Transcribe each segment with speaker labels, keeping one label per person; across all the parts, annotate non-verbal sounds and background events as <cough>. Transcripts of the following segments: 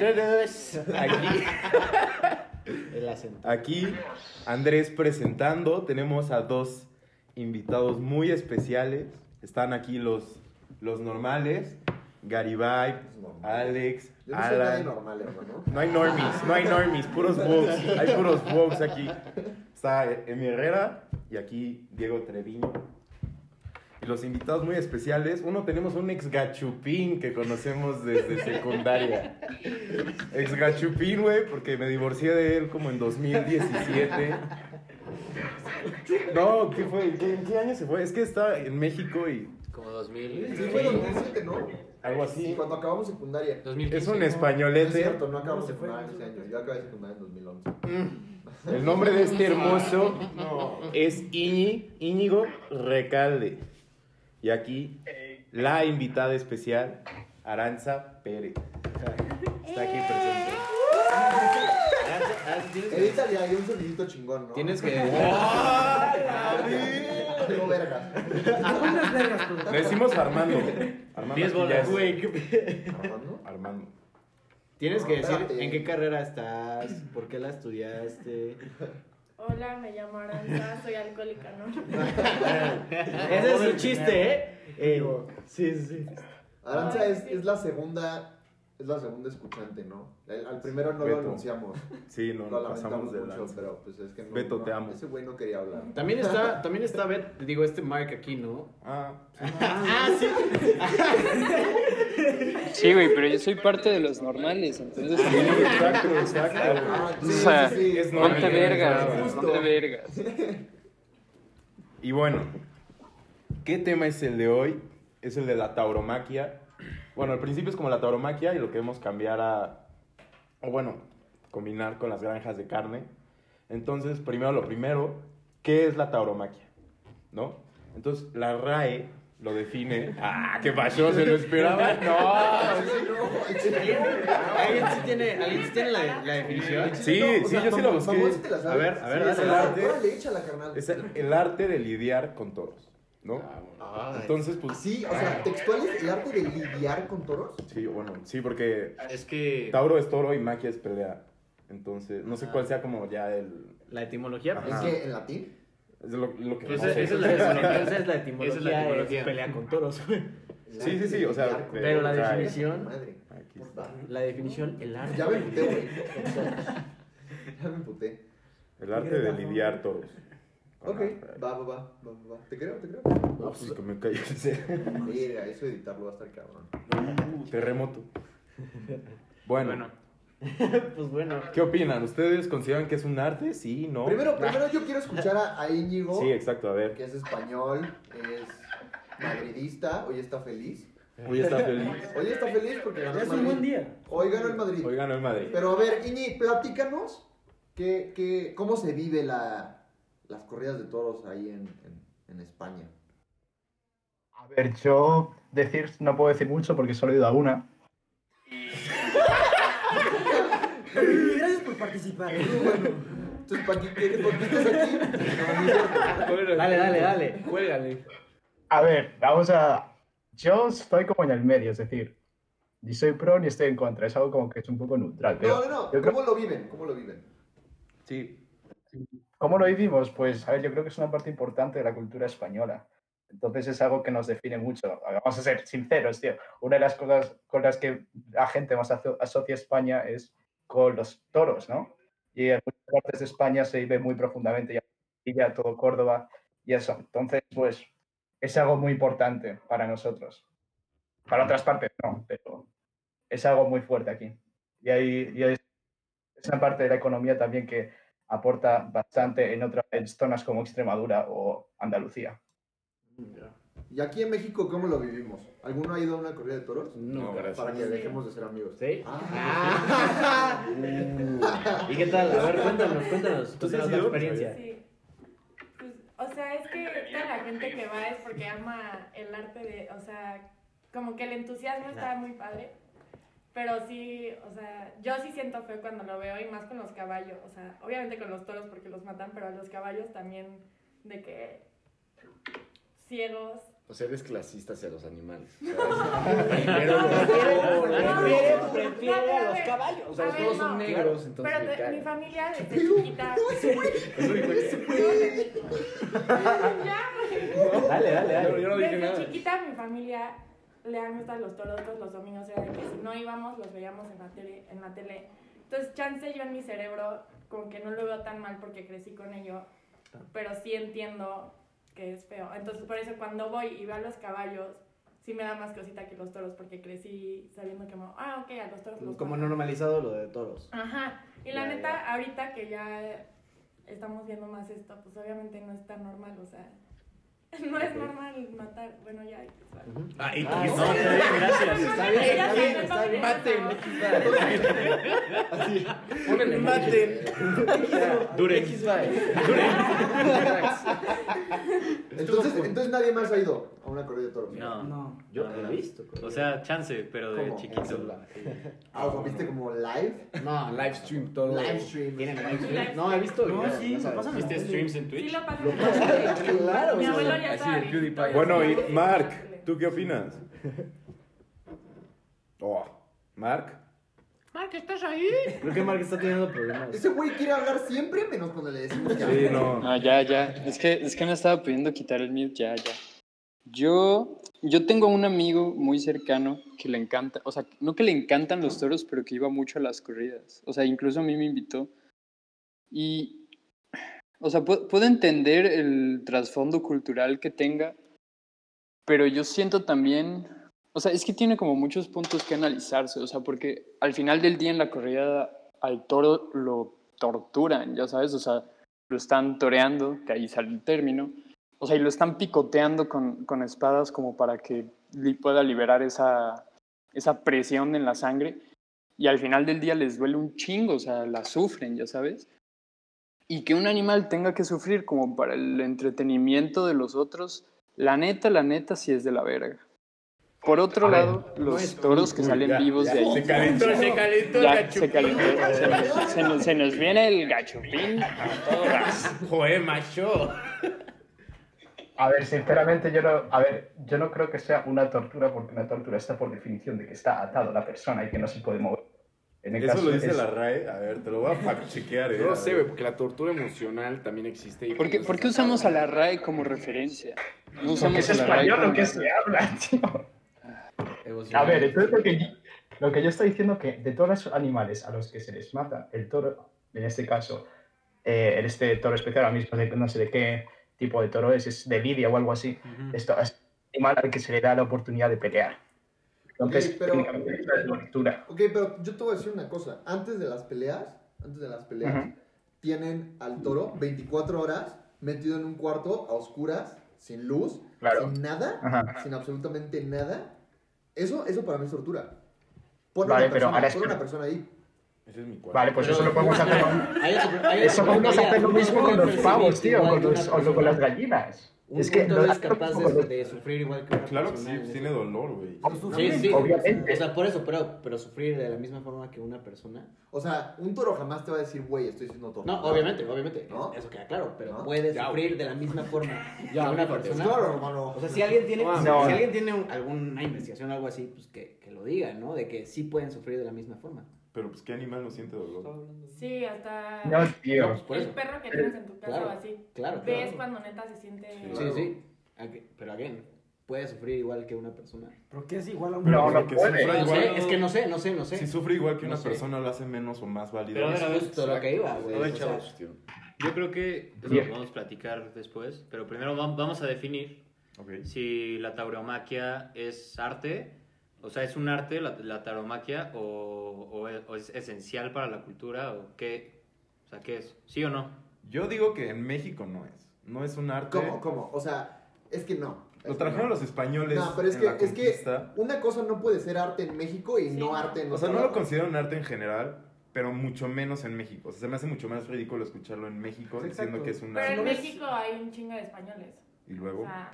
Speaker 1: Aquí, <laughs>
Speaker 2: El acento.
Speaker 3: Aquí Andrés presentando. Tenemos a dos invitados muy especiales. Están aquí los, los normales. Garibay, Alex,
Speaker 4: Yo no soy nadie
Speaker 3: Alan.
Speaker 4: normal, hermano.
Speaker 3: No hay normies, no hay normies, puros bugs. Hay puros bugs aquí. Está Emi Herrera y aquí Diego Treviño. Y los invitados muy especiales. Uno tenemos un ex gachupín que conocemos desde <laughs> secundaria. Ex gachupín, güey, porque me divorcié de él como en 2017. No, ¿qué fue? ¿En qué, en qué año se fue? Es que estaba en México y
Speaker 2: Como 2000.
Speaker 4: Sí, fue 2007, ¿no?
Speaker 3: algo
Speaker 4: Sí,
Speaker 3: así.
Speaker 4: cuando acabamos secundaria.
Speaker 2: 2015.
Speaker 3: Es un
Speaker 4: No es
Speaker 3: españolete.
Speaker 4: cierto, no acabamos secundaria ese año. Yo acabé secundaria en 2011.
Speaker 3: El nombre de este hermoso <laughs> es Iñi, Íñigo Recalde. Y aquí la invitada especial, Aranza Pérez. Está aquí presente.
Speaker 2: Tienes que-
Speaker 4: Edítale ahí un sonidito chingón, ¿no?
Speaker 2: Tienes que. <laughs>
Speaker 4: Digo vergas.
Speaker 3: Le decimos Armando. Armando
Speaker 2: 10
Speaker 3: aquí ya
Speaker 2: bolas, güey.
Speaker 4: Armando.
Speaker 3: Armando.
Speaker 2: Tienes que decir en qué carrera estás, por qué la estudiaste.
Speaker 5: Hola, me llamo Aranza, soy alcohólica, ¿no? <laughs>
Speaker 2: Ese es su chiste, ¿eh? Eh, sí, sí, sí.
Speaker 4: Aranza es la segunda. Es la segunda escuchante, ¿no? Al, al primero no
Speaker 3: Beto.
Speaker 4: lo anunciamos. <laughs>
Speaker 3: Sí, no,
Speaker 4: lo
Speaker 3: pasamos de
Speaker 4: mucho,
Speaker 3: lanza.
Speaker 4: pero pues es que no.
Speaker 3: Beto,
Speaker 4: no,
Speaker 3: te amo.
Speaker 4: Ese güey no quería hablar.
Speaker 2: También <laughs> está, también está Bet, digo, este Mark aquí, ¿no?
Speaker 3: Ah,
Speaker 2: Ah, sí. <laughs>
Speaker 6: Sí, güey, pero yo soy parte de los normales, entonces
Speaker 3: sí, exacto, exacto.
Speaker 4: Ah,
Speaker 6: O sea,
Speaker 3: es
Speaker 6: ponte
Speaker 3: normal,
Speaker 6: vergas,
Speaker 3: claro.
Speaker 6: güey, ponte vergas.
Speaker 3: Y bueno, ¿qué tema es el de hoy? Es el de la tauromaquia. Bueno, al principio es como la tauromaquia y lo queremos cambiar a, o bueno, combinar con las granjas de carne. Entonces, primero lo primero, ¿qué es la tauromaquia? ¿No? Entonces, la RAE lo define. <laughs> ¡Ah, qué pasó! ¿Se lo esperaba? <laughs> ¡No!
Speaker 2: ¿Alguien sí tiene, ¿alguien sí tiene la, la definición?
Speaker 3: Sí, sí,
Speaker 4: sea,
Speaker 3: yo sí lo busqué.
Speaker 2: A ver, a ver,
Speaker 3: Sí, es el arte.
Speaker 4: Órale, échala, carnal.
Speaker 3: Es el, el arte de lidiar con toros, ¿no?
Speaker 2: Ay.
Speaker 3: Entonces, pues...
Speaker 4: Sí, o sea, textual es el arte de lidiar con toros.
Speaker 3: Sí, bueno, sí, porque
Speaker 2: Es que
Speaker 3: Tauro es toro y maquia es pelea. Entonces, no sé cuál sea como ya el...
Speaker 2: la etimología,
Speaker 3: Ajá.
Speaker 2: pues,
Speaker 4: Es que en latín.
Speaker 3: Es lo, lo que
Speaker 2: Esa-
Speaker 3: no sé.
Speaker 2: esa es la-
Speaker 1: etimología,
Speaker 2: Esa es la etimología.
Speaker 1: es pelea con toros. <laughs>
Speaker 3: Sí, sí, sí, o sea,
Speaker 1: pero la definición-
Speaker 4: Madre.
Speaker 3: Aquí
Speaker 4: Puta.
Speaker 3: está.
Speaker 1: La definición, el arte.
Speaker 4: Ya me emputé, güey. <laughs> Ya me emputé.
Speaker 3: El arte de lidiar toros.
Speaker 4: Ok, va, va, va, va, va, va. Te creo, te creo.
Speaker 3: No, pues que me cállese. <laughs>
Speaker 4: Mira, eso editarlo va a estar cabrón.
Speaker 3: Terremoto. Bueno, <laughs>
Speaker 1: Pues bueno.
Speaker 3: ¿qué opinan? ¿Ustedes consideran que es un arte? Sí, no.
Speaker 4: Primero, primero yo quiero escuchar a, a Íñigo,
Speaker 3: Sí, exacto, a ver.
Speaker 4: que es español, es madridista, hoy está feliz.
Speaker 3: Hoy está feliz. <laughs>
Speaker 4: Hoy está feliz porque ganó el
Speaker 1: Es un
Speaker 4: Madrid.
Speaker 1: buen día.
Speaker 4: Hoy ganó el Madrid.
Speaker 3: Hoy ganó el Madrid.
Speaker 4: Pero a ver, Iñi, platícanos que, que, cómo se vive la, las corridas de toros ahí en, en, en España.
Speaker 7: A ver, yo decir, no puedo decir mucho porque solo he ido a una. <laughs>
Speaker 1: Gracias por participar. <laughs>
Speaker 4: Entonces, ¿para qué, qué- por qué estás aquí? No, no es cierto.
Speaker 1: Dale, dale, dale.
Speaker 2: Cuélgale.
Speaker 7: A ver, vamos a. Yo estoy como en el medio, es decir, ni soy pro ni estoy en contra, es algo como que es un poco neutral. Pero
Speaker 4: No, no, no.
Speaker 7: creo-
Speaker 4: ¿Cómo lo viven? ¿Cómo lo viven?
Speaker 3: Sí.
Speaker 7: ¿Cómo lo vivimos? Pues, a ver, yo creo que es una parte importante de la cultura española. Entonces es algo que nos define mucho. Vamos a ser sinceros, tío. Una de las cosas con las que la gente más aso- asocia España es con los toros, ¿no? Y en muchas partes de España se vive muy profundamente, ya, ya todo Córdoba y eso. Entonces, pues, es algo muy importante para nosotros. Para otras partes no, pero es algo muy fuerte aquí. Y, ahí, y es, es una parte de la economía también que aporta bastante en otras en zonas como Extremadura o Andalucía.
Speaker 4: ¿Y aquí en México cómo lo vivimos? ¿Alguno ha ido a una corrida de toros?
Speaker 2: No,
Speaker 3: gracias.
Speaker 4: Para que dejemos de ser amigos.
Speaker 1: ¿Sí?
Speaker 4: Ah, <laughs>
Speaker 1: ¿Y qué tal? A ver, cuéntanos, cuéntanos.
Speaker 3: ¿Tú has ido?
Speaker 1: experiencia.
Speaker 5: Sí. Pues, o sea, es que toda la gente que va es porque ama el arte de, o sea, como que el entusiasmo está muy padre. Pero sí, o sea, yo sí siento feo cuando lo veo y más con los caballos. O sea, obviamente con los toros porque los matan, pero a los caballos también de que ciegos
Speaker 8: O sea, eres clasista hacia los animales. Primero los
Speaker 1: Prefiere,
Speaker 8: toros.
Speaker 1: prefiere a los caballos.
Speaker 8: O sea, los toros son negros, entonces
Speaker 5: Pero mi familia desde chiquita. Ya, güey.
Speaker 1: Dale, dale, dale.
Speaker 8: yo no dije
Speaker 5: Desde
Speaker 8: nada.
Speaker 5: chiquita mi familia le han gustado los toros todos los domingos era de que si no íbamos los veíamos en la tele en la tele entonces chance yo en mi cerebro como que no lo veo tan mal porque crecí con ello pero sí entiendo que es feo entonces por eso cuando voy y veo a los caballos sí me da más cosita que los toros porque crecí sabiendo que ah ok a los toros los
Speaker 2: Como
Speaker 5: matan.
Speaker 2: normalizado lo de toros.
Speaker 5: Ajá. Y la
Speaker 2: Ya,
Speaker 5: neta, ahorita que ya estamos viendo más esto, pues obviamente no es tan normal, o sea, no es normal matar, bueno, ya.
Speaker 8: Ah, y
Speaker 1: Ah,
Speaker 8: y-
Speaker 1: no,
Speaker 8: no,
Speaker 1: está bien, gracias.
Speaker 5: Está
Speaker 1: bien,
Speaker 5: está bien,
Speaker 1: está bien.
Speaker 8: Maten. Así. Ponele
Speaker 3: Maten.
Speaker 1: Duren.
Speaker 4: Entonces, entonces nadie más ha ido a una corrida de toros.
Speaker 9: No.
Speaker 2: No.
Speaker 1: Yo no he visto.
Speaker 9: O sea, chance, pero de
Speaker 4: ¿Cómo?
Speaker 9: chiquito.
Speaker 4: Ah, o sea, ¿viste como live?
Speaker 8: No, live stream todo.
Speaker 4: Live stream.
Speaker 2: ¿Tienen live stream? No, he visto.
Speaker 1: No, sí, pasan
Speaker 9: ¿Viste streams en
Speaker 5: Sí
Speaker 9: Twitch?
Speaker 5: lo pasa.
Speaker 4: Claro,
Speaker 5: Mi abuelo
Speaker 8: Así
Speaker 5: ya
Speaker 8: de
Speaker 5: estaba
Speaker 8: PewDiePie.
Speaker 5: viejito,
Speaker 3: Bueno, y Mark, ¿tú qué opinas? Oh, Mark.
Speaker 2: Creo que Mark está teniendo problemas.
Speaker 4: Ese güey quiere hablar siempre, menos cuando le decimos que
Speaker 3: Sí, no.
Speaker 6: Ah, ya, ya. Es que, es que me estaba pidiendo quitar el mute, ya, ya. Yo, yo tengo un amigo muy cercano que le encanta, o sea, no que le encantan los toros, pero que iba mucho a las corridas. O sea, incluso a mí me invitó. Y, o sea, pu- puedo entender el trasfondo cultural que tenga, pero yo siento también, o sea, es que tiene como muchos puntos que analizarse, o sea, porque al final del día en la corrida al toro lo torturan, ya sabes, o sea, lo están toreando, que ahí sale el término, o sea, y lo están picoteando con, con espadas como para que li- pueda liberar esa, esa presión en la sangre, y al final del día les duele un chingo, o sea, la sufren, ya sabes. Y que un animal tenga que sufrir como para el entretenimiento de los otros, la neta, la neta, sí es de la verga. Por otro lado, los toros que salen
Speaker 3: ya,
Speaker 6: vivos
Speaker 3: ya,
Speaker 6: de ahí.
Speaker 3: Se calentó, se calentó.
Speaker 6: Ya se calentó. Se nos, se nos- se nos viene el gachupín a todo gas.
Speaker 3: Joder, macho.
Speaker 7: A ver, sinceramente yo no, a ver, yo no creo que sea una tortura porque una tortura está por definición de que está atado a la persona y que no se puede mover. En el
Speaker 3: Eso
Speaker 7: caso
Speaker 3: lo dice
Speaker 7: es-
Speaker 3: la RAE. A ver, te lo voy a fact-chequear, eh.
Speaker 8: No
Speaker 3: A
Speaker 8: sé,
Speaker 3: ver.
Speaker 8: güey, porque la tortura emocional también existe. y
Speaker 6: ¿Por qué, por qué usamos a la RAE como referencia? No
Speaker 7: Porque
Speaker 6: usamos
Speaker 7: es
Speaker 6: a la RAE
Speaker 7: español lo que se habla, tío. A ver, entonces lo que, yo- lo que yo estoy diciendo que de todos los animales a los que se les mata, el toro, en este caso, eh, en este toro especial, ahora mismo no sé de qué tipo de toro es, es de lidia o algo así, esto es un animal al que se le da la oportunidad de pelear. Entonces,
Speaker 4: Ok, pero-
Speaker 7: técnicamente es una tortura.
Speaker 4: Ok, pero yo te voy a decir una cosa. Antes de las peleas, antes de las peleas,
Speaker 7: Ujú.
Speaker 4: tienen al toro 24 horas metido en un cuarto a oscuras, sin luz,
Speaker 7: Claro.
Speaker 4: sin nada,
Speaker 7: Ajá.
Speaker 4: sin absolutamente nada. Eso, eso para mí es tortura. Pon
Speaker 7: Vale,
Speaker 4: una
Speaker 7: pero
Speaker 4: persona,
Speaker 7: ahora
Speaker 4: pon
Speaker 7: es-
Speaker 4: una persona ahí.
Speaker 3: Ese es mi cuarto.
Speaker 7: Vale, pues eso lo podemos hacer. Eso podemos hacer lo mismo con los pavos, tío, con, los, o con las gallinas.
Speaker 1: Un
Speaker 7: es que
Speaker 1: toro
Speaker 7: no-
Speaker 1: es capaz de, de sufrir igual que una
Speaker 3: Claro que
Speaker 1: persona.
Speaker 3: sí,
Speaker 1: ese
Speaker 3: tiene dolor, güey.
Speaker 1: Sí, sí.
Speaker 7: Obviamente.
Speaker 1: O sea, por eso, pero, pero sufrir de la misma forma que una persona.
Speaker 4: O sea, un toro jamás te va a decir, güey, estoy siendo tortura.
Speaker 1: No, obviamente, obviamente.
Speaker 4: ¿No?
Speaker 1: Eso queda claro, pero
Speaker 4: ¿No?
Speaker 1: puede
Speaker 8: Ya,
Speaker 1: sufrir de la misma forma <laughs>
Speaker 8: Ya,
Speaker 1: que una persona.
Speaker 4: Claro, hermano.
Speaker 2: O sea, si alguien tiene,
Speaker 7: No.
Speaker 2: si, si alguien tiene un- alguna investigación o algo así, pues que, que lo diga, ¿no? De que sí pueden sufrir de la misma forma.
Speaker 3: Pero pues, ¿qué animal no siente dolor?
Speaker 5: Sí, hasta
Speaker 7: No, tío.
Speaker 1: No, pues, por
Speaker 5: el
Speaker 1: eso.
Speaker 5: perro que tienes en tu casa
Speaker 1: Claro,
Speaker 5: o así.
Speaker 1: claro,
Speaker 5: Ves
Speaker 1: claro.
Speaker 5: cuando neta se siente...
Speaker 1: Sí, sí. Ag- Pero again, puede sufrir igual que una persona.
Speaker 2: ¿Por qué es igual a un
Speaker 7: No, no
Speaker 3: Que
Speaker 7: puede.
Speaker 3: sufra
Speaker 1: No
Speaker 3: igual-
Speaker 1: sé, es que no sé, no sé, no sé.
Speaker 3: Si sufre igual que
Speaker 1: No
Speaker 3: una
Speaker 1: sé.
Speaker 3: persona, lo hace menos o más válido.
Speaker 9: Pero a ver, a ver.
Speaker 1: Es justo lo que iba, güey.
Speaker 9: A ver,
Speaker 1: o sea,
Speaker 9: chavos.
Speaker 8: Tío.
Speaker 9: Yo creo que eso lo vamos a platicar después, pero primero vam- vamos a definir
Speaker 3: Ok.
Speaker 9: si la tauromaquia es arte, o sea, es un arte la, la tauromaquia o, o es, o es esencial para la cultura o qué, o sea, ¿qué es? ¿Sí o no?
Speaker 3: Yo digo que en México no es. No es un arte.
Speaker 4: ¿Cómo? ¿Cómo? O sea, es que no.
Speaker 3: Lo trajeron los españoles
Speaker 4: No, pero es
Speaker 3: en
Speaker 4: que,
Speaker 3: la
Speaker 4: es que una cosa no puede ser arte en México y
Speaker 5: Sí,
Speaker 4: no arte en
Speaker 3: O sea, no lo considero un arte en general, pero mucho menos en México. O sea, se me hace mucho más ridículo escucharlo en México
Speaker 2: Sí,
Speaker 3: diciendo
Speaker 2: exacto.
Speaker 3: que es un
Speaker 5: Pero en
Speaker 3: arte.
Speaker 5: México hay un chingo de españoles.
Speaker 3: Y
Speaker 5: O
Speaker 3: luego.
Speaker 5: sea,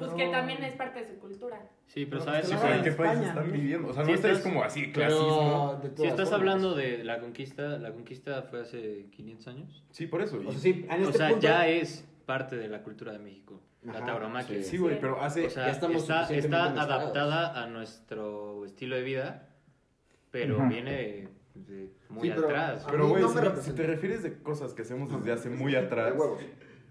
Speaker 5: pues que también es parte de su cultura.
Speaker 9: Sí, pero
Speaker 2: No,
Speaker 9: sabes,
Speaker 3: Sí, pero
Speaker 9: sea,
Speaker 3: ¿en qué país
Speaker 2: España,
Speaker 3: están
Speaker 2: ¿no?
Speaker 3: viviendo? O sea, no
Speaker 9: estás-
Speaker 3: como así, clasismo.
Speaker 1: Pero de
Speaker 9: si estás
Speaker 1: formas.
Speaker 9: hablando de la conquista, la conquista fue hace 500 años.
Speaker 3: Sí, por eso. y-
Speaker 2: O sea, sí, en
Speaker 9: O
Speaker 2: este
Speaker 9: sea,
Speaker 2: punto...
Speaker 9: ya es parte de la cultura de México. la tauromaquia.
Speaker 3: Sí, güey, pero hace...
Speaker 9: O sea,
Speaker 2: Ya estamos
Speaker 9: está, adaptada a nuestro estilo de vida, pero viene de, de muy
Speaker 4: Sí, pero-
Speaker 9: atrás.
Speaker 3: Pero, güey,
Speaker 4: no
Speaker 3: si, te refieres de cosas que hacemos desde hace muy atrás...
Speaker 4: De huevos.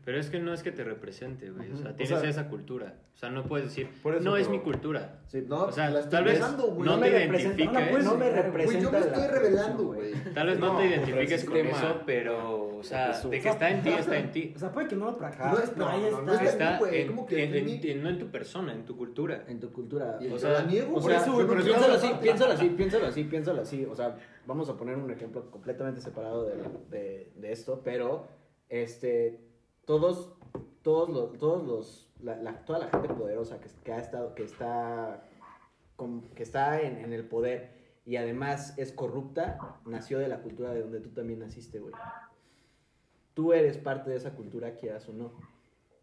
Speaker 9: Pero es que no es que te represente, güey. O sea,
Speaker 3: O
Speaker 9: tienes
Speaker 3: sea,
Speaker 9: esa cultura. O sea, no puedes decir,
Speaker 3: por eso,
Speaker 9: no es
Speaker 3: pero-
Speaker 9: mi cultura.
Speaker 2: Sí,
Speaker 4: No,
Speaker 9: O sea,
Speaker 4: la estoy
Speaker 9: tal vez
Speaker 4: güey.
Speaker 9: no
Speaker 2: me
Speaker 9: te
Speaker 2: representa-
Speaker 9: identifiques.
Speaker 2: no, pues, no me
Speaker 4: Güey, yo
Speaker 2: representa
Speaker 4: me estoy revelando, güey.
Speaker 9: Tal vez no,
Speaker 3: No,
Speaker 9: te identifiques con eso, pero, o sea,
Speaker 2: Jesús.
Speaker 9: de que está en ti, <laughs> está en ti.
Speaker 10: O sea, puede que no lo practiques,
Speaker 4: No es- no,
Speaker 10: ahí
Speaker 4: no,
Speaker 10: está.
Speaker 4: no está-
Speaker 9: Está
Speaker 4: güey,
Speaker 9: en,
Speaker 4: ¿cómo que
Speaker 9: en-
Speaker 4: en
Speaker 9: en- no en tu persona, en tu cultura.
Speaker 2: En tu cultura.
Speaker 4: Y
Speaker 9: O sea,
Speaker 4: la niego,
Speaker 2: O
Speaker 4: por
Speaker 2: sea,
Speaker 4: eso,
Speaker 3: güey,
Speaker 4: no
Speaker 2: piénsalo así, piénsalo así, piénsalo así, piénsalo así. O sea, vamos a poner un ejemplo completamente separado de, de, de esto, pero este, todos, todos los, todos los, la, la- toda la gente poderosa que, que ha estado, que está, con- que está en, en el poder y además es corrupta, nació de la cultura de donde tú también naciste, güey. Tú eres parte de esa cultura, quieras o no.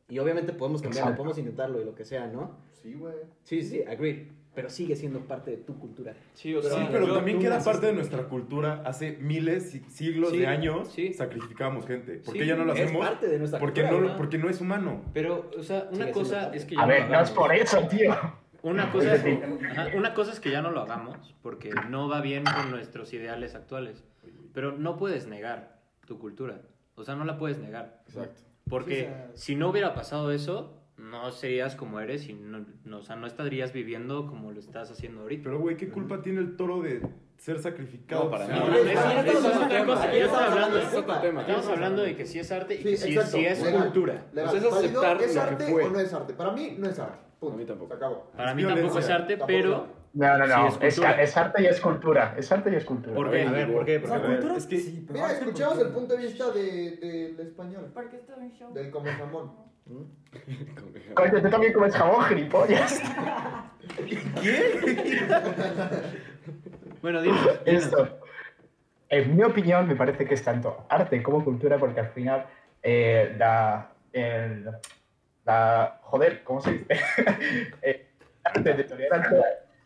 Speaker 2: Y obviamente podemos cambiarlo, podemos intentarlo y lo que sea, ¿no?
Speaker 4: Sí, güey.
Speaker 2: Sí, sí, agree. Pero sigue siendo parte de tu cultura.
Speaker 9: Sí, o
Speaker 3: Sí,
Speaker 9: sea,
Speaker 3: pero
Speaker 9: yo-
Speaker 3: también queda parte de nuestra cultura. Hace miles, si- siglos
Speaker 9: Sí,
Speaker 3: de años
Speaker 9: sí.
Speaker 3: sacrificamos gente. ¿Por
Speaker 9: Sí,
Speaker 3: qué ya no lo
Speaker 2: es
Speaker 3: hacemos?
Speaker 2: parte de nuestra
Speaker 3: Porque
Speaker 2: cultura,
Speaker 3: no,
Speaker 2: ¿no?
Speaker 3: porque no es humano.
Speaker 9: Pero, o sea, una cosa es que ya
Speaker 7: A
Speaker 9: no
Speaker 7: ver,
Speaker 9: lo
Speaker 7: no es
Speaker 9: hagamos.
Speaker 7: por eso, tío.
Speaker 9: Una <laughs> cosa,
Speaker 7: Es
Speaker 9: ajá, una cosa es que ya no lo hagamos porque no va bien con nuestros ideales actuales. Pero no puedes negar tu cultura. O sea, no la puedes negar.
Speaker 3: Exacto.
Speaker 9: Porque
Speaker 10: Sí, o sea-
Speaker 9: si no hubiera pasado eso, no serías como eres y no, no- o sea, no estarías viviendo como lo estás haciendo ahorita.
Speaker 3: Pero, güey, ¿qué culpa tiene el toro de ser sacrificado?
Speaker 8: No, para
Speaker 3: Sí,
Speaker 8: nada.
Speaker 9: No, eso- eso es otra cosa. hablando,
Speaker 8: otro tema.
Speaker 9: estamos hablando de que si es arte y
Speaker 4: Sí,
Speaker 9: que si es
Speaker 4: Legal.
Speaker 9: cultura.
Speaker 4: Legal.
Speaker 8: Sea, es
Speaker 4: ¿Válido?
Speaker 8: aceptar
Speaker 4: ¿Es
Speaker 8: lo que
Speaker 4: arte
Speaker 8: fue.
Speaker 4: o no es arte? Para mí no es arte. Punto.
Speaker 8: A mí tampoco.
Speaker 4: Se acabó.
Speaker 9: Para
Speaker 3: Es
Speaker 9: mí tampoco es arte,
Speaker 4: Tampoco
Speaker 9: pero
Speaker 7: No, no,
Speaker 9: Sí,
Speaker 7: no.
Speaker 9: es
Speaker 7: es,
Speaker 9: cultura.
Speaker 7: es arte y es cultura. Es arte y es cultura.
Speaker 9: ¿Por qué?
Speaker 2: A ver, ¿por qué? Porque,
Speaker 10: cultura,
Speaker 3: es que-
Speaker 10: sí,
Speaker 4: Mira,
Speaker 10: arte,
Speaker 4: escuchemos
Speaker 10: ¿por qué?
Speaker 4: el punto de vista de- del español.
Speaker 5: Porque esto es un show.
Speaker 4: Del come jamón.
Speaker 7: Coño, tú también comes jamón, gilipollas.
Speaker 9: bueno, dime. dime.
Speaker 7: Esto, en mi opinión, me parece que es tanto arte como cultura, porque al final eh, la, el- la- Joder, ¿cómo se dice? <laughs> Eh, arte de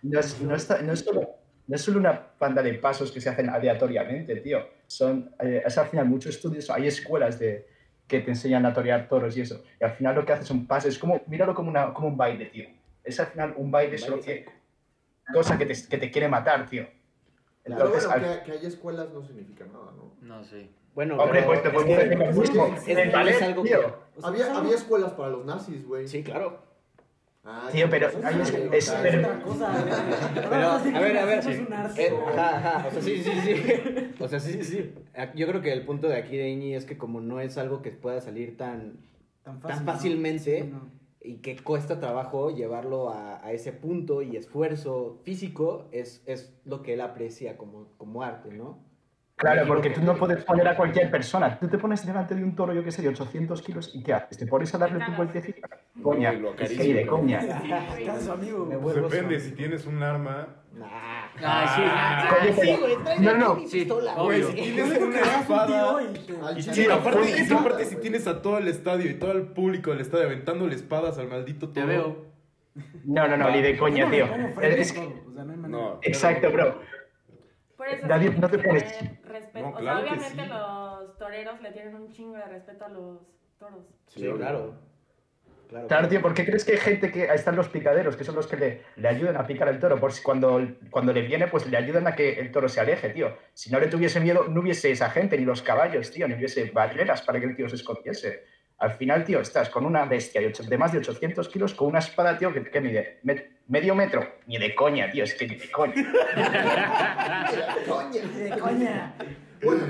Speaker 7: no es, no, está- no es solo, no es solo una banda de pasos que se hacen aleatoriamente, tío. Son, eh, es al final muchos estudios, hay escuelas de, que te enseñan a torear toros y eso. Y al final lo que haces son pasos, es como, míralo como, una, como un baile, tío. Es al final un baile, solo que cosa que te, que te quiere matar, tío.
Speaker 4: Pero
Speaker 7: Entonces,
Speaker 4: bueno,
Speaker 7: al-
Speaker 4: que, que haya escuelas no significa nada, ¿no?
Speaker 9: No sé.
Speaker 2: Bueno,
Speaker 7: Hombre,
Speaker 2: pero
Speaker 7: pues te
Speaker 2: es
Speaker 7: puedes
Speaker 2: que- es es
Speaker 7: el ballet,
Speaker 2: algo
Speaker 7: tío.
Speaker 2: que-
Speaker 10: O sea,
Speaker 4: Había,
Speaker 10: es algo-
Speaker 4: había escuelas para los nazis, güey.
Speaker 2: Sí, claro.
Speaker 4: Ah,
Speaker 7: Tío, pero
Speaker 4: sí,
Speaker 7: es- es-
Speaker 4: sea,
Speaker 7: pero-
Speaker 10: otra cosa.
Speaker 2: Pero, a ver, a ver.
Speaker 10: Es un arte.
Speaker 2: Eh, ajá, ajá, O sea, sí, sí, sí. <laughs> O sea, sí, sí, sí. Yo creo que el punto de aquí de Iñi es que como no es algo que pueda salir tan,
Speaker 10: Tan,
Speaker 2: tan fácilmente
Speaker 10: Sí, no.
Speaker 2: y que cuesta trabajo llevarlo a, a ese punto y esfuerzo físico, es, es lo que él aprecia como, como arte, ¿no?
Speaker 7: Claro, porque tú no puedes poner a cualquier persona. Tú te pones delante de un toro, yo qué sé, de 800 kilos, ¿y qué haces? ¿Te pones a darle tu vueltecita? Coña, es que de coña.
Speaker 10: Estás su amigo.
Speaker 2: Me
Speaker 3: Pues
Speaker 2: vuelvo
Speaker 3: depende, si tienes un arma.
Speaker 2: Nah.
Speaker 9: Ah, sí.
Speaker 2: Ah,
Speaker 7: no, no,
Speaker 2: güey.
Speaker 3: Tienes una
Speaker 10: Tío,
Speaker 3: espada.
Speaker 10: y te-
Speaker 3: aparte,
Speaker 4: güey.
Speaker 3: y aparte si tienes a todo el estadio y todo el público del estadio aventándole espadas al maldito
Speaker 9: Te
Speaker 3: toro.
Speaker 9: veo.
Speaker 7: No, no, no, ni de coña, tío. Exacto, bro.
Speaker 5: Por eso
Speaker 7: David, no te
Speaker 5: tienes
Speaker 7: pones-
Speaker 5: respeto.
Speaker 3: No,
Speaker 5: o
Speaker 3: claro
Speaker 5: sea,
Speaker 3: que
Speaker 5: obviamente
Speaker 3: sí.
Speaker 5: los toreros le tienen un chingo de respeto a los toros.
Speaker 2: Sí, claro. Claro,
Speaker 7: Claro, tío, ¿por qué crees que hay gente que ahí están los picaderos, que son los que le, le ayudan a picar al toro? Por si cuando, cuando le viene, pues le ayudan a que el toro se aleje, tío. Si no le tuviese miedo, no hubiese esa gente, ni los caballos, tío, ni hubiese barreras para que el tío se escondiese. Al final, tío, estás con una bestia de, ocho- de más de 800 kilos con una espada, tío, que, que mide Me- medio metro. Ni de coña, tío, es que ni de coña.
Speaker 4: Coño.
Speaker 10: De coña.
Speaker 4: Bueno,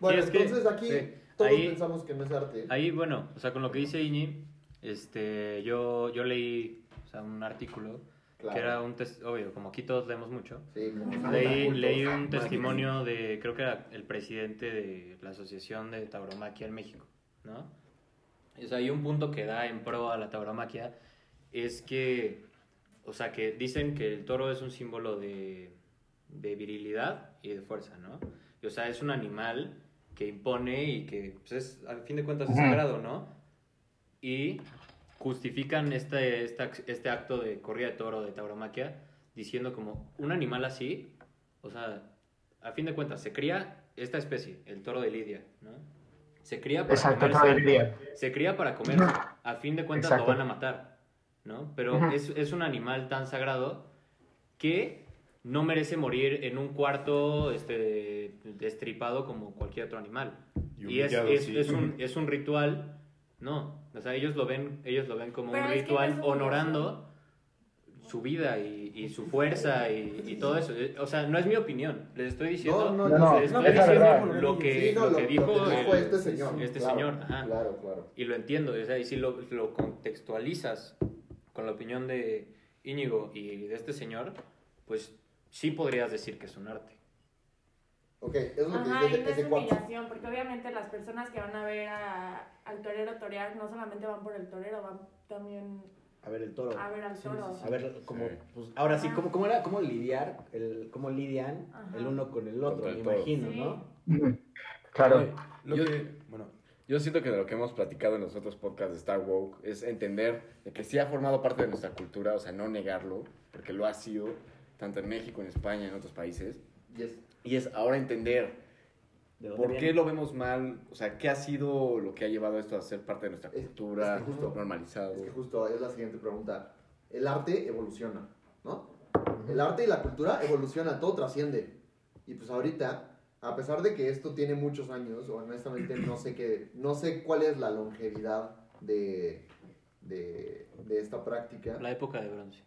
Speaker 4: bueno
Speaker 9: que-
Speaker 4: entonces aquí
Speaker 9: sí.
Speaker 4: todos
Speaker 9: Ahí-
Speaker 4: pensamos que no es arte.
Speaker 9: Ahí, bueno, o sea, con lo que dice Iñi, este, yo, yo leí o sea, un artículo
Speaker 4: Claro.
Speaker 9: que era un test, obvio, como aquí todos leemos mucho.
Speaker 4: Sí,
Speaker 9: Leí, leí un testimonio de, creo que era el presidente de la Asociación de Tauromaquia en México, ¿no? O sea, hay un punto que da en pro a la tauromaquia, es que, o sea, que dicen que el toro es un símbolo de, de virilidad y de fuerza, ¿no? Y, o sea, es un animal que impone y que, pues, es, al fin de cuentas, es sagrado, ¿no? Y justifican este, esta- este acto de corrida de toro, de tauromaquia, diciendo como un animal así, o sea, a fin de cuentas, se cría esta especie, el toro de Lidia, ¿no? Se cría para
Speaker 7: Exacto,
Speaker 9: comerse-. Se cría para comerse. a fin de cuentas
Speaker 7: Exacto.
Speaker 9: lo van a matar, ¿no? Pero
Speaker 7: Ujú.
Speaker 9: es, es un animal tan sagrado que no merece morir en un cuarto este, destripado como cualquier otro animal.
Speaker 3: Y
Speaker 9: Y, es, es,
Speaker 3: sí.
Speaker 9: es un, es un ritual, no, o sea, ellos lo ven, ellos lo ven como
Speaker 5: Pero
Speaker 9: un ritual honorando su vida y, y su fuerza y, y todo eso. Eh, O sea, no es mi opinión, les estoy diciendo,
Speaker 4: No, no,
Speaker 7: No, no,
Speaker 9: les
Speaker 10: no,
Speaker 9: estoy diciendo
Speaker 7: verdad.
Speaker 9: lo que,
Speaker 4: Sí, no,
Speaker 9: lo
Speaker 4: lo-
Speaker 9: que
Speaker 4: lo
Speaker 9: dijo,
Speaker 4: que dijo
Speaker 9: el-
Speaker 4: este señor.
Speaker 9: este
Speaker 4: claro,
Speaker 9: señor, ajá.
Speaker 4: Claro, claro.
Speaker 9: Y lo entiendo, o sea, y si lo, lo contextualizas con la opinión de Íñigo y de este señor, pues sí podrías decir que es un arte.
Speaker 4: Ok, eso es lo que
Speaker 5: Ajá, y
Speaker 4: dice
Speaker 5: no
Speaker 4: ese
Speaker 5: es humillación, porque obviamente las personas que van a ver a- al torero torear no solamente van por el torero, van también
Speaker 2: A ver, el toro.
Speaker 5: a ver al toro.
Speaker 2: A ver, como,
Speaker 3: Sí.
Speaker 2: pues, ahora sí. ¿cómo, cómo era? ¿Cómo lidiar? El, ¿Cómo lidian
Speaker 5: Ajá.
Speaker 2: el uno con el otro?
Speaker 8: El
Speaker 2: Me
Speaker 8: toro.
Speaker 2: imagino,
Speaker 5: Sí.
Speaker 2: ¿no? <laughs>
Speaker 7: Claro.
Speaker 3: Lo
Speaker 8: Yo-
Speaker 3: que- bueno,
Speaker 8: Yo siento que de lo que hemos platicado en los otros podcasts de Star Woke es entender de que sí ha formado parte de nuestra cultura, o sea, no negarlo, porque lo ha sido, tanto en México, en España, en otros países.
Speaker 4: Yes.
Speaker 8: Y es ahora entender
Speaker 2: ¿De dónde
Speaker 8: por
Speaker 2: viene?
Speaker 8: qué lo vemos mal, o sea, qué ha sido lo que ha llevado esto a ser parte de nuestra
Speaker 4: Es-
Speaker 8: cultura,
Speaker 4: es que justo-
Speaker 8: normalizado.
Speaker 4: Es que justo es la siguiente pregunta. El arte evoluciona, ¿no? El arte y la cultura evolucionan, todo trasciende. Y pues ahorita, a pesar de que esto tiene muchos años, honestamente no sé qué, no sé cuál es la longevidad de, de, de esta práctica.
Speaker 9: La época de bronce.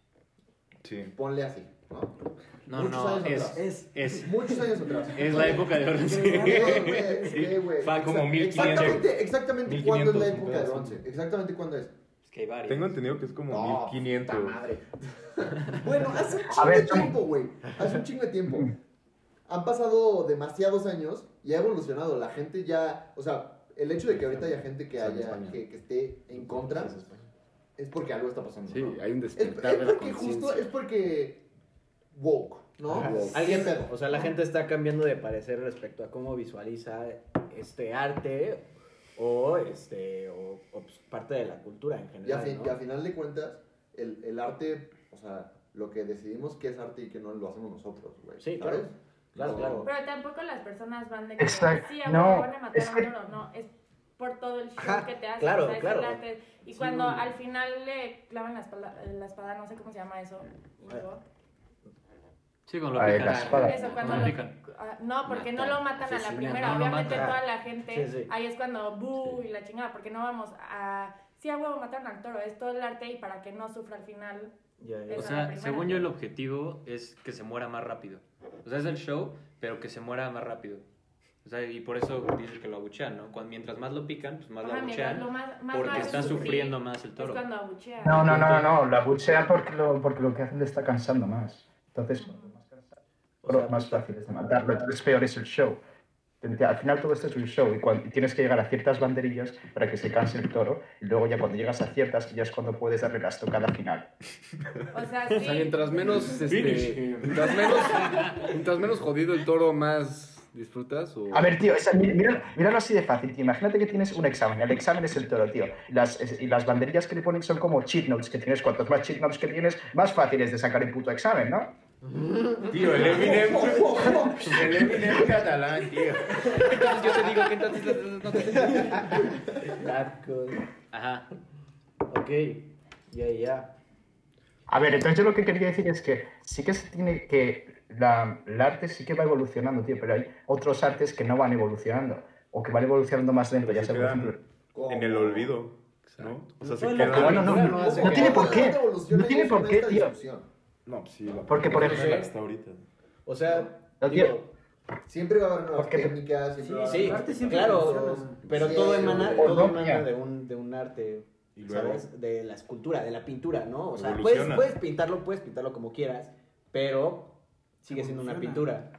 Speaker 3: sí.
Speaker 4: Ponle así, ¿no?
Speaker 9: No,
Speaker 4: Muchos
Speaker 9: no,
Speaker 4: años
Speaker 9: es,
Speaker 4: atrás.
Speaker 10: Es.
Speaker 9: es, <laughs>
Speaker 4: Muchos años atrás.
Speaker 9: es la época de bronce.
Speaker 4: Güey,
Speaker 9: Sí,
Speaker 4: güey.
Speaker 9: Fue como
Speaker 4: Exa-
Speaker 9: 1500.
Speaker 4: Exactamente, exactamente cuándo es la
Speaker 3: 1500,
Speaker 4: época de bronce. Exactamente cuándo es.
Speaker 9: Es que hay varios.
Speaker 3: Tengo entendido que es como
Speaker 4: No,
Speaker 3: 1500.
Speaker 4: puta madre. <laughs> bueno, hace un chingo de tiempo, güey. Hace un chingo de tiempo. Han pasado demasiados años y ha evolucionado. La gente ya, o sea, el hecho de que ahorita haya gente que
Speaker 8: Sí,
Speaker 4: haya que, que esté en contra es porque algo está pasando.
Speaker 8: Sí,
Speaker 4: ¿no?
Speaker 8: hay un
Speaker 4: Es,
Speaker 8: despertar
Speaker 4: es
Speaker 8: de la
Speaker 4: porque justo es porque woke, ¿no? Woke.
Speaker 2: Alguien, o sea, la gente está cambiando de parecer respecto a cómo visualiza este arte o este o, o, pues, parte de la cultura en
Speaker 4: Y a,
Speaker 2: general.
Speaker 4: fin-
Speaker 2: ¿no?
Speaker 4: y a final de cuentas, el, el arte, o sea, lo que decidimos que es arte y que no lo hacemos nosotros, güey.
Speaker 2: Sí,
Speaker 4: ¿sabes?
Speaker 2: claro. Claro,
Speaker 4: No.
Speaker 2: claro.
Speaker 5: Pero tampoco las personas van de que
Speaker 7: Exacto,
Speaker 5: sí, a
Speaker 7: no,
Speaker 5: van a matar
Speaker 7: es
Speaker 5: a un
Speaker 7: que-
Speaker 5: toro, no, es por todo el show que te hacen,
Speaker 2: claro,
Speaker 5: o sea,
Speaker 2: claro.
Speaker 5: Y
Speaker 2: Sí.
Speaker 5: cuando al final le clavan la espada, la espada, no sé cómo se llama eso.
Speaker 9: Sí, con lo
Speaker 7: Ah,
Speaker 9: pican.
Speaker 7: la espada.
Speaker 5: Eso, cuando
Speaker 9: No,
Speaker 5: lo-
Speaker 9: pican.
Speaker 5: ah, no, porque no
Speaker 8: Matan,
Speaker 5: lo matan a la primera.
Speaker 9: No, lo
Speaker 5: Obviamente
Speaker 9: matan.
Speaker 5: toda la gente,
Speaker 2: Sí, sí.
Speaker 5: ahí es cuando bu y la chingada, porque no vamos a... Sí, a huevo mataron al toro, es todo el arte y para que no sufra al final.
Speaker 2: Ya.
Speaker 5: Esa
Speaker 9: O
Speaker 5: es
Speaker 9: sea, según yo el objetivo es que se muera más rápido. O sea, es el show, pero que se muera más rápido. O sea, y por eso dices que lo abuchean, ¿no? Cuando, mientras más lo pican, pues más lo
Speaker 5: Ajá, mientras
Speaker 9: abuchean.
Speaker 5: lo más, más
Speaker 9: Porque
Speaker 5: lo
Speaker 9: está
Speaker 5: sufrir,
Speaker 9: sufriendo más el
Speaker 5: Es
Speaker 9: toro.
Speaker 5: cuando abuchean.
Speaker 7: No, no, no, no, no, la buchea porque lo, porque lo que hacen le está cansando más. Entonces,
Speaker 2: O sea,
Speaker 7: más fácil es de matarlo. Entonces, peor es el show. Al final todo esto es un show y, cuando, y tienes que llegar a ciertas banderillas para que se canse el toro y luego ya cuando llegas a ciertas ya es cuando puedes darle la estocada final.
Speaker 5: O sea,
Speaker 8: O sea,
Speaker 5: sí.
Speaker 8: mientras menos,
Speaker 9: Finish.
Speaker 8: este, mientras menos, mientras menos jodido el toro, más disfrutas. O...
Speaker 7: A ver, tío, esa- mi- mira- míralo así de fácil, tío. Imagínate que tienes un examen. El examen es el toro, tío. Las, es- y las banderillas que le ponen son como cheat notes que tienes. Cuantos más cheat notes que tienes, más fácil es de sacar el puto examen, ¿no?
Speaker 3: Tío, el Eminem. <laughs>
Speaker 8: El Eminem catalán, tío. Entonces yo te digo que entonces no te...
Speaker 9: Ajá.
Speaker 2: Ok, ya, ya.
Speaker 7: A ver, entonces yo lo que quería decir es que sí que se tiene que. La, el arte sí que va evolucionando, tío, pero hay otros artes que no van evolucionando. O que van evolucionando más lento, ya
Speaker 3: Se
Speaker 7: sea, por ejemplo.
Speaker 4: ¿Cómo?
Speaker 3: en el olvido, ¿no? O sea, se.
Speaker 7: Bueno, no, no,
Speaker 2: no
Speaker 7: no, tiene por qué.
Speaker 4: ¿Cómo evoluciona
Speaker 7: No tiene por qué, tío.
Speaker 3: No, pues sí. la
Speaker 7: Porque, por ejemplo-
Speaker 3: Hasta ahorita.
Speaker 2: O sea,
Speaker 7: No,
Speaker 2: digo,
Speaker 7: tío.
Speaker 4: Siempre va a haber nuevas
Speaker 7: Porque-
Speaker 4: técnicas, siempre
Speaker 10: Sí,
Speaker 4: va a haber
Speaker 2: sí, claro, pero
Speaker 4: Sí,
Speaker 2: todo
Speaker 4: sí,
Speaker 2: emana, todo
Speaker 7: No,
Speaker 2: emana de un, de un arte,
Speaker 3: Y luego...
Speaker 2: ¿sabes? De la escultura, de la pintura, ¿no? O sea, puedes, puedes pintarlo, puedes pintarlo como quieras, pero sigue siendo una pintura.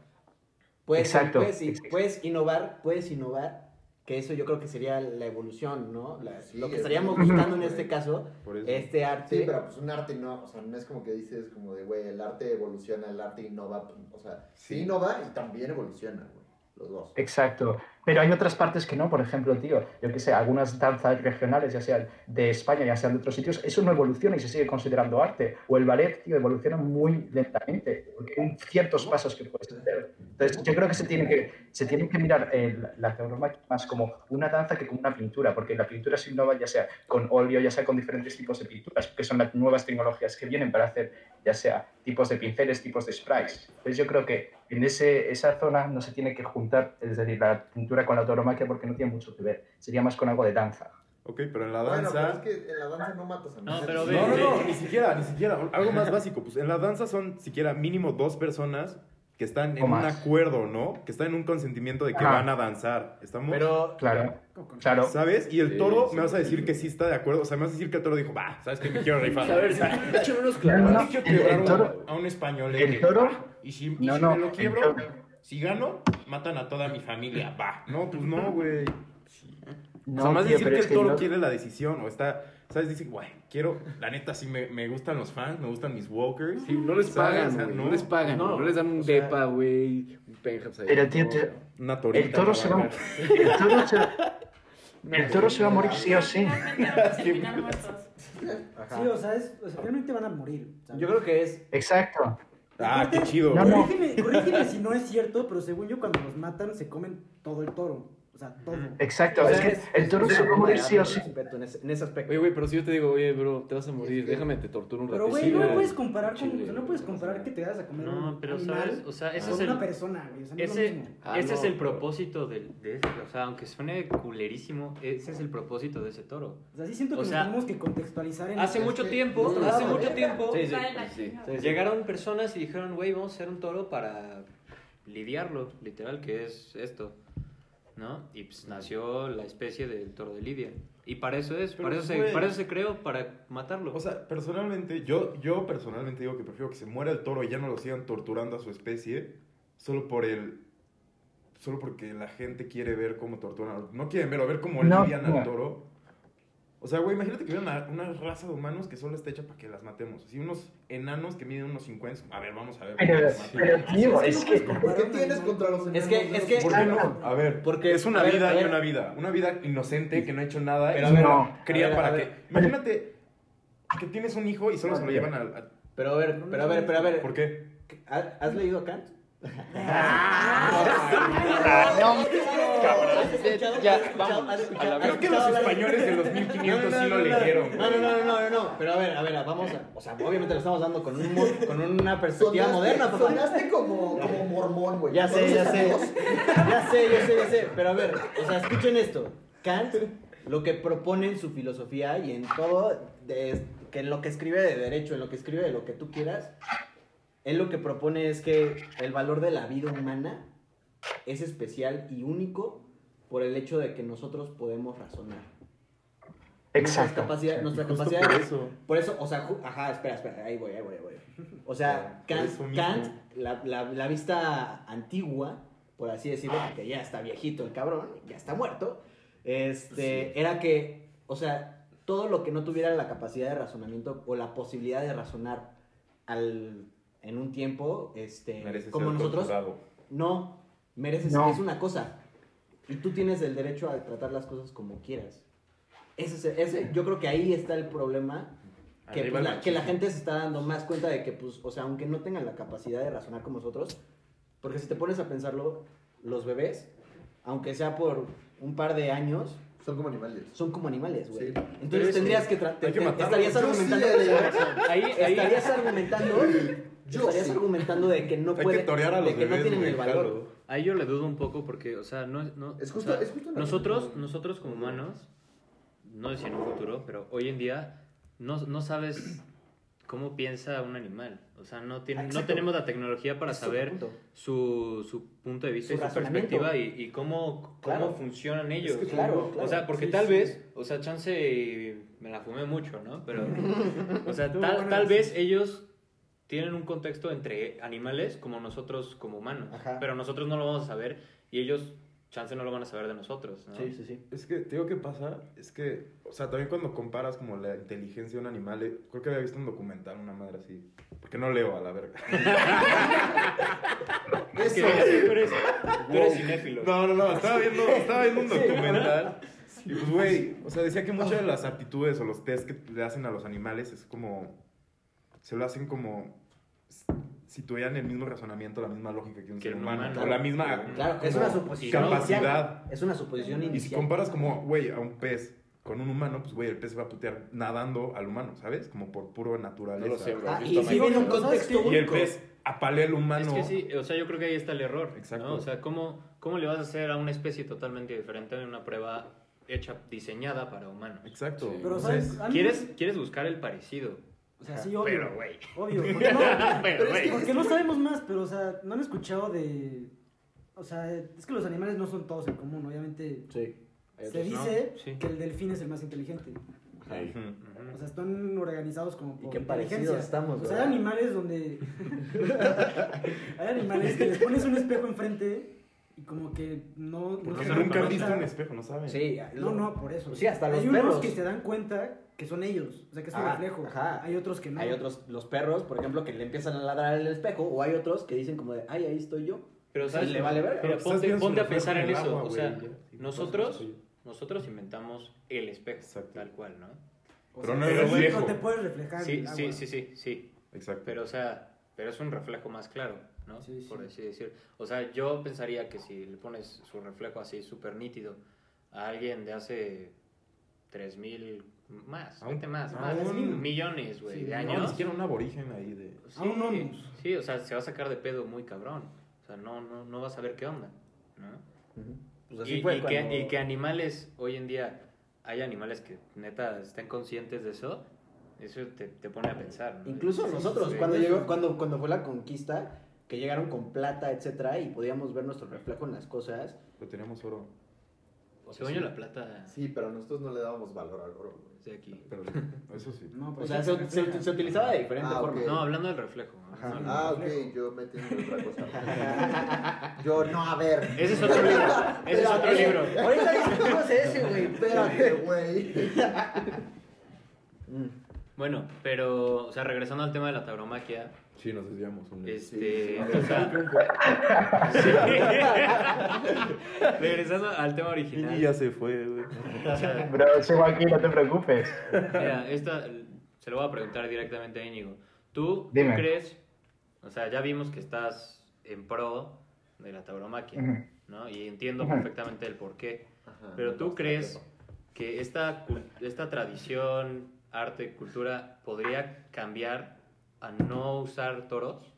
Speaker 2: Puedes,
Speaker 7: Exacto.
Speaker 2: Puedes, puedes innovar, puedes innovar, que eso yo creo que sería la evolución, ¿no? La-
Speaker 4: Sí,
Speaker 2: lo que
Speaker 4: es-
Speaker 2: estaríamos <laughs> buscando en este caso,
Speaker 3: Por eso.
Speaker 2: este arte.
Speaker 4: Sí, pero pues un arte no, o sea, no es como que dices como de, güey, el arte evoluciona, el arte innova, o sea, Sí. innova y también evoluciona, güey, los dos.
Speaker 7: Exacto. Pero hay otras partes que no, por ejemplo, tío, yo que sé, algunas danzas regionales, ya sean de España, ya sean de otros sitios, eso no evoluciona y se sigue considerando arte. O el ballet, tío, evoluciona muy lentamente, porque hay ciertos pasos que puedes hacer. Entonces, yo creo que se tiene que, se tiene que mirar eh, la- tauromaquia más como una danza que como una pintura, porque la pintura se innova ya sea con óleo, ya sea con diferentes tipos de pinturas, que son las nuevas tecnologías que vienen para hacer, ya sea tipos de pinceles, tipos de sprays. Entonces, yo creo que en ese, esa zona no se tiene que juntar, es decir, la pintura con la tauromaquia porque no tiene mucho que ver. Sería más con algo de danza.
Speaker 3: Ok, pero en la
Speaker 4: Bueno, pero
Speaker 3: danza...
Speaker 4: es que en la danza no matas a
Speaker 9: No,
Speaker 4: nadie.
Speaker 9: pero ve-
Speaker 3: No, no, no, ni siquiera, ni siquiera. Algo más básico. Pues en la danza son siquiera mínimo dos personas que están en un acuerdo, ¿no? Que están en un consentimiento de que
Speaker 7: Ajá.
Speaker 3: van a danzar. ¿Estamos?
Speaker 2: Pero,
Speaker 7: Claro, claro.
Speaker 3: ¿Sabes? Y el
Speaker 8: Sí,
Speaker 3: toro
Speaker 8: sí,
Speaker 3: me vas a
Speaker 8: sí.
Speaker 3: decir que sí está de acuerdo. O sea, me vas a decir que el toro dijo, va, ¿sabes qué? Me quiero <laughs> rifar.
Speaker 8: A ver, échame unos
Speaker 7: No,
Speaker 8: clavos.
Speaker 7: no,
Speaker 3: quiero
Speaker 7: el
Speaker 3: quebrar
Speaker 7: toro-
Speaker 3: a un español.
Speaker 7: el
Speaker 3: que,
Speaker 7: toro-
Speaker 3: Y si, y
Speaker 7: No,
Speaker 3: si
Speaker 7: no,
Speaker 3: me lo quiebro, si gano, matan a toda mi familia. Va. No, pues no, güey. <laughs>
Speaker 7: No,
Speaker 3: o sea, más
Speaker 7: tío,
Speaker 3: decir que el toro
Speaker 7: no-
Speaker 3: quiere la decisión. O está, ¿sabes? Dice, güey, quiero, la neta, sí me, me gustan los fans, me gustan mis walkers.
Speaker 8: Sí, no les
Speaker 3: ¿Sabes?
Speaker 8: pagan,
Speaker 3: O sea,
Speaker 8: güey.
Speaker 3: no.
Speaker 8: No les pagan,
Speaker 2: No,
Speaker 8: les dan un
Speaker 2: o sea-
Speaker 8: depa, güey. Un penthouse ahí.
Speaker 7: Pero, tío, tío,
Speaker 3: Una torita.
Speaker 7: el toro se va, el toro se, el toro se va a morir sí o sí.
Speaker 5: Finalmente.
Speaker 10: Sí, o sea, es, o sea, realmente van a morir. ¿sabes?
Speaker 2: yo creo que es
Speaker 7: Exacto.
Speaker 3: Ah, qué chido,
Speaker 7: No,
Speaker 3: güey.
Speaker 7: no.
Speaker 10: Corrígeme, corrígeme si no es cierto, pero según yo, cuando los matan, se comen todo el toro. O sea, todo.
Speaker 7: Exacto.
Speaker 2: o
Speaker 7: es que el toro se va a morir sí o sí.
Speaker 2: en ese, en ese aspecto.
Speaker 8: Oye, güey, pero si yo te digo, oye, bro, te vas a morir, déjame te torturo un rato.
Speaker 10: Pero, güey, no puedes comparar con,
Speaker 8: Chile,
Speaker 10: o sea, no puedes comparar que te vas a comer
Speaker 9: No,
Speaker 10: un
Speaker 9: pero
Speaker 10: animal
Speaker 9: sabes, o sea, ese es el-
Speaker 10: una persona, güey. O sea, no es lo
Speaker 9: Ese,
Speaker 10: mismo.
Speaker 8: Ah,
Speaker 9: ese es el
Speaker 8: pero-
Speaker 9: propósito del, de ese, o sea, aunque suene culerísimo, ese es el propósito de ese toro.
Speaker 10: O sea, sí siento
Speaker 9: o
Speaker 10: que nos
Speaker 9: sea,
Speaker 10: tenemos que contextualizar en
Speaker 9: Hace mucho tiempo, hace mucho tiempo,
Speaker 2: Sí. Sí,
Speaker 8: sí.
Speaker 9: llegaron personas y dijeron, güey, vamos a hacer un toro para lidiarlo, literal, que es esto, ¿no? Y pues nació la especie del toro de Lidia. Y para eso es, para eso, se, para eso se creó, para matarlo.
Speaker 3: O sea, personalmente, yo, yo personalmente digo que prefiero que se muera el toro y ya no lo sigan torturando a su especie, solo por el... Solo porque la gente quiere ver cómo torturan. No quieren verlo, ver cómo
Speaker 7: No,
Speaker 3: lidian
Speaker 7: no.
Speaker 3: al toro. O sea, güey, imagínate que hubiera una, una raza de humanos que solo está hecha para que las matemos. Así unos enanos que miden unos 50. A ver, vamos a ver.
Speaker 7: Pero, tío,
Speaker 10: Es que
Speaker 4: ¿Por qué tienes contra los enanos?
Speaker 2: Es que- es que-
Speaker 3: ¿Por qué no? A ver,
Speaker 2: Porque-
Speaker 3: es una
Speaker 2: ver,
Speaker 3: vida y una vida. Una vida inocente que no ha hecho nada.
Speaker 2: Pero
Speaker 3: y
Speaker 2: a ver,
Speaker 7: no.
Speaker 3: cría
Speaker 2: a ver,
Speaker 3: para que. Imagínate que tienes un hijo y solo se lo llevan al. a-
Speaker 2: Pero a ver, pero a ver, pero a ver.
Speaker 3: ¿Por qué?
Speaker 2: ¿Has has leído a Kant?
Speaker 6: Ah, no, cabrón. Ya, vamos.
Speaker 2: ¿Has
Speaker 6: a
Speaker 2: escuchado-
Speaker 6: la
Speaker 2: has
Speaker 3: Creo que los españoles de los 1500
Speaker 2: No, no,
Speaker 3: sí lo leyeron.
Speaker 2: No, no, no, no, no, no, pero a ver, a ver, vamos a, o sea, obviamente lo estamos dando con, con una perspectiva moderna, papá.
Speaker 4: Sonaste como, como mormón, güey.
Speaker 2: Ya sé,
Speaker 4: ¿Conoces
Speaker 2: ya sé, ya sé, ya sé, ya sé, pero a ver, o sea, escuchen esto, Kant lo que propone en su filosofía y en todo, de- que en lo que escribe de derecho, en lo que escribe de lo que tú quieras, él lo que propone es que el valor de la vida humana es especial y único por el hecho de que nosotros podemos razonar. Nuestra
Speaker 7: Exacto.
Speaker 2: capacidad, nuestra capacidad
Speaker 3: por eso.
Speaker 2: por eso, o sea, ajá, espera, espera, ahí voy, ahí voy, ahí voy. O sea, Kant. Kant la, la- la vista antigua, por así decirlo, porque ya está viejito el cabrón, ya está muerto, este, era que, o sea, todo lo que no tuviera la capacidad de razonamiento o la posibilidad de razonar al, en un tiempo, este,
Speaker 3: Merece
Speaker 2: como
Speaker 3: ser
Speaker 2: nosotros,
Speaker 3: torturado.
Speaker 2: no, mereces,
Speaker 7: No.
Speaker 2: es una cosa. Y tú tienes el derecho a tratar las cosas como quieras. Ese, es- ese, yo creo que ahí está el problema. Que, pues, la, que la gente se está dando más cuenta de que, pues, o sea, aunque no tengan la capacidad de razonar como nosotros, porque si te pones a pensarlo, los bebés, aunque sea por un par de años,
Speaker 4: Son como animales.
Speaker 2: son como animales, güey.
Speaker 4: Sí.
Speaker 2: Entonces
Speaker 9: es
Speaker 2: tendrías
Speaker 9: que
Speaker 2: que... tra-
Speaker 3: hay que
Speaker 2: te-
Speaker 3: matarlos.
Speaker 2: estarías argumentando...
Speaker 9: Ahí, <laughs> ahí,
Speaker 2: estarías argumentando... <laughs>
Speaker 4: Yo
Speaker 2: estarías
Speaker 4: sí.
Speaker 2: argumentando de que no
Speaker 3: Hay que
Speaker 2: pueden...
Speaker 3: torear a
Speaker 2: de que no tienen el valor.
Speaker 3: claro.
Speaker 9: ahí yo le dudo un poco porque, o sea, no es... No,
Speaker 4: Es
Speaker 9: o
Speaker 4: justo-
Speaker 9: sea,
Speaker 4: es justo la
Speaker 9: nosotros, nosotros como humanos, no sé si en un futuro, pero hoy en día no, no sabes cómo piensa un animal. O sea, no, tiene, no tenemos la tecnología para
Speaker 2: es
Speaker 9: saber
Speaker 2: punto.
Speaker 9: su, su punto de vista
Speaker 2: Su
Speaker 9: y su perspectiva y, y cómo,
Speaker 2: Claro.
Speaker 9: cómo funcionan ellos.
Speaker 2: que claro, claro.
Speaker 9: O sea, porque
Speaker 10: Sí,
Speaker 9: tal
Speaker 10: sí.
Speaker 9: vez, o sea, chance me la fumé mucho, ¿no? Pero, o sea, tal, tal vez ellos tienen un contexto entre animales como nosotros como humanos,
Speaker 2: Ajá.
Speaker 9: pero nosotros no lo vamos a saber y ellos chance no lo van a saber de nosotros, ¿no?
Speaker 2: Sí, sí, sí.
Speaker 3: Es que, te digo qué pasa, es que, o sea, también cuando comparas como la inteligencia de un animal, eh, creo que había visto un documental, una madre así, porque no leo a la verga. <laughs>
Speaker 9: Es que
Speaker 4: Eso.
Speaker 9: tú eres, tú eres cinéfilo.
Speaker 3: No, no, no, estaba viendo, estaba viendo un documental y pues, güey, o sea, decía que muchas de las aptitudes o los test que le hacen a los animales es como, se lo hacen como si tuvieran el mismo razonamiento, la misma lógica que un
Speaker 9: Que
Speaker 3: ser humano,
Speaker 9: humano.
Speaker 3: o la misma
Speaker 2: Claro, es una suposición
Speaker 3: capacidad.
Speaker 2: inicial. Es una suposición
Speaker 3: Y si
Speaker 2: inicial.
Speaker 3: comparas como, güey, a un pez con un humano, pues, güey, el pez se va a putear nadando al humano, ¿sabes? Como por puro naturaleza.
Speaker 8: No lo sé, bro.
Speaker 2: Ah,
Speaker 8: ¿Has
Speaker 2: y
Speaker 8: Michael
Speaker 2: viene un contexto
Speaker 3: Y el pez apalea al humano.
Speaker 9: Es que sí, o sea, yo creo que ahí está el error.
Speaker 3: Exacto.
Speaker 9: ¿no? O sea, ¿cómo, ¿cómo le vas a hacer a una especie totalmente diferente en una prueba hecha, diseñada para humanos?
Speaker 3: Exacto.
Speaker 9: ¿Quieres, quieres buscar el parecido.
Speaker 10: O sea, sí, obvio.
Speaker 9: Pero, güey.
Speaker 10: Obvio. <laughs> Porque no,
Speaker 9: Pero, güey.
Speaker 10: porque no sabemos más, pero, o sea, no han escuchado de... O sea, es que los animales no son todos en común, obviamente.
Speaker 2: Sí.
Speaker 10: Se
Speaker 2: no.
Speaker 10: dice
Speaker 9: Sí.
Speaker 10: que el delfín es el más inteligente. O sea, están organizados como por
Speaker 2: qué
Speaker 10: inteligencia.
Speaker 2: parecidos estamos,
Speaker 10: O sea, hay animales donde... <laughs> hay animales que les pones un espejo enfrente y como que no... no
Speaker 3: Porque
Speaker 10: se
Speaker 3: nunca han visto un espejo, no saben.
Speaker 2: Sí.
Speaker 10: No, no, por eso.
Speaker 2: Sí, hasta los
Speaker 10: Hay unos que se dan cuenta que son ellos, o sea, que es un
Speaker 2: Ah,
Speaker 10: reflejo.
Speaker 2: ajá.
Speaker 10: Hay otros que no.
Speaker 2: Hay otros, los perros, por ejemplo, que le empiezan a ladrar al espejo, o hay otros que dicen como de, ay, ahí estoy yo.
Speaker 9: Pero, ¿sabes?
Speaker 2: le vale.
Speaker 9: Mira,
Speaker 3: Estás
Speaker 9: ponte, ponte a pensar en
Speaker 3: el
Speaker 9: eso.
Speaker 3: agua,
Speaker 9: o sea, nosotros, nosotros inventamos el espejo,
Speaker 3: Exacto.
Speaker 9: tal cual, ¿no?
Speaker 10: O
Speaker 3: Pero
Speaker 10: sea,
Speaker 3: no
Speaker 10: pero
Speaker 3: reflejo.
Speaker 10: te puedes reflejar en
Speaker 9: Sí,
Speaker 10: el
Speaker 9: sí,
Speaker 10: agua.
Speaker 9: sí, sí, sí.
Speaker 3: Exacto.
Speaker 9: Pero, o sea, pero es un reflejo más claro, ¿no?
Speaker 10: Sí, sí.
Speaker 9: Por así decir. O sea, yo pensaría que si le pones su reflejo así súper nítido a alguien de hace 3000 más,
Speaker 3: Aún-
Speaker 9: vete más,
Speaker 3: aún-
Speaker 9: más, millones, güey,
Speaker 10: Sí,
Speaker 9: de
Speaker 10: no,
Speaker 3: No, ni
Speaker 9: años.
Speaker 3: siquiera un aborigen ahí de...
Speaker 9: Sí,
Speaker 10: Aún no nos-
Speaker 9: sí, o sea, se va a sacar de pedo muy cabrón. O sea, no, no, no vas a ver qué onda, ¿no?
Speaker 2: Pues así
Speaker 9: y,
Speaker 2: fue
Speaker 9: y
Speaker 2: cuando-
Speaker 9: que, y que animales, hoy en día, hay animales que neta estén conscientes de eso, eso te, te pone a pensar. ¿no?
Speaker 2: Incluso
Speaker 9: Sí,
Speaker 2: nosotros,
Speaker 9: sí.
Speaker 2: cuando, llegó, cuando, cuando fue la conquista, que llegaron con plata, etcétera, y podíamos ver nuestro reflejo en las cosas.
Speaker 3: Pero teníamos oro.
Speaker 9: Según yo, la plata
Speaker 4: Sí, pero nosotros no le dábamos valor al oro, güey.
Speaker 9: de aquí.
Speaker 3: Pero eso sí.
Speaker 10: No,
Speaker 2: O
Speaker 10: pues
Speaker 2: sea,
Speaker 10: sí
Speaker 2: se,
Speaker 10: se
Speaker 2: se-
Speaker 10: refleja.
Speaker 2: se utilizaba de diferente
Speaker 4: Ah,
Speaker 2: forma.
Speaker 9: No, hablando del reflejo.
Speaker 4: Ah, ok, yo me entiendo otra cosa. <laughs> Yo, no, a ver.
Speaker 9: Ese es otro libro. Ese es otro libro.
Speaker 2: Ahorita discutimos ese, güey.
Speaker 4: Espérate, güey. <laughs>
Speaker 9: Bueno, pero, o sea, regresando al tema de la tauromaquia,
Speaker 3: Sí, nos desviamos. Un...
Speaker 9: este, o sea, sí. <laughs> regresando al tema original.
Speaker 3: Y ya se fue, güey. <laughs>
Speaker 7: Bro, sigo aquí, no te preocupes.
Speaker 9: Mira, esta se lo voy a preguntar directamente a Íñigo. ¿Tú, crees, o sea, ya vimos que estás en pro de la tauromaquia. ¿no? Y entiendo perfectamente el por qué. Pero tú crees que esta, cul- esta tradición, arte, cultura podría cambiar a no usar toros?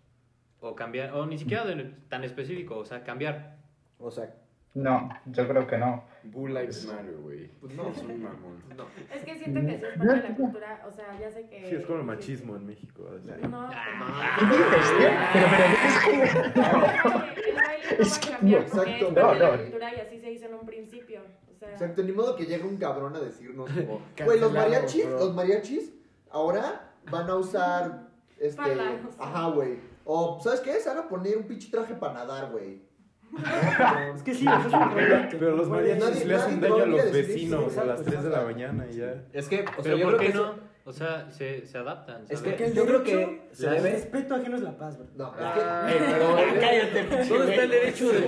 Speaker 9: O cambiar, o ni siquiera de- tan específico, o sea, cambiar.
Speaker 2: O sea,
Speaker 7: No, yo creo que no.
Speaker 8: Bull Lives Matter, güey.
Speaker 4: Pues no.
Speaker 8: Es un mamón.
Speaker 4: No.
Speaker 5: Es que siento que sí es parte de la cultura, o sea, ya sé que...
Speaker 3: Sí, es como el machismo en México. así.
Speaker 5: No,
Speaker 9: Ah.
Speaker 7: ¿Qué dices, tío? Pero, pero, es que-
Speaker 5: no
Speaker 7: Es <laughs> que no,
Speaker 4: exacto.
Speaker 5: es parte de
Speaker 7: No,
Speaker 5: la
Speaker 7: no.
Speaker 5: cultura y así se hizo en un principio. O sea,
Speaker 4: Exacto, ni modo que llegue un cabrón a decirnos como, <laughs> güey, los mariachis, los mariachis ahora van a usar este,
Speaker 5: sea.
Speaker 4: ajá, güey. O, ¿sabes qué? Se van a poner un pinche traje para nadar, güey. <laughs>
Speaker 10: Es que sí, eso es un problema.
Speaker 3: Pero los mariachis
Speaker 4: nadie-
Speaker 3: le hacen daño a
Speaker 4: a
Speaker 3: los
Speaker 4: decir
Speaker 3: vecinos a
Speaker 10: exacto,
Speaker 3: las 3 de la
Speaker 10: exacto.
Speaker 3: mañana y ya.
Speaker 2: es que, o sea,
Speaker 9: Pero
Speaker 2: yo
Speaker 9: ¿por
Speaker 2: creo
Speaker 9: qué
Speaker 2: que
Speaker 9: no?
Speaker 2: eso-
Speaker 9: O sea, se, se adaptan.
Speaker 2: Es
Speaker 9: ¿sabes?
Speaker 2: que yo creo que se
Speaker 10: El
Speaker 2: debe...
Speaker 10: respeto ajeno es la paz, bro.
Speaker 4: No, es que, <laughs>
Speaker 2: Ey, pero <laughs> cállate,
Speaker 8: ¿Dónde está el derecho de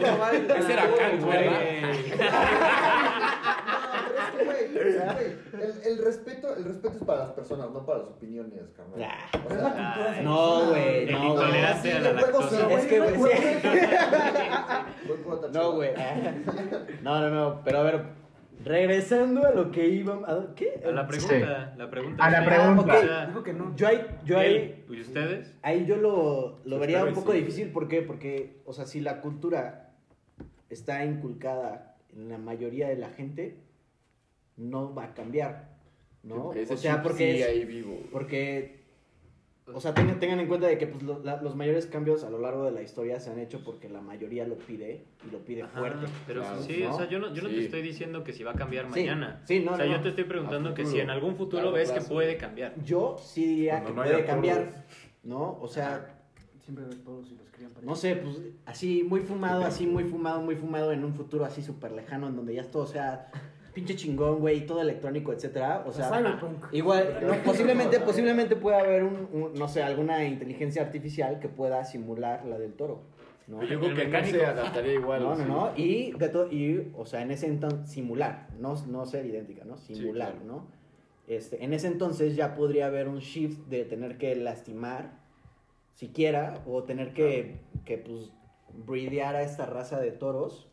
Speaker 8: Ese era Kant, güey.
Speaker 4: no, pero es que, güey, es que, güey, el, el respeto, el respeto es para las personas, no para las opiniones, carnal.
Speaker 2: Ah,
Speaker 4: O sea,
Speaker 2: No, güey, no,
Speaker 9: a la lactosa.
Speaker 2: Es que, güey, No, güey. No, no, no. Pero a ver, regresando a lo que íbamos. ¿a ¿Qué?
Speaker 9: A la pregunta, la pregunta.
Speaker 7: A la
Speaker 9: sí.
Speaker 7: pregunta.
Speaker 9: O sea,
Speaker 10: Dijo que no.
Speaker 2: Yo ahí, yo ahí,
Speaker 9: ¿Y ustedes?
Speaker 2: ahí yo lo, lo
Speaker 3: Pues
Speaker 2: vería un poco
Speaker 3: sí.
Speaker 2: difícil. ¿Por qué? Porque, o sea, si la cultura está inculcada en la mayoría de la gente, no va a cambiar. ¿no?
Speaker 8: Ese
Speaker 2: O sea,
Speaker 8: chip
Speaker 2: porque
Speaker 8: sigue
Speaker 2: es-
Speaker 8: ahí vivo.
Speaker 2: Porque, o sea, tengan, tengan en cuenta de que pues, lo- la- los mayores cambios a lo largo de la historia se han hecho porque la mayoría lo pide y lo pide
Speaker 9: Ajá,
Speaker 2: fuerte.
Speaker 9: pero
Speaker 8: claro,
Speaker 9: sí,
Speaker 2: ¿no?
Speaker 9: o sea, yo no, yo no te estoy diciendo que si va a cambiar
Speaker 2: Sí,
Speaker 9: mañana.
Speaker 2: sí, no,
Speaker 9: o sea,
Speaker 2: no,
Speaker 9: yo
Speaker 2: no.
Speaker 9: te estoy preguntando que si en algún futuro ves que puede cambiar.
Speaker 2: Yo sí diría
Speaker 3: Cuando
Speaker 2: que
Speaker 3: no
Speaker 2: puede cambiar. ¿no? O sea,
Speaker 10: Siempre todos y los crían para
Speaker 2: No sé, pues así muy fumado, así muy fumado, muy fumado en un futuro así súper lejano en donde ya todo sea pinche chingón, güey, todo electrónico, etcétera. O sea,
Speaker 10: Cyberpunk.
Speaker 2: igual, no, posiblemente, posiblemente pueda haber un, un, no sé, alguna inteligencia artificial que pueda simular la del toro, ¿no?
Speaker 8: Yo creo que no se adaptaría igual.
Speaker 2: No, no, no. Y, de to- y, o sea, en ese entonces, simular, no, no ser idéntica, ¿no? Simular,
Speaker 8: claro.
Speaker 2: ¿no? Este, en ese entonces ya podría haber un shift de tener que lastimar, siquiera, o tener que, que pues, breedear a esta raza de toros.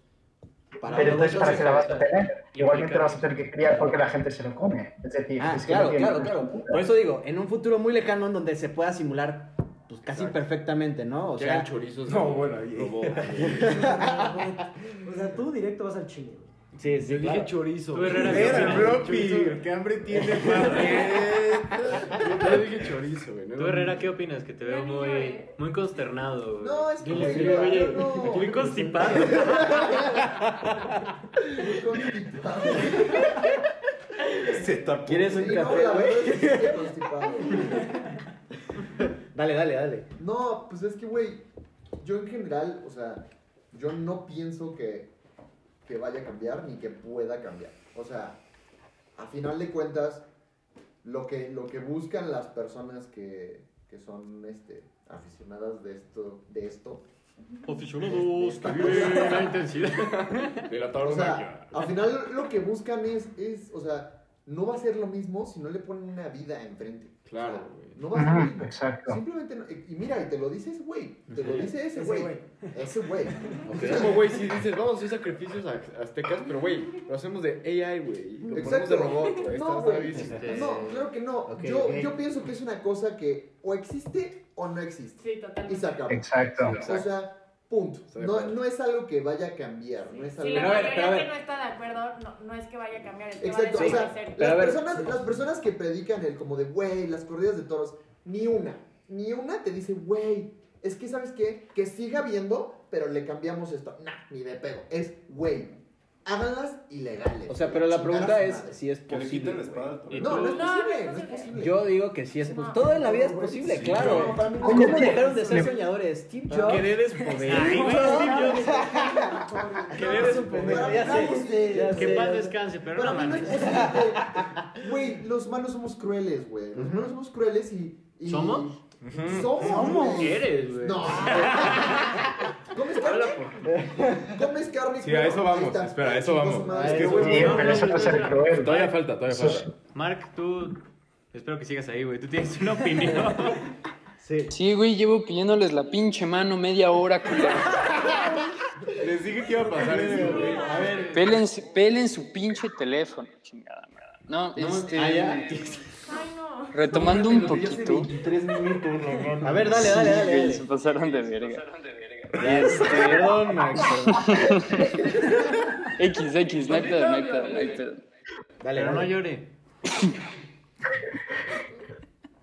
Speaker 2: Para
Speaker 7: Pero entonces, ¿para qué la vas a tener? Igualmente la vas a tener que criar porque la gente se lo come. Es decir,
Speaker 2: Ah,
Speaker 7: es que no
Speaker 2: claro, claro, claro. Por eso digo, en un futuro muy lejano en donde se pueda simular pues casi perfectamente, ¿no? O
Speaker 8: Llegan
Speaker 2: sea,
Speaker 8: chorizos.
Speaker 3: No, bueno,
Speaker 8: robot. <laughs>
Speaker 10: O sea, tú directo vas al chile, güey.
Speaker 2: Sí, sí,
Speaker 8: Yo dije chorizo.
Speaker 9: Tú, Herrera,
Speaker 8: güey.
Speaker 9: ¿qué
Speaker 3: Era
Speaker 9: opinas?
Speaker 3: floppy, qué hambre tiene
Speaker 8: Yo dije chorizo, güey. no
Speaker 9: Tú,
Speaker 8: era-
Speaker 9: Herrera, ¿qué opinas? Que te veo muy, muy consternado. güey.
Speaker 4: No, es que
Speaker 9: oye,
Speaker 4: no.
Speaker 9: muy constipado.
Speaker 4: Muy constipado.
Speaker 3: Se tapó.
Speaker 2: ¿Quieres un
Speaker 4: Sí,
Speaker 2: café, güey? Dale, dale, dale.
Speaker 4: No, pues es que, güey, yo en general, o sea, yo no pienso que, que vaya a cambiar ni que pueda cambiar. O sea, a final de cuentas, lo que, lo que buscan las personas que, que son este, aficionadas de esto, de esto
Speaker 9: Aficionados que viven la intensidad. <laughs>
Speaker 8: De la
Speaker 4: o sea, al final lo que buscan es, es, o sea, no va a ser lo mismo si no le ponen una vida enfrente.
Speaker 8: Claro,
Speaker 4: O sea,
Speaker 8: güey.
Speaker 4: No va a ser mismo.
Speaker 7: exacto.
Speaker 4: Simplemente, no- y mira, y te lo dice ese güey, te lo dice ese güey, ese güey. <laughs>
Speaker 8: Es como, güey, si dices, vamos a hacer sacrificios a- aztecas, pero, güey, lo hacemos de AI, güey. Lo ponemos
Speaker 4: Exacto.
Speaker 8: de robot, güey.
Speaker 4: No, güey.
Speaker 8: bien.
Speaker 9: Este,
Speaker 4: No, claro que no.
Speaker 2: Ok,
Speaker 4: yo,
Speaker 2: ok.
Speaker 4: yo pienso que es una cosa que o existe o no existe.
Speaker 5: Sí,
Speaker 4: Y
Speaker 5: totalmente.
Speaker 4: se acaba.
Speaker 7: Exacto.
Speaker 4: O sea, punto. No, no es algo que vaya a cambiar. No es
Speaker 5: Si
Speaker 4: algo
Speaker 5: la
Speaker 2: Pero a ver,
Speaker 5: mayoría
Speaker 2: pero
Speaker 5: que no está de acuerdo, no, no es que vaya a cambiar, que
Speaker 4: Exacto,
Speaker 5: va a
Speaker 4: o sea, las personas, las personas que predican el como de, güey, las corridas de toros, ni una, ni una te dice, güey, es que, ¿sabes qué? Que siga habiendo, pero le cambiamos esto. Nah, ni de pedo. Es, güey, háganlas ilegales.
Speaker 2: O sea, pero la pregunta es
Speaker 4: madre.
Speaker 2: si es
Speaker 3: Que le
Speaker 2: posible.
Speaker 3: quiten la
Speaker 4: No, no es
Speaker 5: No, no
Speaker 4: posible, no es
Speaker 5: posible.
Speaker 4: posible.
Speaker 2: Yo digo que sí es
Speaker 5: No.
Speaker 2: posible. Todo en la vida es posible,
Speaker 3: Sí,
Speaker 2: claro.
Speaker 4: no, mí.
Speaker 2: ¿Cómo dejaron de ser soñadores? Steve Jobs.
Speaker 8: Querer es poder.
Speaker 9: Ay, güey, Steve Jobs.
Speaker 2: Querer es un pendejo. Ya sé,
Speaker 9: Que paz descanse, pero no mames.
Speaker 4: posible. Güey, los humanos somos crueles, güey. Los humanos somos crueles y. y-
Speaker 9: ¿Somos?
Speaker 4: Somos. güey.
Speaker 9: ¿Qué eres, güey?
Speaker 4: No. <laughs> ¿Comes carne? ¿Comes carne?
Speaker 3: Sí, a eso vamos.
Speaker 4: Está.
Speaker 3: Espera, a eso vamos. Es que eso
Speaker 4: Güey,
Speaker 7: Sí,
Speaker 3: no,
Speaker 7: pero eso no es ser cruel.
Speaker 3: Todavía falta, todavía falta.
Speaker 9: Mark, tú. Espero que sigas ahí, güey. Tú tienes una opinión. <laughs>
Speaker 2: Sí.
Speaker 6: Sí, güey, llevo pidiéndoles la pinche mano media hora.
Speaker 3: Les dije que iba a pasar eso, güey.
Speaker 2: A ver.
Speaker 6: Pelen, su- pelen su pinche teléfono, chingada madre. No, este,
Speaker 2: ah, ya.
Speaker 5: Ay, no.
Speaker 6: retomando un poquito.
Speaker 2: A ver, dale, dale, dale. Dale.
Speaker 6: Se pasaron de verga.
Speaker 2: Perdón, Max. perdón.
Speaker 6: X, X, no hay pedo, no hay pedo, no hay pedo.
Speaker 2: Dale,
Speaker 9: Pero no llore.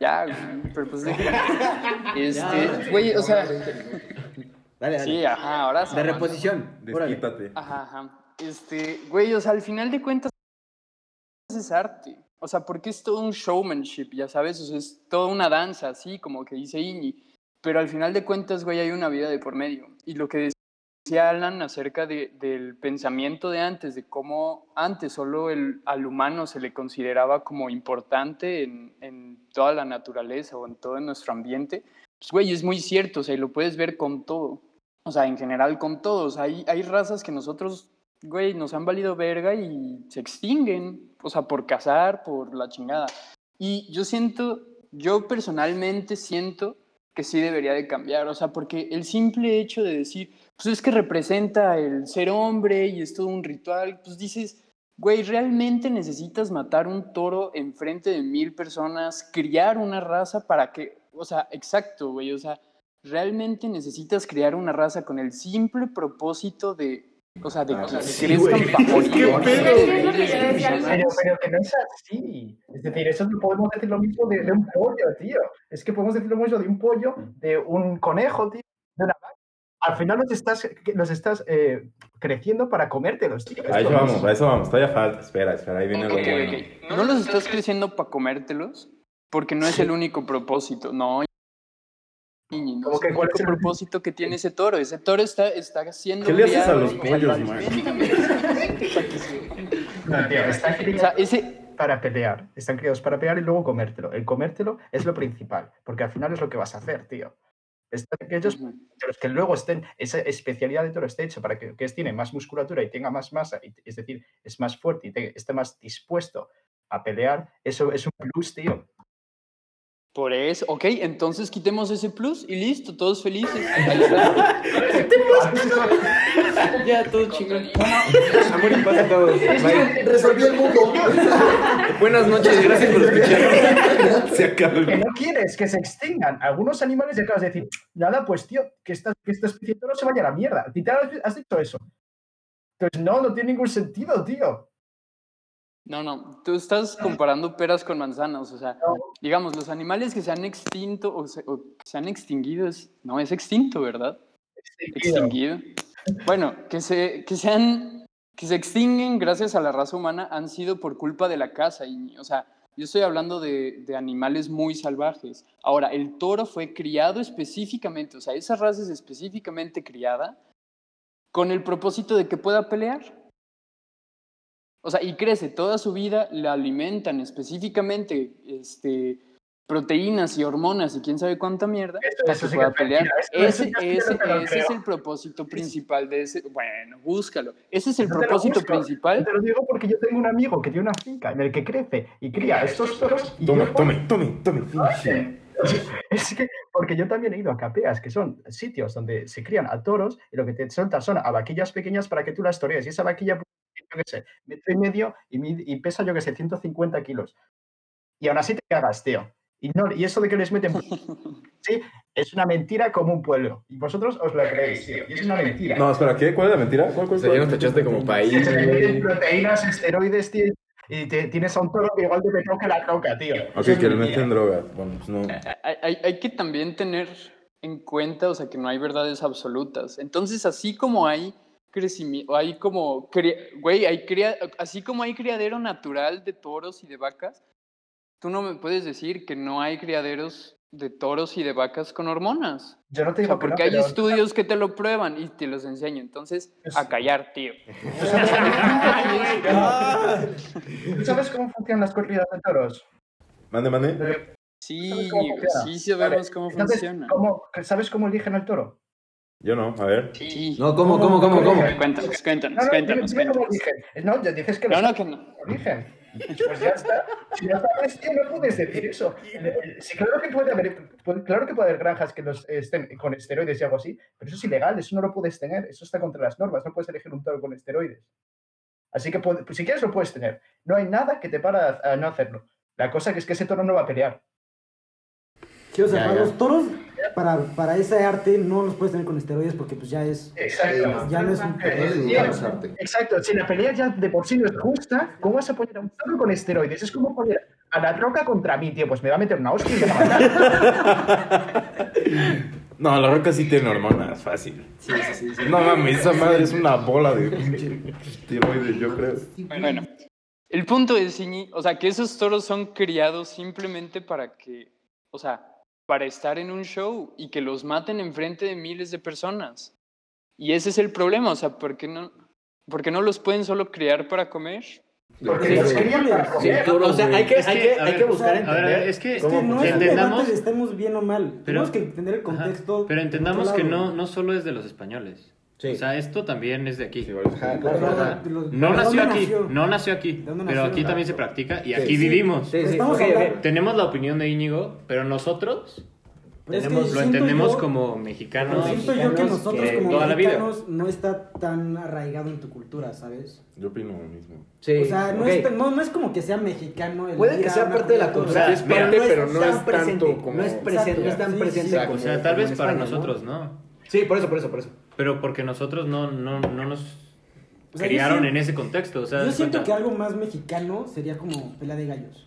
Speaker 6: Ya, pero pues de Este, güey, o sea,
Speaker 2: Dale, dale.
Speaker 6: sí, ajá, ahora sí.
Speaker 2: De reposición. Órale.
Speaker 3: Desquítate.
Speaker 6: Ajá, ajá. Este, güey, o sea, al final de cuentas es arte. O sea, porque es todo un showmanship, ya sabes, o sea, es toda una danza, así como que dice Iñi. Pero al final de cuentas, güey, hay una vida de por medio. Y lo que decía Alan acerca de- del pensamiento de antes, de cómo antes solo el, al humano se le consideraba como importante en, en toda la naturaleza o en todo nuestro ambiente, pues, güey, es muy cierto, o sea, y lo puedes ver con todo. O sea, en general con todos. Hay, hay razas que nosotros, güey, nos han valido verga y se extinguen. O sea, por cazar, por la chingada. Y yo siento, yo personalmente siento que sí debería de cambiar. O sea, porque el simple hecho de decir, pues es que representa el ser hombre y es todo un ritual, pues dices, güey, ¿realmente necesitas matar un toro enfrente de mil personas, criar una raza para que, o sea, exacto, güey, o sea, realmente necesitas crear una raza con el simple propósito de, o sea, de. <laughs>
Speaker 5: Es que yo decía al
Speaker 7: Pero, pero que no es así. Es decir, eso no podemos decir lo mismo de, de un pollo, tío. Es que podemos decir lo mismo de un pollo, de un conejo, tío, de una vaca. Al final los estás, los estás eh, creciendo para comértelos, tío.
Speaker 3: A eso vamos, a eso vamos. Todavía falta. Espera, espera, ahí viene
Speaker 6: Ok,
Speaker 3: lo bueno.
Speaker 6: ok. No los estás creciendo para comértelos, porque no es el único propósito, no. ¿No?
Speaker 7: ¿Cómo
Speaker 6: Es
Speaker 7: que cuál es el-
Speaker 6: propósito que tiene ese toro. Ese toro está, está haciendo
Speaker 3: ¿Qué le haces a los pollos, man?
Speaker 6: Para que se-
Speaker 7: No, tío, están
Speaker 6: O sea,
Speaker 7: criados
Speaker 6: ese,
Speaker 7: para pelear. Están criados para pelear y luego comértelo. El comértelo es lo principal, porque al final es lo que vas a hacer, tío. Están aquellos
Speaker 6: Ujú.
Speaker 7: pero que luego estén, esa especialidad de toro esté hecha para que, que es- tiene más musculatura y tenga más masa, y- es decir, es más fuerte y te- esté más dispuesto a pelear, eso es un plus, tío.
Speaker 6: Por eso, ok, entonces quitemos ese plus y listo, todos felices. <laughs>
Speaker 1: Ya, todo chingón. Amor y paz a todos. Bye.
Speaker 4: Resolví el mundo. <laughs>
Speaker 1: Buenas noches, gracias por escuchar. <laughs>
Speaker 3: Se acabó el-
Speaker 7: Que no quieres que se extingan algunos animales y acabas de decir, nada, pues tío, que esta, que esta especie toro se vaya a la mierda. Has- has dicho eso. Entonces, no, no tiene ningún sentido, tío.
Speaker 6: No, no, tú estás comparando peras con manzanas, o sea, digamos, los animales que se han extinto o, se- o que se han extinguido, es, no, es extinto, ¿verdad? Extinguido. Bueno, que se, que, se han, que se extinguen gracias a la raza humana han sido por culpa de la caza. Y, o sea, yo estoy hablando de, de animales muy salvajes. Ahora, el toro fue criado específicamente, o sea, esa raza es específicamente criada con el propósito de que pueda pelear. O sea, y crece toda su vida, le alimentan específicamente este, proteínas y hormonas y quién sabe cuánta mierda
Speaker 7: Eso-
Speaker 6: para
Speaker 7: eso
Speaker 6: que
Speaker 7: sí
Speaker 6: pueda
Speaker 7: que mentira.
Speaker 6: pelear.
Speaker 7: Eso-
Speaker 6: Ese, ese,
Speaker 7: te
Speaker 6: es el propósito principal de ese. Bueno, búscalo. Ese es el
Speaker 7: te
Speaker 6: propósito.
Speaker 7: Yo
Speaker 6: principal.
Speaker 7: te lo digo porque yo tengo un amigo que tiene una finca en el que crece y cría estos toros. y
Speaker 3: Tome,
Speaker 7: yo-
Speaker 3: tome, tome, tome. finish.
Speaker 7: Es que, porque yo también he ido a capeas, que son sitios donde se crían a toros y lo que te sueltan son a vaquillas pequeñas para que tú las torees. Y esa vaquilla, yo qué sé, metro y medio y, pesa, yo qué sé, 150 kilos. Y aún así te cagas, tío. Y, no, y eso de que les meten... <laughs> sí, es una mentira como un pueblo. Y vosotros os lo creéis, tío. Y es una mentira.
Speaker 3: No, espera, ¿qué? ¿Cuál es la mentira? ¿Cuál, cuál,
Speaker 8: O sea, ya
Speaker 3: cuál?
Speaker 8: nos tachaste como país.
Speaker 7: Proteínas, esteroides, tío. Y te- tienes a un toro que igual te toca la troca, tío.
Speaker 3: Ok, que le meten drogas. Bueno, pues no.
Speaker 6: Hay, hay- hay que también tener en cuenta, o sea, que no hay verdades absolutas. Entonces, así como hay crecimiento, hay como, güey, hay cria- así como hay criadero natural de toros y de vacas, tú no me puedes decir que no hay criaderos de toros y de vacas con hormonas.
Speaker 7: Yo no te
Speaker 6: O
Speaker 7: digo
Speaker 6: sea,
Speaker 7: que no,
Speaker 6: porque hay
Speaker 7: pero-
Speaker 6: estudios que te lo prueban y te los enseño. Entonces, a callar, tío. <laughs>
Speaker 7: ¿Tú sabes cómo funcionan las corridas de toros?
Speaker 3: Mande, mande.
Speaker 6: Sí,
Speaker 7: ¿Sabes cómo funciona?
Speaker 6: sí sabemos cómo
Speaker 7: Entonces,
Speaker 6: funciona.
Speaker 7: ¿cómo- ¿Sabes cómo eligen al toro?
Speaker 3: Yo no, a ver.
Speaker 6: Sí.
Speaker 1: No, ¿cómo, cómo, cómo, cómo?
Speaker 6: Cuéntanos, cuéntanos,
Speaker 7: No, no,
Speaker 6: cuéntanos.
Speaker 7: No, ya dices que
Speaker 6: No,
Speaker 7: los
Speaker 6: no, que no.
Speaker 7: eligen. Pues ya está. Si ya sabes, tío, no puedes decir eso. El- el- Sí, claro que puede haber, puede- claro que puede haber granjas que los estén con esteroides y algo así, pero eso es ilegal, eso no lo puedes tener, eso está contra las normas, no puedes elegir un toro con esteroides. Así que pues, si quieres lo puedes tener. No hay nada que te para a, no hacerlo. La cosa que es que ese toro no va a pelear.
Speaker 10: Sí, o sea,
Speaker 1: Ya,
Speaker 10: para
Speaker 1: ya.
Speaker 10: los toros, para, para ese arte, no los puedes tener con esteroides porque pues ya es...
Speaker 7: Exacto.
Speaker 10: Ya no es un...
Speaker 4: Arte.
Speaker 7: Exacto, si la pelea ya de por sí no es justa, ¿cómo vas a poner a un toro con esteroides? Es como poner a la roca contra mí, tío, pues me va a meter una hostia y me va a matar. <laughs>
Speaker 3: No, la roca sí tiene hormonas, fácil. No mames, esa madre es una bola de tiroides, yo creo.
Speaker 6: Bueno, el punto es, Iñi, o sea, que esos toros son criados simplemente para que, o sea, para estar en un show y que los maten enfrente de miles de personas. Y ese es el problema, o sea, ¿por qué no, por qué no los pueden solo criar para comer?
Speaker 7: Porque
Speaker 1: Sí,
Speaker 7: los querían para
Speaker 1: Sí, o sea, hay que,
Speaker 9: Es
Speaker 1: hay
Speaker 9: que,
Speaker 1: que, hay
Speaker 9: ver,
Speaker 1: que buscar entender.
Speaker 9: ver, es que,
Speaker 10: Es que no es
Speaker 9: entendamos,
Speaker 10: de estemos bien o mal.
Speaker 9: Pero-
Speaker 10: Tenemos que entender el
Speaker 9: Ajá,
Speaker 10: contexto.
Speaker 9: pero entendamos que no, no solo es de los españoles.
Speaker 1: Sí.
Speaker 9: O sea, esto también es de aquí.
Speaker 3: Sí.
Speaker 1: Ajá, claro,
Speaker 10: no,
Speaker 1: claro.
Speaker 10: los-
Speaker 9: No
Speaker 10: ¿de
Speaker 9: nació aquí,
Speaker 10: nació?
Speaker 9: no nació aquí,
Speaker 10: ¿De dónde
Speaker 9: pero
Speaker 10: nació?
Speaker 9: aquí también se practica y
Speaker 1: Sí,
Speaker 9: aquí
Speaker 1: sí.
Speaker 9: vivimos.
Speaker 10: Hablando-
Speaker 9: Tenemos la opinión de Íñigo, pero nosotros
Speaker 10: Pero es que
Speaker 1: Tenemos-
Speaker 9: lo
Speaker 10: siento
Speaker 9: entendemos
Speaker 10: yo-
Speaker 9: como mexicanos.
Speaker 10: siento yo que nosotros
Speaker 1: que
Speaker 10: como
Speaker 9: toda la vida.
Speaker 10: mexicanos no está tan arraigado en tu cultura, ¿sabes?
Speaker 3: Yo opino lo mismo.
Speaker 1: Sí,
Speaker 10: o sea, no,
Speaker 1: ok.
Speaker 10: es, no, no es como que sea mexicano. El
Speaker 1: Puede que sea parte de la
Speaker 10: cultura.
Speaker 1: cultura,
Speaker 9: O sea,
Speaker 1: es
Speaker 9: mira,
Speaker 1: parte, pero no
Speaker 8: tan
Speaker 1: es
Speaker 8: presente,
Speaker 1: tanto como...
Speaker 8: no es presente,
Speaker 1: no es tan presente
Speaker 9: O sea, tal vez para nosotros, ¿no?
Speaker 1: Sí, por eso, por eso, por eso.
Speaker 9: Pero porque nosotros no, no, no nos
Speaker 10: O sea, yo
Speaker 9: criaron
Speaker 10: siento-
Speaker 9: en ese contexto. O sea,
Speaker 10: Yo siento
Speaker 9: cuenta-
Speaker 10: que algo más mexicano sería como pelea de gallos.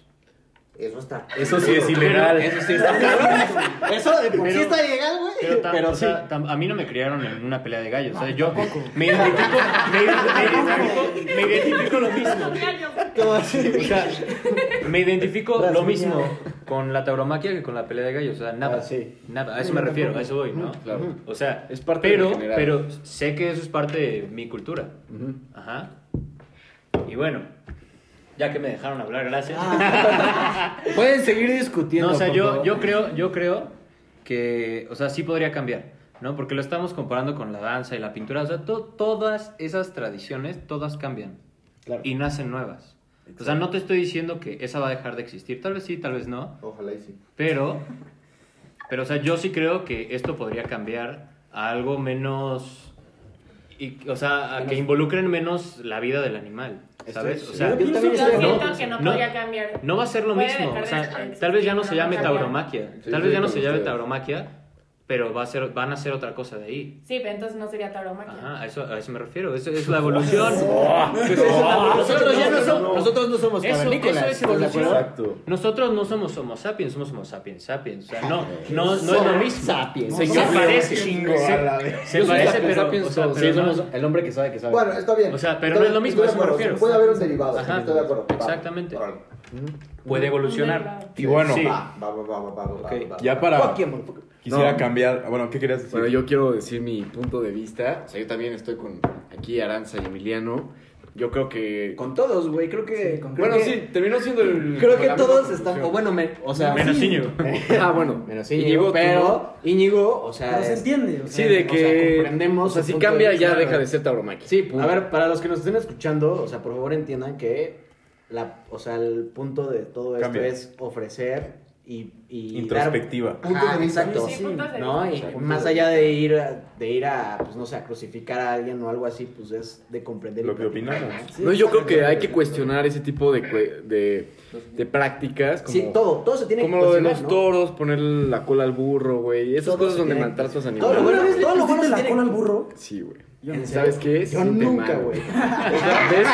Speaker 4: Eso está.
Speaker 3: Eso sí es ilegal.
Speaker 9: Eso sí está.
Speaker 1: Eso de por sí está ilegal, güey.
Speaker 9: Pero, tam-
Speaker 1: Pero
Speaker 9: o
Speaker 1: sí.
Speaker 9: sea, tam- a mí no me criaron en una pelea de gallos. O sea, yo me identifico, me, identifico, me identifico lo mismo.
Speaker 1: ¿Cómo así?
Speaker 9: O sea, me identifico
Speaker 10: Las
Speaker 9: lo mismo. con la tauromaquia que con la pelea de gallos. O sea, nada.
Speaker 2: Ah, sí.
Speaker 9: Nada. A eso me refiero, a eso voy, ¿no?
Speaker 8: Claro.
Speaker 9: O sea,
Speaker 8: Es parte
Speaker 9: pero,
Speaker 8: general.
Speaker 9: pero sé que eso es parte de mi cultura. Ajá. Y bueno, ya que me dejaron hablar, gracias. <laughs>
Speaker 2: Pueden seguir discutiendo.
Speaker 9: No, o sea, yo,
Speaker 2: favor.
Speaker 9: yo creo, yo creo que, o sea, sí podría cambiar, ¿no? Porque lo estamos comparando con la danza y la pintura. O sea, to- todas esas tradiciones, todas cambian
Speaker 2: Claro.
Speaker 9: y nacen nuevas. O sea, no te estoy diciendo que esa va a dejar de existir. Tal vez sí, tal vez no.
Speaker 4: Ojalá y sí.
Speaker 9: Pero, pero, o sea, yo sí creo que esto podría cambiar a algo menos, y, o sea, a que involucren menos la vida del animal, ¿sabes?
Speaker 2: Estoy-
Speaker 9: O sea,
Speaker 2: yo también estoy
Speaker 5: que no,
Speaker 9: No,
Speaker 5: podría cambiar.
Speaker 9: no va a ser lo
Speaker 5: Puede
Speaker 9: mismo. O sea, tal vez ya no se llame tauromaquia. Tal vez ya no se llame tauromaquia, pero va a ser, van a hacer otra cosa de ahí.
Speaker 5: Sí, pero entonces no sería tauromaquia.
Speaker 9: Ajá, a eso, a eso me refiero. Eso es la evolución. <laughs>
Speaker 2: Nosotros ya no somos, nosotros no somos
Speaker 9: Eso,
Speaker 2: cavernícolas.
Speaker 9: eso es
Speaker 2: ¿estás de
Speaker 9: evolución.
Speaker 3: Exacto.
Speaker 9: Nosotros no somos homo sapiens, somos homo sapiens sapiens. O sea, no, <laughs> no, no es lo mismo.
Speaker 2: Sapiens.
Speaker 9: Se, parece.
Speaker 3: chingo
Speaker 9: se, parece, pero,
Speaker 8: sapiens
Speaker 9: o sea, pero
Speaker 2: Sí,
Speaker 9: no-
Speaker 2: somos el hombre que sabe que sabe.
Speaker 4: Bueno, está bien.
Speaker 9: O sea, pero no es lo mismo, a eso me refiero.
Speaker 4: Puede haber un derivado.
Speaker 9: Ajá.
Speaker 4: Estoy de acuerdo.
Speaker 9: Exactamente. puede evolucionar.
Speaker 3: Y bueno,
Speaker 9: Sí.
Speaker 4: Va, va, va, va, va, va,
Speaker 9: Ok.
Speaker 4: va, va.
Speaker 3: ya para... Quisiera
Speaker 8: No.
Speaker 3: cambiar... Bueno, ¿qué querías decir?
Speaker 8: Bueno, yo quiero decir mi punto de vista. O sea, yo también estoy con aquí Aranza y Emiliano. Yo creo que.
Speaker 2: Con todos, güey, creo que...
Speaker 10: Sí, con-
Speaker 2: creo
Speaker 8: bueno,
Speaker 2: que-
Speaker 8: sí, terminó siendo el.
Speaker 2: Creo que todos están, o bueno, me- o sea...
Speaker 9: Menos Íñigo. <laughs>
Speaker 8: Ah, bueno.
Speaker 2: Menos
Speaker 8: Íñigo,
Speaker 2: pero. Íñigo, o sea...
Speaker 10: Pero se entiende. o
Speaker 8: Sí, de
Speaker 2: o sea,
Speaker 8: que.
Speaker 2: comprendemos
Speaker 8: O sea, si
Speaker 2: punto de
Speaker 8: cambia, ya deja de ser tauromaquia.
Speaker 2: Sí, a ver, para los que nos estén escuchando, o sea, por favor entiendan que la, o sea, el punto de todo esto
Speaker 3: Cambia.
Speaker 2: es ofrecer y, y
Speaker 3: Introspectiva.
Speaker 2: dar-
Speaker 4: Puntos de
Speaker 2: Ajá,
Speaker 4: vista.
Speaker 2: exacto.
Speaker 5: Sí, puntos de
Speaker 2: ¿no?
Speaker 5: vista.
Speaker 2: Y más allá de ir a, de ir a pues no sé, a crucificar a alguien o algo así, pues es de comprender
Speaker 3: Lo que opinamos.
Speaker 2: ¿no?
Speaker 8: No, yo creo que hay que cuestionar ese tipo de, de, de prácticas. Como,
Speaker 2: Sí, todo, todo se tiene
Speaker 8: como
Speaker 2: que
Speaker 8: lo de los
Speaker 2: ¿no?
Speaker 8: toros, poner la cola al burro, güey. Esas
Speaker 2: Todo
Speaker 8: cosas donde
Speaker 2: tiene-
Speaker 8: maltratas
Speaker 2: todo lo
Speaker 8: animales.
Speaker 2: bueno-
Speaker 10: ¿Alguna vez le
Speaker 2: todo lo bueno se
Speaker 10: la
Speaker 2: tiene-
Speaker 10: cola al burro?
Speaker 8: Sí, güey. ¿Sabes qué? Se
Speaker 2: Yo nunca, güey.
Speaker 8: O sea, ¿Ves?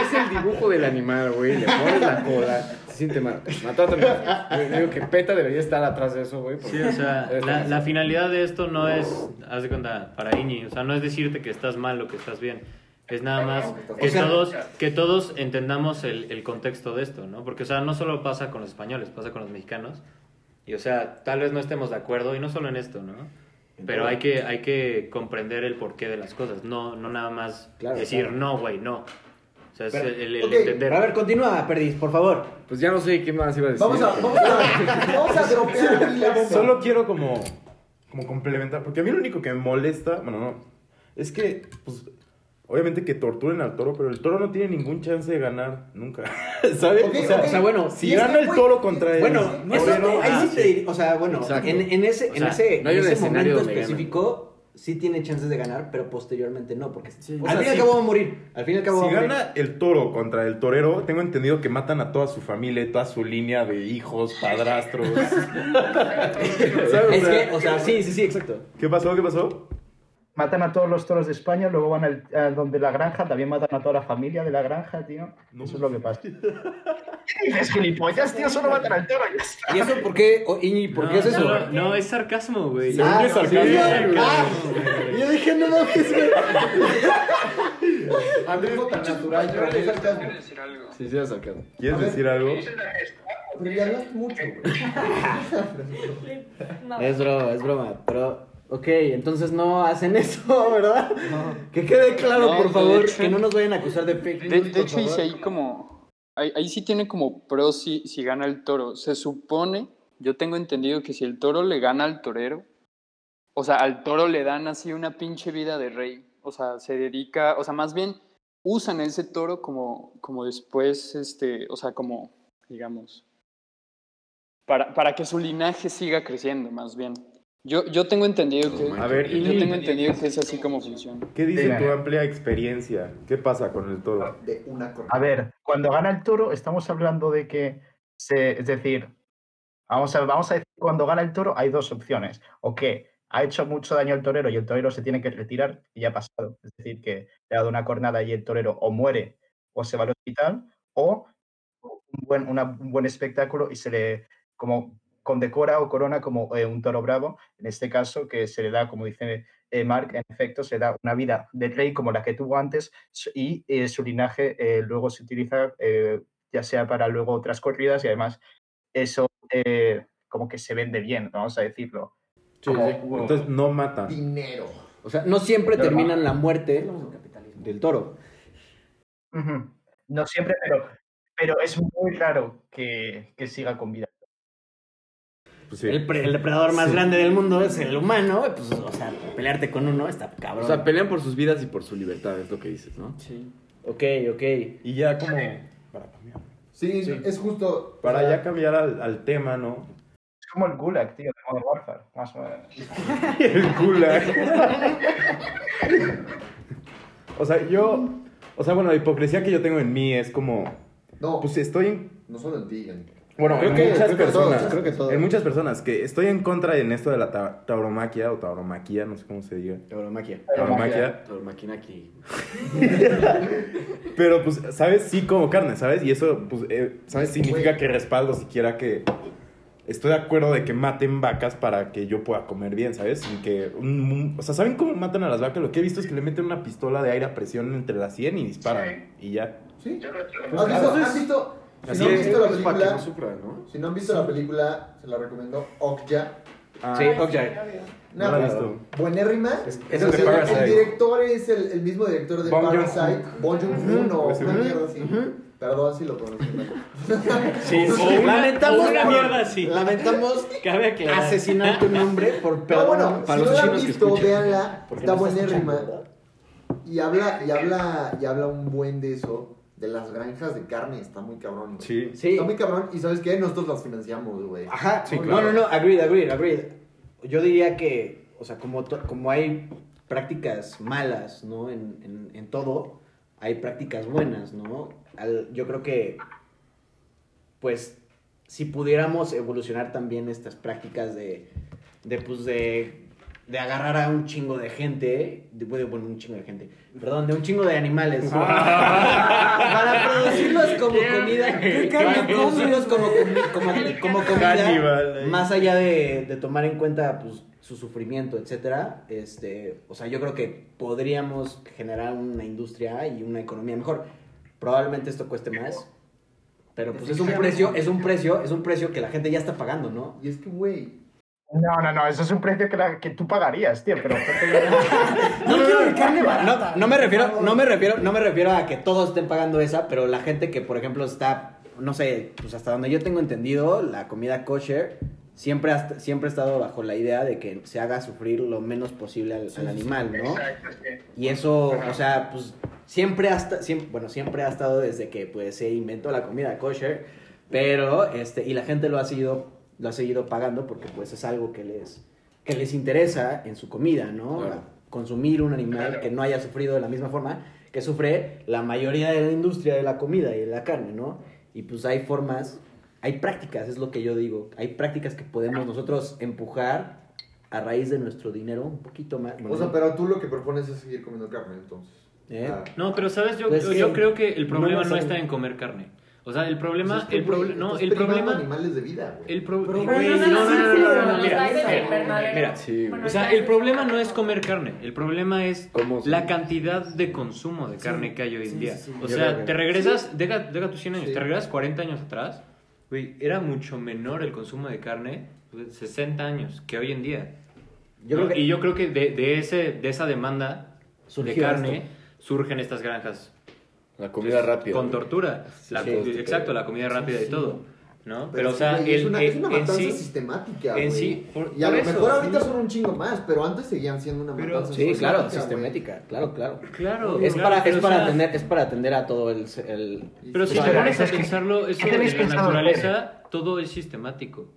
Speaker 8: Es el dibujo del animal, güey. Le pones la cola, se siente mal. Maltratan animales. Yo digo que PETA debería estar atrás de eso, güey.
Speaker 9: Sí, o sea, la, la finalidad de esto no es, haz de cuenta, para Iñi, o sea, no es decirte que estás mal o que estás bien. Es nada más que, todos, que todos entendamos el, el contexto de esto, ¿no? Porque, o sea, no solo pasa con los españoles, pasa con los mexicanos. Y, o sea, tal vez no estemos de acuerdo, y no solo en esto, ¿no? Pero hay que, hay que comprender el porqué de las cosas, no, no nada más
Speaker 2: Claro,
Speaker 9: decir,
Speaker 2: claro.
Speaker 9: no, güey, no. O sea, es
Speaker 2: Pero-
Speaker 9: el, el entender.
Speaker 2: A ver, continúa, Perdiz, por favor.
Speaker 8: Pues ya no sé qué más iba a decir.
Speaker 4: Vamos a, vamos a, vamos a <laughs> dropear aquí la bomba.
Speaker 3: Solo quiero como, como complementar, porque a mí lo único que me molesta, bueno, no, es que, pues, obviamente que torturen al toro, pero el toro no tiene ningún chance de ganar nunca, <laughs> ¿sabes? O, sea,
Speaker 4: ok.
Speaker 2: O sea, bueno,
Speaker 3: si gana el toro contra él,
Speaker 2: Bueno,
Speaker 10: no,
Speaker 2: eso, ahí
Speaker 9: ah,
Speaker 2: sí te dir- o sea, bueno, en, en ese,
Speaker 9: O
Speaker 2: en ese,
Speaker 8: no hay
Speaker 2: en ese
Speaker 8: escenario
Speaker 2: momento específico sí tiene chances de ganar, pero posteriormente no, porque
Speaker 10: Sí.
Speaker 2: al
Speaker 3: sea,
Speaker 2: fin y al cabo va a morir, al fin y al cabo
Speaker 3: si
Speaker 2: va a morir.
Speaker 3: gana el toro contra el torero, tengo entendido que matan a toda su familia, y toda su línea de hijos, padrastros. ¿Sabes? <laughs>
Speaker 2: Es que, o sea, sí, sí, sí, exacto.
Speaker 3: ¿Qué pasó? ¿Qué pasó?
Speaker 7: Matan a todos los toros de España, luego van al, a donde la granja, también matan a toda la familia de la granja, tío.
Speaker 3: No.
Speaker 7: Eso es lo que pasa. ¿Qué <laughs> dices, gilipollas, tío? Solo matan al toro y ya está.
Speaker 2: ¿Y eso por qué, o- Iñi, por
Speaker 9: no,
Speaker 2: qué es eso?
Speaker 9: solo- no, es sarcasmo, güey.
Speaker 2: Ah,
Speaker 3: yo es
Speaker 2: no,
Speaker 3: sarcasmo.
Speaker 2: sí,
Speaker 3: güey.
Speaker 2: ah, yo dije, no mames, güey. <laughs>
Speaker 4: Andrés tan natural, pero es sarcasmo.
Speaker 6: decir algo.
Speaker 8: Sí, sí, sarcasmo.
Speaker 3: ¿Quieres decir algo?
Speaker 4: Pero ya hablas mucho, güey.
Speaker 5: No. <laughs>
Speaker 2: Es broma, es broma, pero... Ok, entonces no hacen <laughs> eso, ¿verdad? Que quede claro,
Speaker 6: No,
Speaker 2: por favor,
Speaker 6: hecho-
Speaker 2: que no nos vayan a acusar de fake
Speaker 6: De, hecho,
Speaker 2: favor.
Speaker 6: ahí como. Ahí, ahí sí tiene como pros si, si gana el toro. Se supone, yo tengo entendido que si el toro le gana al torero, o sea, al toro le dan así una pinche vida de rey. O sea, se dedica, o sea, más bien usan ese toro como, como después, este, o sea, como, digamos, para, para que su linaje siga creciendo, más bien. Yo, yo tengo entendido que.
Speaker 3: A ver,
Speaker 6: yo tengo entendido que es así como funciona.
Speaker 3: ¿qué dice tu amplia experiencia? ¿Qué pasa con el toro?
Speaker 4: De una.
Speaker 7: A ver, cuando gana el toro, estamos hablando de que, se, es decir, vamos a, vamos a decir, cuando gana el toro hay dos opciones. O que ha hecho mucho daño al torero y el torero se tiene que retirar y ya ha pasado. Es decir, que le ha dado una cornada y el torero o muere o se va al hospital o un buen, una- un buen espectáculo y se le como condecora o corona como eh, un toro bravo, en este caso que se le da, como dice eh, Mark, en efecto, se da una vida de rey como la que tuvo antes y eh, su linaje eh, luego se utiliza eh, ya sea para luego otras corridas y además eso eh, como que se vende bien, vamos a decirlo.
Speaker 3: Sí,
Speaker 7: Como-
Speaker 3: sí. Entonces no mata.
Speaker 4: Dinero.
Speaker 2: O sea, no siempre
Speaker 7: Pero-
Speaker 2: terminan la muerte
Speaker 10: del
Speaker 2: toro.
Speaker 7: No siempre, pero, pero es muy raro que, que siga con vida.
Speaker 3: Pues sí.
Speaker 2: El, el depredador más grande del mundo es el humano. Pues, o sea, pelearte con uno está cabrón.
Speaker 8: O sea, pelean por sus vidas y por su libertad, es lo que dices, ¿no?
Speaker 2: sí. Ok, ok.
Speaker 3: Y ya como... Para cambiar,
Speaker 4: Sí, es justo.
Speaker 3: para
Speaker 4: o sea,
Speaker 3: ya cambiar al, al tema, ¿no?
Speaker 7: Es como el Gulag, tío, de Modern Warfare, más o menos. <laughs>
Speaker 3: El gulag. o sea, yo... O sea, bueno, la hipocresía que yo tengo en mí es como...
Speaker 4: No,
Speaker 3: Pues estoy en
Speaker 4: no solo en ti, en-
Speaker 3: Bueno,
Speaker 2: Creo
Speaker 3: en
Speaker 2: que-
Speaker 3: muchas
Speaker 2: creo que
Speaker 3: personas.
Speaker 2: todos, creo que todos.
Speaker 3: En muchas personas que estoy en contra en esto de la ta- tauromaquia o tauromaquia, no sé cómo se diga.
Speaker 2: Tauromaquia.
Speaker 3: Tauromaquia.
Speaker 8: Aquí. <laughs>
Speaker 3: Pero pues, ¿sabes? Sí como carne, ¿sabes? Y eso, pues, eh, ¿sabes? Significa que respaldo siquiera que estoy de acuerdo de que maten vacas para que yo pueda comer bien, ¿sabes? Sin que un- un- o sea, ¿saben cómo matan a las vacas? Lo que he visto es que le meten una pistola de aire a presión entre las 100 y disparan. Y ya.
Speaker 4: ¿Sí? ¿Has visto, has visto- si no han visto la película,
Speaker 8: no sufran, ¿no?
Speaker 4: si no han visto la película, se la recomiendo, Okja.
Speaker 3: Ah,
Speaker 2: Sí,
Speaker 5: Ay,
Speaker 2: ok.
Speaker 5: obvio.
Speaker 3: no la he visto.
Speaker 4: Buenérrima.
Speaker 3: Es-
Speaker 4: Es
Speaker 3: el
Speaker 4: el, director es el, el mismo director de. Parasite, Bong Joon-ho, una
Speaker 3: güey.
Speaker 4: mierda así. Perdón si lo pronuncio mal. <laughs>
Speaker 2: Sí,
Speaker 9: una-
Speaker 2: lamentamos,
Speaker 9: una mierda así.
Speaker 2: lamentamos <laughs> asesinar tu nombre por
Speaker 4: Pero
Speaker 2: perdón
Speaker 4: bueno,
Speaker 2: para
Speaker 4: si
Speaker 2: los
Speaker 4: no la han visto, véanla, está
Speaker 2: no
Speaker 4: buenérrima. Y habla, y habla, y habla un buen de eso, de las granjas de carne, está muy cabrón. güey.
Speaker 3: Sí.
Speaker 2: Sí.
Speaker 4: Está muy cabrón, y ¿sabes qué? Nosotros las financiamos, güey.
Speaker 2: Ajá,
Speaker 3: Sí,
Speaker 2: no,
Speaker 3: claro.
Speaker 2: no, no, agreed, agreed, agreed. Yo diría que, o sea, como, como hay prácticas malas, ¿no? En, en, en todo, hay prácticas buenas, ¿no? Al- yo creo que, pues, si pudiéramos evolucionar también estas prácticas de, de pues, de, de agarrar a un chingo de gente, de, bueno, bueno, un chingo de gente, perdón, de un chingo de animales, <laughs> para producirlos como comida,
Speaker 10: ¿Qué
Speaker 2: para
Speaker 10: carne
Speaker 2: producirlos como, como, como <laughs> comida,
Speaker 3: ahí.
Speaker 2: más allá de, de tomar en cuenta pues, su sufrimiento, etcétera, este, o sea, yo creo que podríamos generar una industria y una economía mejor. Probablemente esto cueste más, pero pues es un precio, es un precio, es un precio que la gente ya está pagando, ¿no?
Speaker 4: Y es que, güey,
Speaker 7: No, no, no, eso es un precio que, la- que tú pagarías, tío, pero...
Speaker 2: No, <laughs> no, no, me refiero, no me refiero, no me refiero a que todos estén pagando esa, pero la gente que, por ejemplo, está, no sé, pues hasta donde yo tengo entendido, la comida kosher siempre ha, siempre ha estado bajo la idea de que se haga sufrir lo menos posible al, al animal, ¿no?
Speaker 7: Exacto, sí.
Speaker 2: Y eso, o sea, pues siempre ha, siempre, bueno, siempre ha estado desde que pues se inventó la comida kosher, pero este y la gente lo ha seguido lo ha seguido pagando porque pues es algo que les que les interesa en su comida, ¿no?
Speaker 8: Claro.
Speaker 2: Consumir un animal
Speaker 7: Claro.
Speaker 2: que no haya sufrido de la misma forma que sufre la mayoría de la industria de la comida y de la carne, ¿no? Y pues hay formas, hay prácticas, es lo que yo digo, hay prácticas que podemos nosotros empujar a raíz de nuestro dinero un poquito más.
Speaker 4: o sea, pero tú lo que propones es seguir comiendo carne, entonces.
Speaker 2: ¿Eh?
Speaker 4: Ah,
Speaker 9: No, pero sabes, yo,
Speaker 2: Pues
Speaker 9: yo, creo que el
Speaker 2: no
Speaker 9: problema no, está en comer carne. O sea, el problema, el, proble no, el problema,
Speaker 4: animales de vida, güey.
Speaker 9: El pro
Speaker 10: Pero,
Speaker 9: güey,
Speaker 5: no,
Speaker 9: no, no, no, no, mira, mira, mira
Speaker 8: sí,
Speaker 9: o sea, el problema no es comer carne, el problema es la cantidad de consumo de carne sí, que hay hoy en
Speaker 10: sí,
Speaker 9: día. O sea, te regresas, deja, deja, tus 100 años, te regresas 40 años atrás, güey, era mucho menor el consumo de carne, pues, 60 años, que hoy en día.
Speaker 2: Yo creo que...
Speaker 9: Y yo creo que de, de ese, de esa demanda de carne
Speaker 2: esto.
Speaker 9: surgen estas granjas
Speaker 8: la comida rápida.
Speaker 9: con tortura. La-
Speaker 2: Sí,
Speaker 9: exacto, la comida rápida y todo. ¿No? Pero, o
Speaker 4: sí,
Speaker 9: sea,
Speaker 4: es
Speaker 9: el-
Speaker 4: una,
Speaker 9: el-
Speaker 4: es una
Speaker 9: en
Speaker 4: matanza
Speaker 9: sí,
Speaker 4: sistemática,
Speaker 9: en sí, por-
Speaker 4: y a
Speaker 9: por
Speaker 4: lo
Speaker 9: eso,
Speaker 4: mejor ahorita
Speaker 9: sí.
Speaker 4: son un chingo más, pero antes seguían siendo una
Speaker 9: Pero-
Speaker 4: matanza
Speaker 2: Sí, claro, sistemática, claro, claro.
Speaker 9: Claro.
Speaker 2: Es
Speaker 9: claro,
Speaker 2: para,
Speaker 9: pero,
Speaker 2: es para
Speaker 9: o sea,
Speaker 2: atender, es para atender a todo el, el-
Speaker 9: Pero si te pones a
Speaker 7: es que-
Speaker 9: pensarlo, eso
Speaker 7: ¿qué tenéis
Speaker 9: en la naturaleza, todo es sistemático.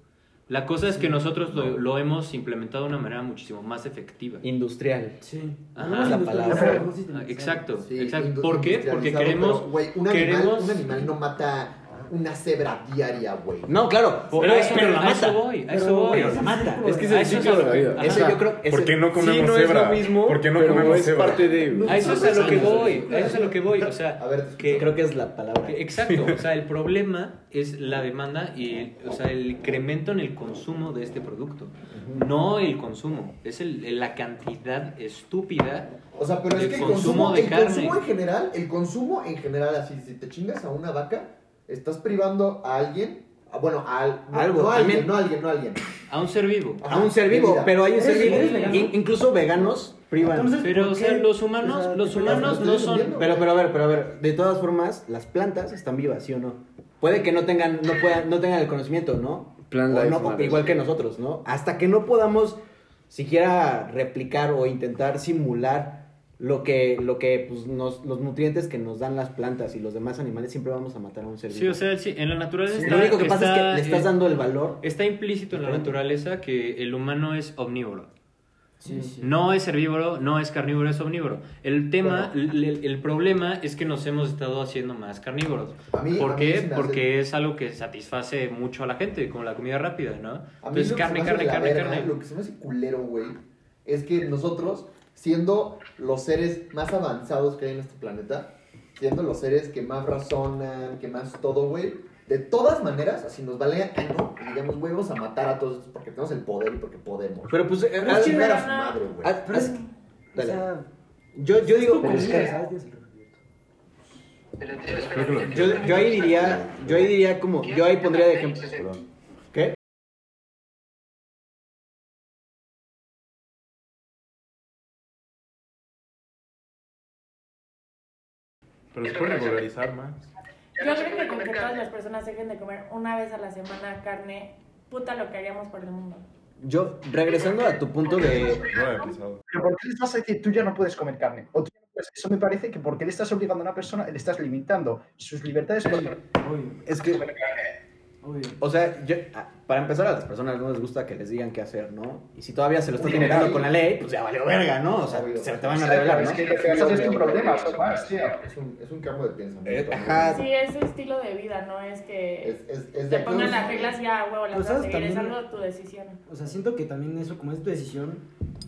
Speaker 9: La cosa es que nosotros lo, lo hemos implementado de una manera muchísimo más efectiva.
Speaker 2: industrial.
Speaker 10: Sí.
Speaker 9: Ajá.
Speaker 10: No más
Speaker 2: La palabra.
Speaker 9: Ah. Exacto,
Speaker 4: Sí,
Speaker 9: exacto. ¿Por qué? Porque queremos...
Speaker 4: pero, güey, un,
Speaker 9: queremos-
Speaker 4: un animal no mata una cebra diaria, güey.
Speaker 2: No, claro, pero,
Speaker 9: eso,
Speaker 2: pero la
Speaker 9: a eso
Speaker 2: mata.
Speaker 9: voy, a eso voy.
Speaker 2: Pero la mata.
Speaker 8: Es que es el ciclo de la vida.
Speaker 2: Eso yo creo ese-
Speaker 3: ¿Por qué no comemos
Speaker 8: Sí, no
Speaker 3: cebra?
Speaker 8: es lo mismo,
Speaker 3: ¿Por qué no
Speaker 8: pero
Speaker 3: comemos
Speaker 8: es
Speaker 3: cebra?
Speaker 8: parte de...
Speaker 9: A eso es a lo que voy, a eso es a lo que voy. O sea,
Speaker 4: A ver, te
Speaker 9: que,
Speaker 2: Creo que es la palabra.
Speaker 9: que- exacto, o sea, el problema es la demanda y o sea, el incremento en el consumo de este producto. No el consumo, es el, la cantidad estúpida.
Speaker 4: O sea, pero es que el
Speaker 9: consumo
Speaker 4: consumo,
Speaker 9: de
Speaker 4: el
Speaker 9: carne.
Speaker 4: consumo en general, el consumo en general, así, si te chingas a una vaca, estás privando a alguien Ah, Bueno, no,
Speaker 2: Algo,
Speaker 4: no a alguien,
Speaker 2: también.
Speaker 4: no a alguien, no a alguien.
Speaker 9: A un ser vivo.
Speaker 2: A un ser vivo,
Speaker 4: Vida.
Speaker 2: pero hay un ser
Speaker 10: ¿Eres-
Speaker 2: vivo.
Speaker 10: vegano?
Speaker 2: Incluso veganos privan.
Speaker 10: Entonces,
Speaker 9: Pero,
Speaker 10: ¿por
Speaker 9: o sea, los humanos,
Speaker 10: O sea,
Speaker 9: los humanos no son...
Speaker 2: Pero, pero a ver, pero a ver, de todas formas, las plantas están vivas, ¿sí o no? Puede que no tengan, no puedan, no tengan el conocimiento, ¿no?
Speaker 8: Plant
Speaker 2: O no, igual que nosotros, ¿no? Hasta que no podamos siquiera replicar o intentar simular lo que, lo que pues, nos, los nutrientes que nos dan las plantas y los demás animales, siempre vamos a matar a un ser
Speaker 9: Sí,
Speaker 2: vivo.
Speaker 9: o sea, sí, en la naturaleza está...
Speaker 2: Lo único que pasa es que le estás
Speaker 9: eh,
Speaker 2: dando el valor.
Speaker 9: Está implícito en la naturaleza que el humano es omnívoro.
Speaker 10: Sí, sí.
Speaker 9: No es herbívoro, no es carnívoro, es omnívoro. El tema,
Speaker 4: Bueno.
Speaker 9: el, el- problema es que nos hemos estado haciendo más carnívoros.
Speaker 4: A mí-
Speaker 9: ¿Por
Speaker 4: a mí
Speaker 9: qué? Porque es algo que satisface mucho a la gente, como la comida rápida, ¿no?
Speaker 4: A mí
Speaker 9: Entonces, carne, carne,
Speaker 4: verga,
Speaker 9: carne.
Speaker 4: Lo que se me hace culero, güey, es que nosotros, siendo los seres más avanzados que hay en este planeta, siendo los seres que más razonan, que más todo, güey, de todas maneras, así nos vale a no, y digamos, güey, vamos a matar a todos estos porque tenemos el poder y porque podemos.
Speaker 2: Pero pues,
Speaker 5: Pero es que
Speaker 4: a su madre, güey.
Speaker 10: Pero es, o sea,
Speaker 2: yo, yo digo,
Speaker 10: pero es que, ¿sabes?
Speaker 3: Que
Speaker 2: yo ahí diría, yo ahí diría como, yo ahí pondría de ejemplo.
Speaker 3: Perdón. Pero se puede regularizar más.
Speaker 5: Yo creo que con que todas las personas dejen de comer una vez a la semana carne, puta lo que haríamos por el mundo.
Speaker 2: Yo, regresando a tu punto de,
Speaker 3: No.
Speaker 7: Pero ¿por qué vas a decir tú ya no puedes comer carne? O tú ya no puedes- Eso me parece que porque le estás obligando a una persona, le estás limitando sus libertades.
Speaker 10: Obvio,
Speaker 2: es que, o sea, yo, para empezar a las personas no les gusta que les digan qué hacer, ¿no? Y si todavía se lo estás
Speaker 4: Uy,
Speaker 2: generando con la ley, pues ya valió verga, ¿no? O sea,
Speaker 4: Obvio.
Speaker 2: se te van a revelar,
Speaker 7: es
Speaker 2: ¿no?
Speaker 7: lo que a es un problema, más.
Speaker 4: Es un, es un cambio de pensamiento.
Speaker 2: Ajá.
Speaker 5: Sí, es su estilo de vida, no es que
Speaker 4: Es, es, es
Speaker 5: te
Speaker 4: de
Speaker 5: pongan las reglas y ya, huevo, las
Speaker 10: Pues,
Speaker 5: vas a
Speaker 10: ¿sabes?
Speaker 5: seguir, es algo tu decisión.
Speaker 10: O sea, siento que también eso, como es tu decisión,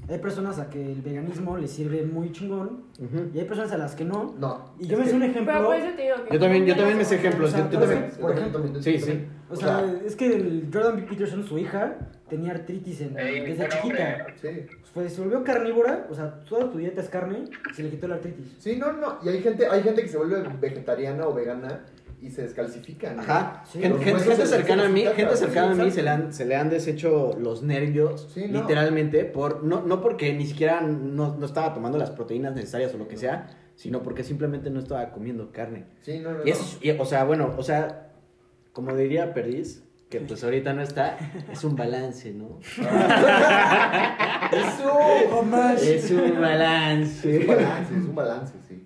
Speaker 10: hay personas a que el veganismo les sirve muy chingón
Speaker 2: Ujú.
Speaker 10: y hay personas a las que no.
Speaker 4: No.
Speaker 10: Y yo
Speaker 4: es
Speaker 10: me sé un ejemplo.
Speaker 5: Pero por eso te digo que...
Speaker 2: Yo también, yo también me sé
Speaker 5: sé
Speaker 2: ejemplos, yo, yo también.
Speaker 10: es por ejemplo,
Speaker 2: Sí, sí.
Speaker 10: O sea, es que el Jordan B. Peterson, su hija, tenía artritis en, desde chiquita.
Speaker 4: Sí.
Speaker 10: Pues se volvió carnívora, o sea, toda tu dieta es carne, se le quitó la artritis.
Speaker 4: Sí, no, no. Y hay gente, hay gente que se vuelve vegetariana o vegana y se descalcifican. ¿no?
Speaker 2: Ajá.
Speaker 10: Sí.
Speaker 2: Gente, gente cercana a mí, gente
Speaker 4: sí,
Speaker 2: cercana a mí se le han, se le han deshecho los nervios,
Speaker 4: Sí, no.
Speaker 2: literalmente, por, no, no porque ni siquiera no, no estaba tomando las proteínas necesarias o lo que sea, sino porque simplemente no estaba comiendo carne.
Speaker 4: Sí, no, no.
Speaker 2: Y eso, es- y, o sea, bueno, o sea, como diría Perdiz, que pues ahorita no está, es un balance, ¿no?
Speaker 10: ¡Oh, más!
Speaker 2: Es un
Speaker 4: Es un
Speaker 2: balance.
Speaker 4: balance, es un balance, sí.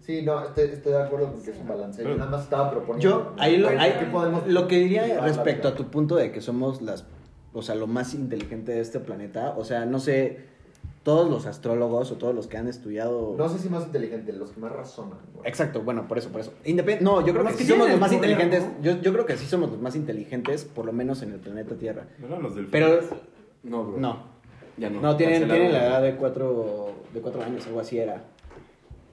Speaker 4: Sí, no, estoy, estoy de acuerdo con que es un balance. Yo nada más estaba proponiendo.
Speaker 2: Yo, ahí lo,
Speaker 4: ¿qué
Speaker 2: ahí-
Speaker 4: podemos
Speaker 2: lo que diría respecto a tu punto de que somos las, o sea, lo más inteligente de este planeta, o sea, no sé, todos los astrólogos o todos los que han estudiado...
Speaker 4: No sé si más inteligente, los que más razonan. güey.
Speaker 2: Exacto, bueno, por eso, por eso. Independ- no, yo creo que,
Speaker 10: que
Speaker 2: sí somos los más inteligentes,
Speaker 10: ¿no?
Speaker 2: yo, yo creo que sí somos los más inteligentes, por lo menos en el planeta Tierra.
Speaker 3: ¿No eran los delfines?
Speaker 2: Pero,
Speaker 8: No, bro.
Speaker 2: no,
Speaker 8: Ya no.
Speaker 2: no, tienen, tienen la edad de cuatro, de cuatro años, algo así era.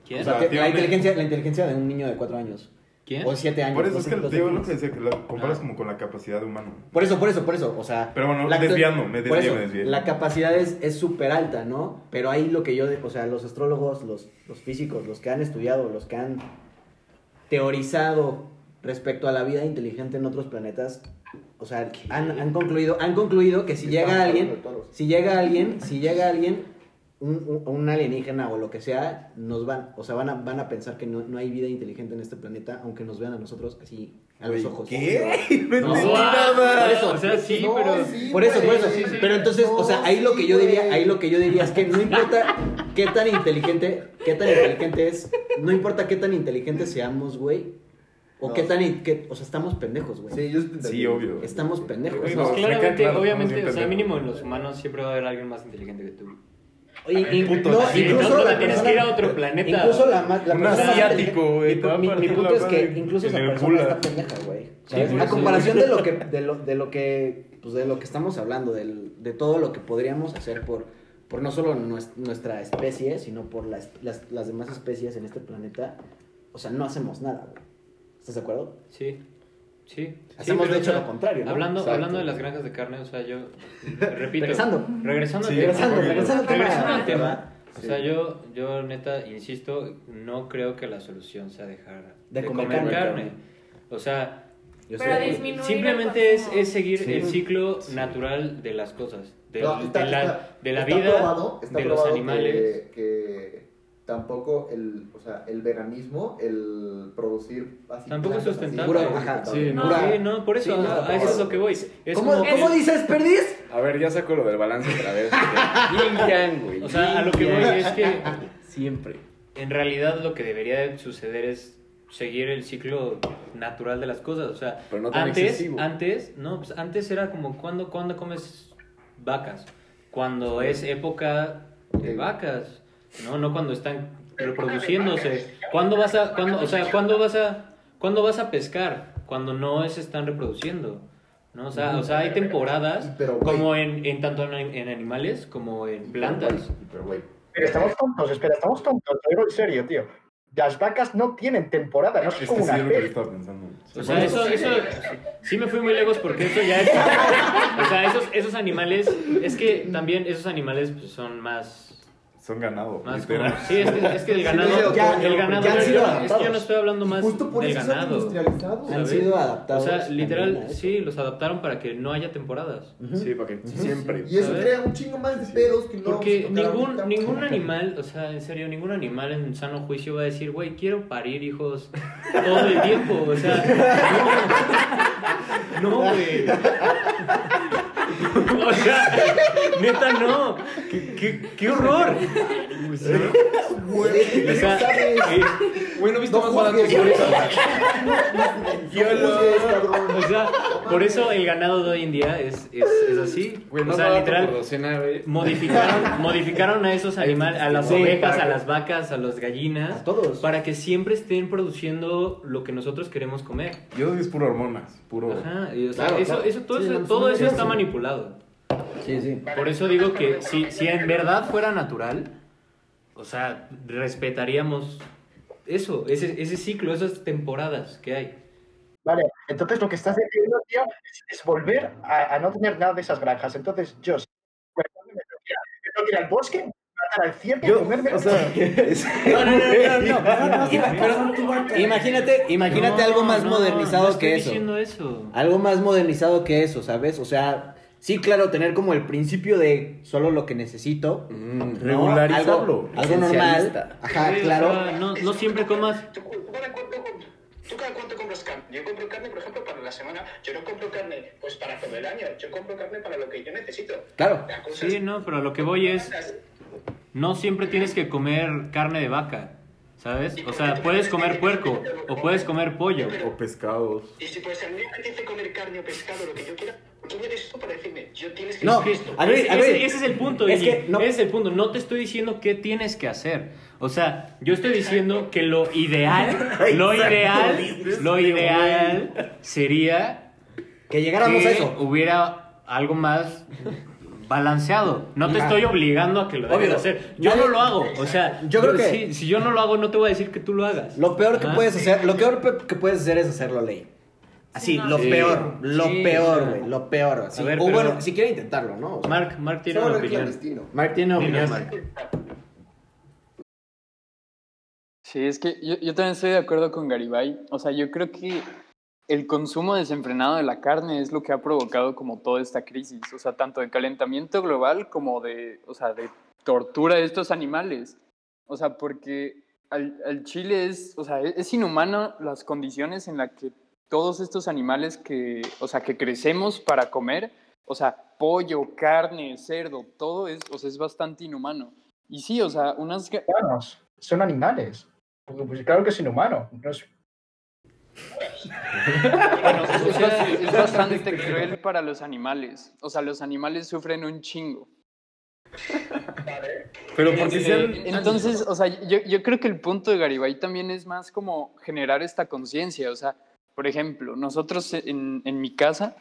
Speaker 9: ¿Quién?
Speaker 2: O sea, que la, inteligencia, la inteligencia de un niño de cuatro años.
Speaker 9: ¿Quién?
Speaker 2: O siete años.
Speaker 3: Por eso es que digo lo que decía, que lo comparas
Speaker 9: Ah.
Speaker 3: como con la capacidad de humano.
Speaker 2: Por eso, por eso, por eso. O sea.
Speaker 3: Pero bueno,
Speaker 2: la-
Speaker 3: desviando, me desvié,
Speaker 2: eso,
Speaker 3: me desvié.
Speaker 2: La capacidad es es súper alta, ¿no? Pero ahí lo que yo. O sea, los astrólogos, los, los físicos, los que han estudiado, los que han teorizado respecto a la vida inteligente en otros planetas. O sea, han, han concluido, han concluido que si llega alguien, si llega alguien, si llega alguien, un, alienígena o lo que sea, nos van, o sea, van a, van a pensar que no, no hay vida inteligente en este planeta, aunque nos vean a nosotros así a los ojos.
Speaker 3: ¿Qué? <laughs> No
Speaker 2: No,
Speaker 3: entendí
Speaker 2: por eso,
Speaker 9: O sea, sí,
Speaker 4: No,
Speaker 9: pero...
Speaker 4: sí,
Speaker 2: por eso, por eso.
Speaker 9: sí, sí.
Speaker 2: Pero entonces, o sea, ahí lo que yo diría, ahí lo que yo diría es que no importa qué tan inteligente, qué tan inteligente es, no importa qué tan inteligentes seamos, güey, o
Speaker 4: No.
Speaker 2: qué tan, qué- o sea, estamos pendejos, güey.
Speaker 4: Sí, yo te
Speaker 3: Sí, obvio.
Speaker 2: Estamos pendejos.
Speaker 9: Pues claramente,
Speaker 3: claro,
Speaker 9: obviamente, o sea, mínimo en los humanos siempre va a haber alguien más inteligente que tú.
Speaker 2: Y-
Speaker 3: Puto,
Speaker 2: no,
Speaker 3: sí,
Speaker 2: incluso la
Speaker 9: tienes
Speaker 2: persona-
Speaker 9: que ir a otro planeta.
Speaker 2: Incluso la, la
Speaker 3: Un
Speaker 2: persona más
Speaker 3: asiático, güey,
Speaker 2: mi- Mi, punto es que incluso esa persona está pendeja, güey.
Speaker 9: Sí,
Speaker 2: a comparación de lo que, de lo, de lo que, pues de lo que estamos hablando, del- de todo lo que podríamos hacer por, por no solo nues- nuestra especie, sino por las, las, las demás especies en este planeta, o sea, no hacemos nada, güey. ¿Estás de acuerdo?
Speaker 9: Sí, sí.
Speaker 2: Hacemos,
Speaker 9: Sí,
Speaker 2: de hecho,
Speaker 9: o sea,
Speaker 2: lo contrario, ¿no?
Speaker 9: Hablando,
Speaker 2: Exacto.
Speaker 9: hablando de las granjas de carne, o sea, yo <laughs> repito.
Speaker 2: Regresando.
Speaker 9: Regresando al
Speaker 3: Sí,
Speaker 9: tema.
Speaker 2: Regresando, regresando al tema.
Speaker 9: Regresando al tema. O sea, yo, yo neta, insisto, no creo que la solución sea dejar
Speaker 2: De
Speaker 9: de,
Speaker 2: comer
Speaker 9: comer,
Speaker 2: carne.
Speaker 9: carne. O sea,
Speaker 2: Yo
Speaker 5: Pero
Speaker 9: Simplemente es, es seguir
Speaker 2: Sí.
Speaker 9: el ciclo natural de las cosas, de,
Speaker 4: No, está-
Speaker 9: de la,
Speaker 4: está-
Speaker 9: de la
Speaker 4: está
Speaker 9: vida,
Speaker 4: probado- está
Speaker 9: de los
Speaker 4: probado
Speaker 9: animales.
Speaker 4: Que, que tampoco el, o sea, el veganismo, el producir así
Speaker 9: Tampoco es
Speaker 4: así,
Speaker 9: sustentable.
Speaker 4: no es
Speaker 2: Ajá,
Speaker 8: sí,
Speaker 9: No,
Speaker 2: Pura-
Speaker 9: sí, no, por eso,
Speaker 2: Sí, no,
Speaker 9: a-
Speaker 2: por
Speaker 9: eso es lo que voy. Es
Speaker 2: ¿Cómo,
Speaker 9: como-
Speaker 2: ¿Cómo dices, perdiz?
Speaker 8: A ver, ya saco lo del balance otra vez. <laughs> Yin yang, güey.
Speaker 9: O sea, a lo que voy es que
Speaker 8: Siempre.
Speaker 9: en realidad lo que debería de suceder es seguir el ciclo natural de las cosas. O sea,
Speaker 8: Pero no tan
Speaker 9: antes,
Speaker 8: excesivo.
Speaker 9: antes, no, pues antes era como cuando, cuando comes vacas, cuando es época de vacas, no, no cuando están reproduciéndose. ¿Cuándo vas a, cuándo, o sea, cuándo vas a, cuándo vas a pescar? Cuando no se están reproduciendo. ¿no? O, sea, o sea, hay temporadas
Speaker 4: Pero,
Speaker 9: como en, en tanto en, en animales como en plantas.
Speaker 4: Pero, güey,
Speaker 7: Pero estamos tontos, espera, estamos tontos, lo digo en serio, tío. Las vacas no tienen temporada, no es
Speaker 3: Es
Speaker 7: como una
Speaker 3: es lo que yo
Speaker 7: pez.
Speaker 3: estaba pensando.
Speaker 9: O sea, eso, eso, sí me fui muy lejos porque eso ya es, <laughs> o sea, esos, esos animales, es que también esos animales pues, son más,
Speaker 3: Son ganado,
Speaker 9: más como- sí, es que, es que el ganado,
Speaker 4: Sí, ya-
Speaker 9: el ganado,
Speaker 2: ya han
Speaker 9: yo-
Speaker 2: sido
Speaker 9: yo- es que
Speaker 2: adaptados.
Speaker 9: yo no estoy hablando más
Speaker 4: justo por
Speaker 9: del
Speaker 4: eso son
Speaker 9: ganado.
Speaker 4: industrializados.
Speaker 2: Han sido
Speaker 9: O
Speaker 2: adaptados.
Speaker 9: sea,
Speaker 2: también a
Speaker 9: literal, sí, los adaptaron para que no haya temporadas.
Speaker 8: Sí, para que siempre.
Speaker 4: Y eso
Speaker 9: ¿sabes?
Speaker 4: crea un chingo más de pedos que no
Speaker 9: Porque ningún, ningún animal, o sea, en serio, ningún animal en sano juicio va a decir, güey, quiero parir hijos todo el tiempo. O sea, <laughs> no, no, güey. <laughs> O sea, neta, no. ¿Qué, qué, qué horror?
Speaker 4: Güey,
Speaker 9: O sea, eh,
Speaker 8: Güey, ¿no viste
Speaker 4: No
Speaker 8: más barato
Speaker 9: o sea, por eso el ganado de hoy en día es, es, es así.
Speaker 8: Güey,
Speaker 9: o sea,
Speaker 8: barato
Speaker 9: literal,
Speaker 8: por docena, güey.
Speaker 9: modificaron, modificaron a esos animales, a las
Speaker 2: Sí,
Speaker 9: ovejas,
Speaker 2: para
Speaker 9: a
Speaker 2: que-
Speaker 9: las vacas, a las gallinas,
Speaker 2: A todos.
Speaker 9: para que siempre estén produciendo lo que nosotros queremos comer.
Speaker 3: Yo es puro hormonas, puro...
Speaker 9: Ajá, y, o sea,
Speaker 2: Claro,
Speaker 9: eso,
Speaker 2: claro.
Speaker 9: eso, todo,
Speaker 2: Sí,
Speaker 9: eso,
Speaker 2: no,
Speaker 9: todo
Speaker 2: sí,
Speaker 9: eso
Speaker 2: sí.
Speaker 9: está manipulado.
Speaker 2: Sí, sí.
Speaker 9: Por eso digo que si, si en verdad fuera natural, o sea, respetaríamos eso, ese, ese ciclo, esas temporadas que hay.
Speaker 7: Vale, entonces lo que estás diciendo, tío, es, es volver a, a no tener nada de esas granjas. Entonces, yo, si me tengo que ir al bosque, matar al ciervo y
Speaker 3: Yo,
Speaker 7: comerme.
Speaker 3: o sea, <laughs>
Speaker 2: No, no, no, no, no. <laughs> Imagínate, imagínate
Speaker 9: No,
Speaker 2: algo más
Speaker 9: no,
Speaker 2: modernizado
Speaker 9: no
Speaker 2: que
Speaker 9: estoy
Speaker 2: eso.
Speaker 9: diciendo eso.
Speaker 2: Algo más modernizado que eso, ¿sabes? O sea, sí, claro, tener como el principio de solo lo que necesito.
Speaker 8: Mm,
Speaker 2: ¿no?
Speaker 3: regularizarlo.
Speaker 2: Algo, algo normal. Ajá,
Speaker 9: Sí, o
Speaker 2: claro.
Speaker 9: sea, no, no siempre comas.
Speaker 11: ¿Tú, cada cuánto, ¿Tú cada cuánto compras carne? Yo compro carne, por ejemplo, para la semana. Yo no compro carne pues para todo el año. Yo compro carne para lo que yo necesito.
Speaker 2: Claro.
Speaker 9: Sí, no, pero a lo que voy es, no siempre tienes que comer carne de vaca, ¿sabes? O sea, puedes comer puerco o puedes comer pollo.
Speaker 3: o pescados.
Speaker 11: Y si pues a mí me apetece comer carne o pescado, lo que yo quiera, ¿quién eres tú para decirme? Yo tienes que
Speaker 2: No,
Speaker 11: hacer esto.
Speaker 2: a ver,
Speaker 9: Ese,
Speaker 2: a ver.
Speaker 9: ese- ese es el punto,
Speaker 2: Es que no-
Speaker 9: ese es el punto. No te estoy diciendo qué tienes que hacer. O sea, yo estoy diciendo que lo ideal, <laughs> lo ideal, lo ideal sería
Speaker 2: Que llegáramos
Speaker 9: que
Speaker 2: a eso.
Speaker 9: hubiera algo más balanceado. No te estoy obligando a que lo dejes
Speaker 2: Obvio.
Speaker 9: de hacer. Yo
Speaker 2: Nadie-
Speaker 9: no lo hago. O sea,
Speaker 2: Yo creo que-
Speaker 9: si, si yo no lo hago, no te voy a decir que tú lo hagas.
Speaker 2: Lo peor que puedes hacer, lo peor pe- que puedes hacer es hacerlo ley. Así,
Speaker 5: Sí, no.
Speaker 2: lo
Speaker 8: Sí.
Speaker 2: peor, lo
Speaker 9: Sí,
Speaker 2: peor,
Speaker 9: sea.
Speaker 2: güey, lo peor. Así.
Speaker 9: A ver,
Speaker 2: o
Speaker 9: pero-
Speaker 2: bueno, si quiere intentarlo, ¿no? O sea,
Speaker 9: Mark, Mark tiene una opinión.
Speaker 4: clandestino.
Speaker 2: Mark tiene
Speaker 9: Dinos,
Speaker 2: opinión.
Speaker 9: Mark.
Speaker 6: Sí, es que yo, yo también estoy de acuerdo con Garibay. O sea, yo creo que el consumo desenfrenado de la carne es lo que ha provocado como toda esta crisis. O sea, tanto de calentamiento global como de, o sea, de tortura de estos animales. O sea, porque al, al Chile es, o sea, es, es inhumano las condiciones en las que todos estos animales que, o sea, que crecemos para comer, o sea, pollo, carne, cerdo, todo es, o sea, es bastante inhumano. Y sí, o sea, unas,
Speaker 7: son animales. Pues, claro que es inhumano.
Speaker 6: Bueno, <laughs> sea, es bastante cruel para los animales. O sea, los animales sufren un chingo.
Speaker 3: Pero porque sean...
Speaker 6: Entonces, o sea, yo, yo creo que el punto de Garibay también es más como generar esta conciencia. O sea, por ejemplo, nosotros en, en mi casa,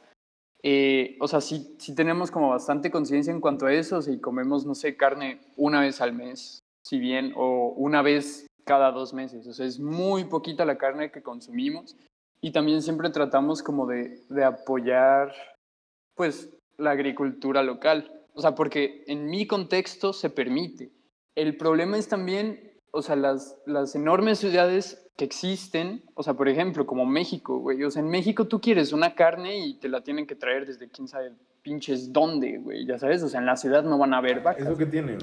Speaker 6: eh, o sea, sí, sí tenemos como bastante conciencia en cuanto a eso. Si comemos, no sé, carne una vez al mes, si bien, o una vez cada dos meses. O sea, es muy poquita la carne que consumimos. Y también siempre tratamos como de, de apoyar, pues, la agricultura local. O sea, porque en mi contexto se permite. El problema es también o sea, las, las enormes ciudades que existen, o sea, por ejemplo, como México, güey, o sea, en México tú quieres una carne y te la tienen que traer desde quién sabe pinches dónde, güey, ya sabes, o sea, en la ciudad no van a haber vacas.
Speaker 3: Es lo que tienen.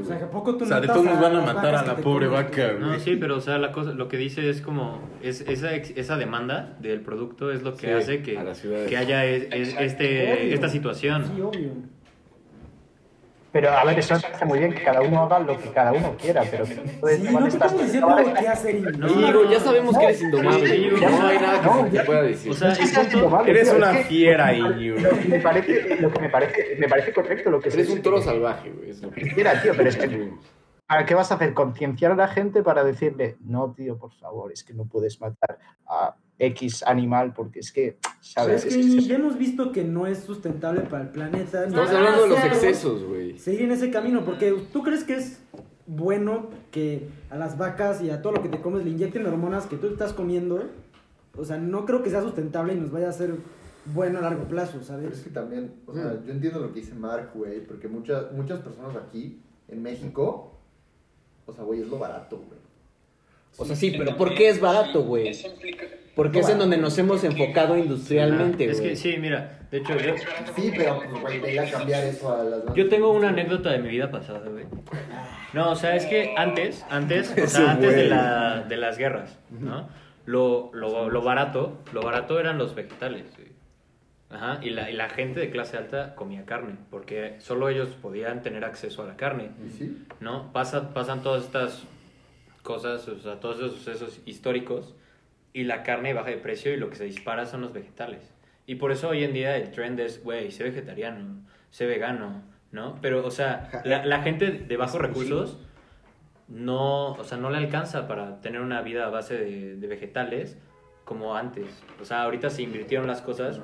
Speaker 10: O sea, ¿a poco tú
Speaker 3: O sea, de todos nos van a matar a la pobre vaca,
Speaker 9: No,
Speaker 3: güey.
Speaker 9: sí, pero o sea, la cosa, lo que dice es como, es, esa, ex- esa demanda del producto es lo que
Speaker 8: Sí,
Speaker 9: hace que, que haya es- es- este,
Speaker 10: Obvio.
Speaker 9: esta situación.
Speaker 10: Sí, obvio.
Speaker 7: Pero a ver, eso me parece muy bien que cada uno haga lo que cada uno quiera, pero que entonces
Speaker 10: Sí, no estamos diciendo qué hacer y
Speaker 9: No,
Speaker 8: Íñigo, ya sabemos que eres indomable. No hay nada que
Speaker 7: no,
Speaker 8: se te
Speaker 7: ya-
Speaker 8: pueda decir.
Speaker 9: O sea,
Speaker 7: es que
Speaker 3: Eres
Speaker 7: tío,
Speaker 3: una
Speaker 7: es que-
Speaker 3: fiera.
Speaker 7: Lo que me parece, lo que me parece, me parece correcto lo que
Speaker 8: Eres
Speaker 7: se
Speaker 8: un toro salvaje, güey. Es lo que...
Speaker 7: Tío, pero es que ¿Para qué vas a hacer? ¿Concienciar a la gente para decirle, no, tío, por favor, es que no puedes matar a X animal porque es que, <tsk> ¿sabes?
Speaker 10: es que ya hemos visto que no es sustentable para el planeta.
Speaker 8: Estamos hablando de los excesos, güey.
Speaker 10: seguir en ese camino, porque tú crees que es bueno que a las vacas y a todo lo que te comes le inyecten hormonas que tú estás comiendo. O sea, no creo que sea sustentable y nos vaya a hacer bueno a largo plazo,
Speaker 4: Pero es
Speaker 10: ¿sabes?
Speaker 4: que también, o sea, yo entiendo lo que dice Mark, güey, porque muchas, muchas personas aquí en México, o sea, güey, es lo barato, güey.
Speaker 2: O sea, sí, pero ¿por qué es barato, güey?
Speaker 11: Eso implica...
Speaker 2: Porque es en donde nos hemos enfocado industrialmente,
Speaker 9: Ah, es
Speaker 2: güey.
Speaker 9: que sí, mira, de hecho yo,
Speaker 4: Sí, pero pues, güey, te iba a cambiar eso a las
Speaker 9: yo tengo una anécdota de mi vida pasada, güey. No, o sea, es que antes, antes, o sea, antes de, la, de las guerras, ¿no? Lo, lo, lo barato, lo barato eran los vegetales, güey. Ajá, y la, y la gente de clase alta comía carne, porque solo ellos podían tener acceso a la carne.
Speaker 4: ¿Y sí?
Speaker 9: ¿no? Pasa, pasan todas estas cosas, o sea, todos esos sucesos históricos y la carne baja de precio y lo que se dispara son los vegetales. Y por eso hoy en día el trend es, güey, sé vegetariano, sé vegano, ¿no? Pero, o sea, la, la gente de bajos recursos no, o sea, no le alcanza para tener una vida a base de, de vegetales como antes. O sea, ahorita se invirtieron las cosas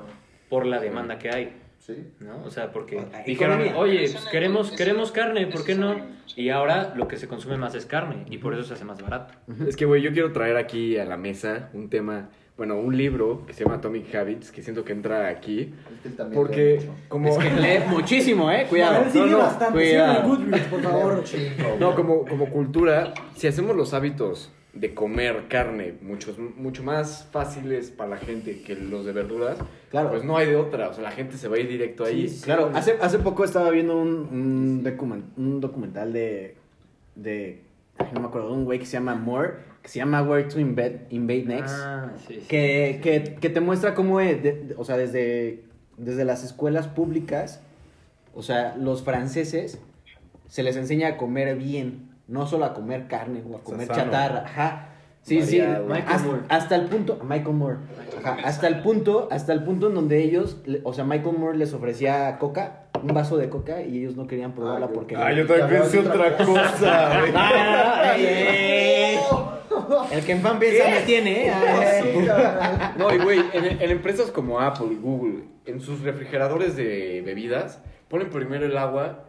Speaker 9: por la demanda que hay.
Speaker 4: Sí.
Speaker 9: ¿no? O sea, porque dijeron, oye, pues queremos, queremos carne, ¿por qué no? Y ahora lo que se consume más es carne y por eso se hace más barato.
Speaker 8: Es que, güey, yo quiero traer aquí a la mesa un tema, bueno, un libro que se llama Atomic Habits, que siento que entra aquí.
Speaker 4: Es que él también lee
Speaker 8: Porque, como.
Speaker 2: Es que lee <laughs> muchísimo, eh.
Speaker 10: A
Speaker 2: Cuidado.
Speaker 10: ver, sigue
Speaker 8: no,
Speaker 10: bastante.
Speaker 2: cuidado.
Speaker 10: Sigue en Goodreads, por
Speaker 4: Lee
Speaker 10: favor.
Speaker 4: un chingo,
Speaker 8: No, como, como cultura, si hacemos los hábitos de comer carne muchos, mucho más fáciles para la gente que los de verduras,
Speaker 2: Claro.
Speaker 8: pues no hay de otra. O sea, la gente se va a ir directo ahí.
Speaker 2: Claro, hace, hace poco estaba viendo un, un, document- un documental de, de, no me acuerdo, de un güey que se llama Moore, que se llama Where to Invade, Invade Next,
Speaker 9: Ah, sí, sí.
Speaker 2: que, que, que te muestra cómo, eh, de- de- o sea, desde, desde las escuelas públicas, o sea, los franceses se les enseña a comer bien, no solo a comer carne o a comer chatarra, ajá. Sí, sí, hasta,
Speaker 9: Moore.
Speaker 2: hasta el punto, Michael Moore, ajá, hasta el punto, hasta el punto en donde ellos, o sea, Michael Moore les ofrecía coca, un vaso de coca y ellos no querían probarla
Speaker 4: Ah,
Speaker 2: porque
Speaker 3: Ah, yo también pensé otra cosa, güey. <laughs>
Speaker 2: Ah, ey, ey. El que en fan piensa me tiene, ¿eh? Ah, <laughs>
Speaker 8: No, y güey, en, en empresas como Apple y Google, en sus refrigeradores de bebidas, ponen primero el agua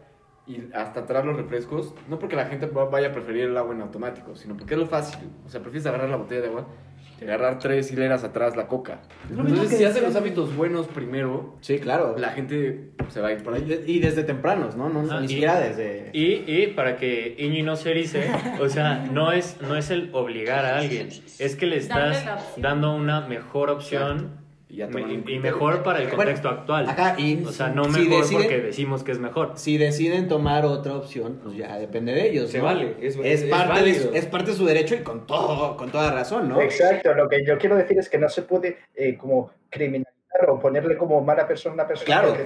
Speaker 8: y hasta atrás los refrescos, no porque la gente va- vaya a preferir el agua en automático, sino porque es lo fácil. O sea, prefieres agarrar la botella de agua y agarrar tres hileras atrás la coca. Entonces,
Speaker 10: que
Speaker 8: si hacen los hábitos buenos primero,
Speaker 2: Sí, claro.
Speaker 8: la gente se va a ir por ahí.
Speaker 2: Y desde tempranos, ¿no? no
Speaker 9: Ah,
Speaker 2: ni
Speaker 9: y-
Speaker 2: siquiera desde...
Speaker 9: Y, y para que Iñi no se erice, o sea, no es, no es el obligar a alguien, es que le estás dando una mejor opción
Speaker 8: Y ya toman un
Speaker 9: y, y
Speaker 8: criterio.
Speaker 9: mejor para el
Speaker 2: Bueno,
Speaker 9: contexto actual.
Speaker 2: Y
Speaker 9: O sea, no
Speaker 2: si
Speaker 9: mejor
Speaker 2: deciden-
Speaker 9: porque decimos que es mejor.
Speaker 2: Si deciden tomar otra opción, pues ya depende de ellos.
Speaker 8: Se
Speaker 2: ¿no?
Speaker 8: vale, es-
Speaker 2: es,
Speaker 8: es
Speaker 2: parte de su, es parte de su derecho y con todo, con toda razón, ¿no?
Speaker 7: Exacto, lo que yo quiero decir es que no se puede eh, como criminalizar o ponerle como mala persona a una persona.
Speaker 2: Claro,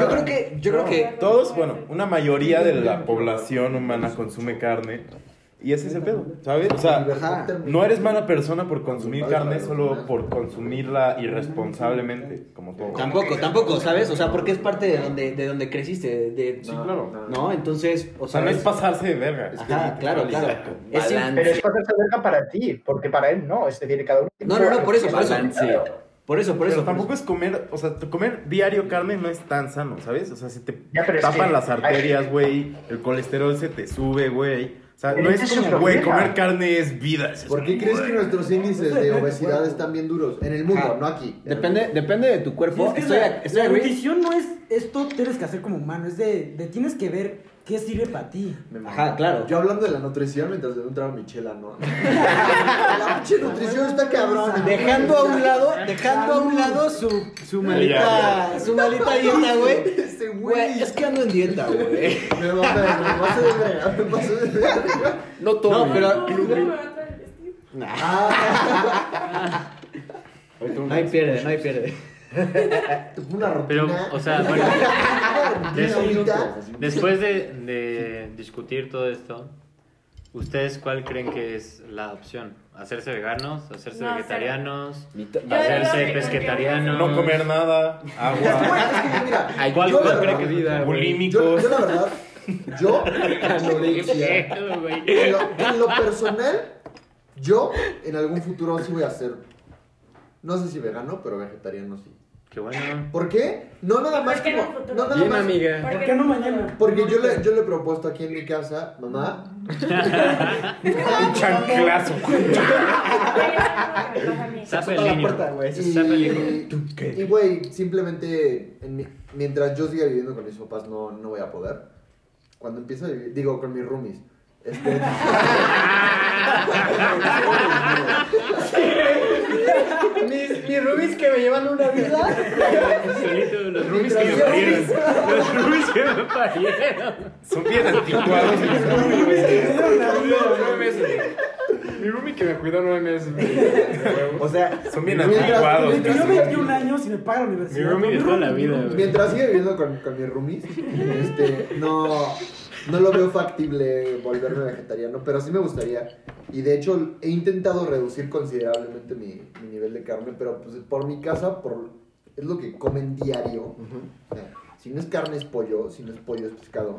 Speaker 2: yo creo que, yo creo que
Speaker 3: Todos, bueno, una mayoría de la población humana consume carne y ese es el pedo, ¿sabes? O sea, no eres mala persona por consumir carne, solo por consumirla irresponsablemente, como todo.
Speaker 2: tampoco, tampoco, ¿sabes? O sea, porque es parte de donde, de donde creciste, de, de-
Speaker 3: Sí, claro.
Speaker 2: ¿no? Entonces, o
Speaker 3: O sea, no es pasarse de verga.
Speaker 2: Ajá, claro, claro. Es
Speaker 7: Pero es pasarse verga para ti, porque para él no. Es decir, cada uno.
Speaker 2: No, no, no, por eso, por eso. Por eso, por
Speaker 3: Pero
Speaker 2: eso.
Speaker 3: tampoco es comer, o sea, comer diario carne no es tan sano, ¿sabes? O sea, se te
Speaker 7: Ya, pero es
Speaker 3: tapan
Speaker 7: que-
Speaker 3: las arterias, güey, el colesterol se te sube, güey. O sea, no es como, güey, comer carne es vida. es
Speaker 4: ¿Por qué crees que nuestros índices de obesidad están bien duros? En el mundo, no aquí.
Speaker 2: Depende,
Speaker 4: mundo.
Speaker 2: depende de tu
Speaker 10: Sí,
Speaker 2: cuerpo.
Speaker 10: es que
Speaker 2: estoy,
Speaker 10: la,
Speaker 2: estoy
Speaker 10: la
Speaker 2: agree.
Speaker 10: nutrición no es esto tienes que hacer como humano, es de, de tienes que ver ¿qué sirve para ti?
Speaker 2: Ajá, claro.
Speaker 4: Yo hablando de la nutrición mientras me entraba mi chela, ¿no? <laughs> la pinche nutrición está cabrón.
Speaker 2: Dejando a un lado, dejando a un lado su, su malita, su malita dieta, güey. Güey, es que ando en dieta, güey.
Speaker 4: Me pasé de verga, me pasé de verga.
Speaker 8: No todo.
Speaker 2: No, pero
Speaker 5: Luego me va a traer el vestido.
Speaker 2: no hay pierde, no hay pierde.
Speaker 4: Una rutina.
Speaker 9: Pero, o sea, bueno, después de, de discutir todo esto, ¿ustedes cuál creen que es la opción? ¿Hacerse veganos? ¿Hacerse
Speaker 5: No,
Speaker 9: vegetarianos?
Speaker 5: Yo digo
Speaker 9: ¿Hacerse
Speaker 5: que
Speaker 9: pesquetarianos?
Speaker 3: No comer nada, agua,
Speaker 4: es que mira,
Speaker 9: ¿Cuál,
Speaker 4: yo
Speaker 9: cuál
Speaker 4: la
Speaker 9: creen
Speaker 4: verdad-
Speaker 9: que vida, güey?
Speaker 4: yo,
Speaker 3: bulímicos.
Speaker 4: yo la verdad, yo, <laughs>
Speaker 9: Qué pedo, güey.
Speaker 4: en lo, en lo personal, yo en algún futuro sí voy a ser, no sé si vegano, pero vegetariano sí.
Speaker 9: Qué bueno.
Speaker 4: ¿Por qué? No nada más
Speaker 5: ¿Por qué en
Speaker 4: como, no nada
Speaker 8: Bien,
Speaker 4: más,
Speaker 8: amiga.
Speaker 10: ¿Por qué no mañana?
Speaker 4: porque yo le, yo le he propuesto aquí en mi casa, mamá,
Speaker 3: un chanclazo.
Speaker 9: Sape el
Speaker 2: la
Speaker 9: niño.
Speaker 4: y güey, simplemente en mi- mientras yo siga viviendo con mis papás no, no voy a poder. Cuando empiezo a vivir, digo, con mis roomies. Este,
Speaker 2: Mis, mis rubis que me llevan una vida.
Speaker 9: Solito, los roomies que me parieron. Los roomies que me parieron.
Speaker 3: Son bien anticuados. mis
Speaker 8: meses. Mi roomie que me cuidó nueve meses.
Speaker 2: O sea,
Speaker 3: Son bien
Speaker 4: Mientras-
Speaker 3: anticuados.
Speaker 10: Yo
Speaker 4: mientras-
Speaker 10: 21 años y me paga la universidad.
Speaker 9: Mi roomie de toda la vida, güey.
Speaker 4: mientras siga viviendo con, con mis roomies, este, no, no lo veo factible volverme vegetariano, pero sí me gustaría. Y de hecho he intentado reducir considerablemente mi, mi nivel de carne, pero pues por mi casa, por, es lo que comen diario. O sea, si no es carne es pollo, si no es pollo es pescado.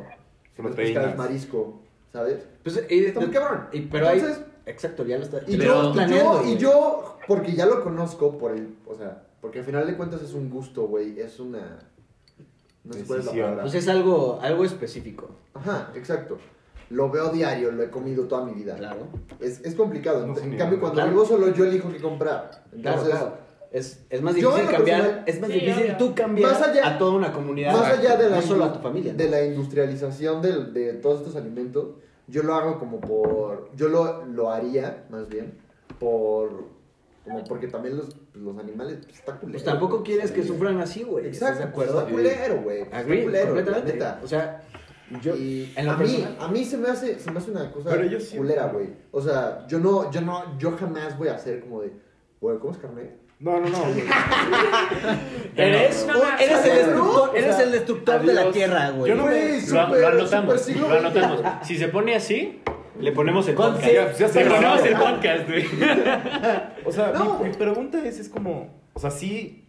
Speaker 4: Si no es pescado es marisco, ¿sabes?
Speaker 2: pues, y,
Speaker 4: Está muy cabrón.
Speaker 2: y- pero hay.
Speaker 4: Entonces-
Speaker 2: Exacto, ya lo está.
Speaker 4: Y,
Speaker 9: Pero-
Speaker 4: yo, y,
Speaker 2: planeando,
Speaker 4: yo, y
Speaker 2: güey.
Speaker 4: yo, porque ya lo conozco por el, o sea, porque al final de cuentas es un gusto, güey, es una... No sé cuál es la palabra.
Speaker 2: Pues es algo, algo específico.
Speaker 4: Ajá, exacto. Lo veo diario, lo he comido toda mi vida.
Speaker 2: Claro.
Speaker 4: Es, es complicado.
Speaker 3: No
Speaker 4: en cambio, cuando
Speaker 2: Claro.
Speaker 4: vivo solo, yo elijo qué comprar.
Speaker 2: Claro,
Speaker 4: Entonces,
Speaker 2: claro. Es, es más difícil cambiar.
Speaker 4: personal-
Speaker 2: Es más
Speaker 5: Sí,
Speaker 2: difícil
Speaker 5: obvio.
Speaker 2: tú cambiar
Speaker 4: Más allá-
Speaker 2: a toda una comunidad.
Speaker 4: más allá de la,
Speaker 2: No solo a tu familia. ¿no?
Speaker 4: de la industrialización del- de todos estos alimentos, yo lo hago como por... Yo lo, lo haría, más bien, por... Como porque también los, los animales, pues, está culero.
Speaker 2: Pues tampoco
Speaker 4: güey.
Speaker 2: quieres que
Speaker 4: Sí.
Speaker 2: sufran así, güey. ¿Estás
Speaker 4: Exacto,
Speaker 2: de acuerdo?
Speaker 4: Está culero, güey. Está
Speaker 2: Agree,
Speaker 4: culero, la
Speaker 2: completamente.
Speaker 4: neta.
Speaker 2: O sea, yo.
Speaker 4: y
Speaker 2: en lo
Speaker 4: a mí,
Speaker 2: personal-
Speaker 4: a mí se me hace, se me hace una cosa
Speaker 3: Pero yo sí-
Speaker 4: culera, güey. O sea, yo no, yo no, yo jamás voy a hacer como de, güey, ¿cómo es carne?
Speaker 3: No, no, no. güey. <laughs>
Speaker 2: Eres,
Speaker 5: No, no,
Speaker 2: eres el destructor, eres
Speaker 4: o sea,
Speaker 2: el destructor de la tierra, güey.
Speaker 3: Yo no
Speaker 4: Güey,
Speaker 9: Lo,
Speaker 4: súper-
Speaker 9: lo anotamos,
Speaker 4: siglo
Speaker 9: lo anotamos. Si se pone así, le ponemos el podcast.
Speaker 3: Ya, ya
Speaker 9: Le ponemos el podcast, güey.
Speaker 3: O sea,
Speaker 4: No.
Speaker 3: mi, mi pregunta es, es como, o sea, sí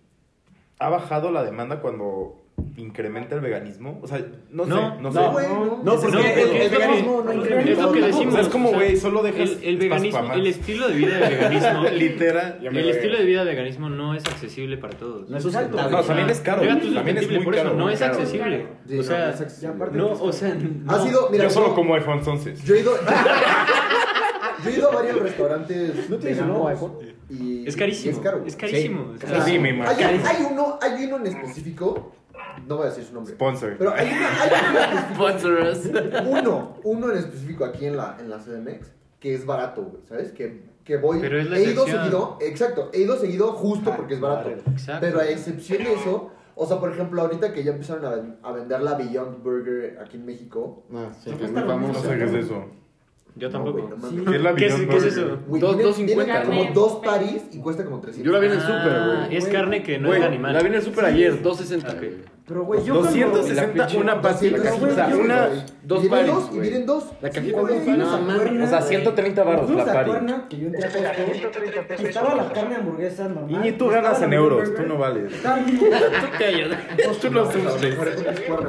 Speaker 3: ha bajado la demanda cuando incrementa el veganismo. O sea, no,
Speaker 9: No,
Speaker 3: sé, no,
Speaker 2: no,
Speaker 3: sé.
Speaker 4: Güey,
Speaker 2: No,
Speaker 4: no.
Speaker 2: porque,
Speaker 9: No,
Speaker 2: el, el veganismo no incrementa.
Speaker 9: Es lo que decimos.
Speaker 3: O sea, es como,
Speaker 9: o sea,
Speaker 3: güey, solo dejas
Speaker 9: El, el veganismo,
Speaker 3: más.
Speaker 9: el estilo de vida del veganismo, <laughs>
Speaker 3: Literal.
Speaker 9: El
Speaker 8: lo
Speaker 9: estilo de vida del veganismo no es accesible para todos.
Speaker 2: No es
Speaker 10: Exacto.
Speaker 3: No, también es caro.
Speaker 9: Tú
Speaker 3: También es muy
Speaker 9: por eso
Speaker 3: caro.
Speaker 9: no es
Speaker 3: caro.
Speaker 9: accesible.
Speaker 4: Sí,
Speaker 9: o
Speaker 4: no,
Speaker 9: sea,
Speaker 4: no es accesible.
Speaker 9: no, o sea,
Speaker 4: Ha
Speaker 9: no.
Speaker 4: sido, mira,
Speaker 3: Yo solo como iPhone 11.
Speaker 4: Yo he ido, <laughs> yo he ido a varios restaurantes
Speaker 2: ¿No tienes un iPhone?
Speaker 4: y
Speaker 9: Es carísimo.
Speaker 4: y es caro.
Speaker 9: Es carísimo.
Speaker 2: Sí.
Speaker 9: o sea,
Speaker 3: Sí, me
Speaker 4: Hay, hay uno, hay uno en específico, no voy a decir su nombre,
Speaker 3: Sponsor.
Speaker 4: pero hay uno, hay <laughs> específico, uno, uno en específico aquí en la, en la CDMX que es barato, güey, ¿sabes? Que, que voy,
Speaker 9: Pero es la
Speaker 4: he ido seguido, exacto, he ido seguido justo porque es barato.
Speaker 9: Exacto.
Speaker 4: Pero a excepción de eso, o sea, por ejemplo, ahorita que ya empezaron a, ven- a vender la Beyond Burger aquí en México,
Speaker 8: Ah, sí, que es muy
Speaker 10: lo
Speaker 3: No
Speaker 8: famoso.
Speaker 3: sé qué es eso.
Speaker 9: Yo
Speaker 4: no,
Speaker 9: tampoco.
Speaker 4: güey, no mames.
Speaker 10: Sí.
Speaker 3: ¿Qué es la
Speaker 9: ¿Qué es-
Speaker 3: Beyond
Speaker 9: qué es
Speaker 3: Burger?
Speaker 9: eso?
Speaker 4: Güey,
Speaker 8: Dos-
Speaker 4: vienen-
Speaker 8: 2.50,
Speaker 4: vienen como dos paris y cuesta como 300.
Speaker 8: Yo la vi en el
Speaker 9: Ah,
Speaker 8: súper, güey.
Speaker 9: Es carne que no es animal.
Speaker 8: La vi en el súper ayer, 2.60.
Speaker 10: Pero, güey, yo cuando-
Speaker 3: 260
Speaker 8: pinche-
Speaker 3: una sea,
Speaker 10: yo-
Speaker 3: una...
Speaker 8: dos
Speaker 4: y dos, y vienen dos.
Speaker 8: La cajita
Speaker 10: Cuando
Speaker 8: dos
Speaker 10: Cuerna,
Speaker 8: O sea, 130 baros la pari.
Speaker 10: Que yo entré a Costco, y estaba la carne hamburguesa normal.
Speaker 3: Y tú ganas en euros, tú no vales.
Speaker 10: estaba bien- <laughs>
Speaker 3: Tú no sufres.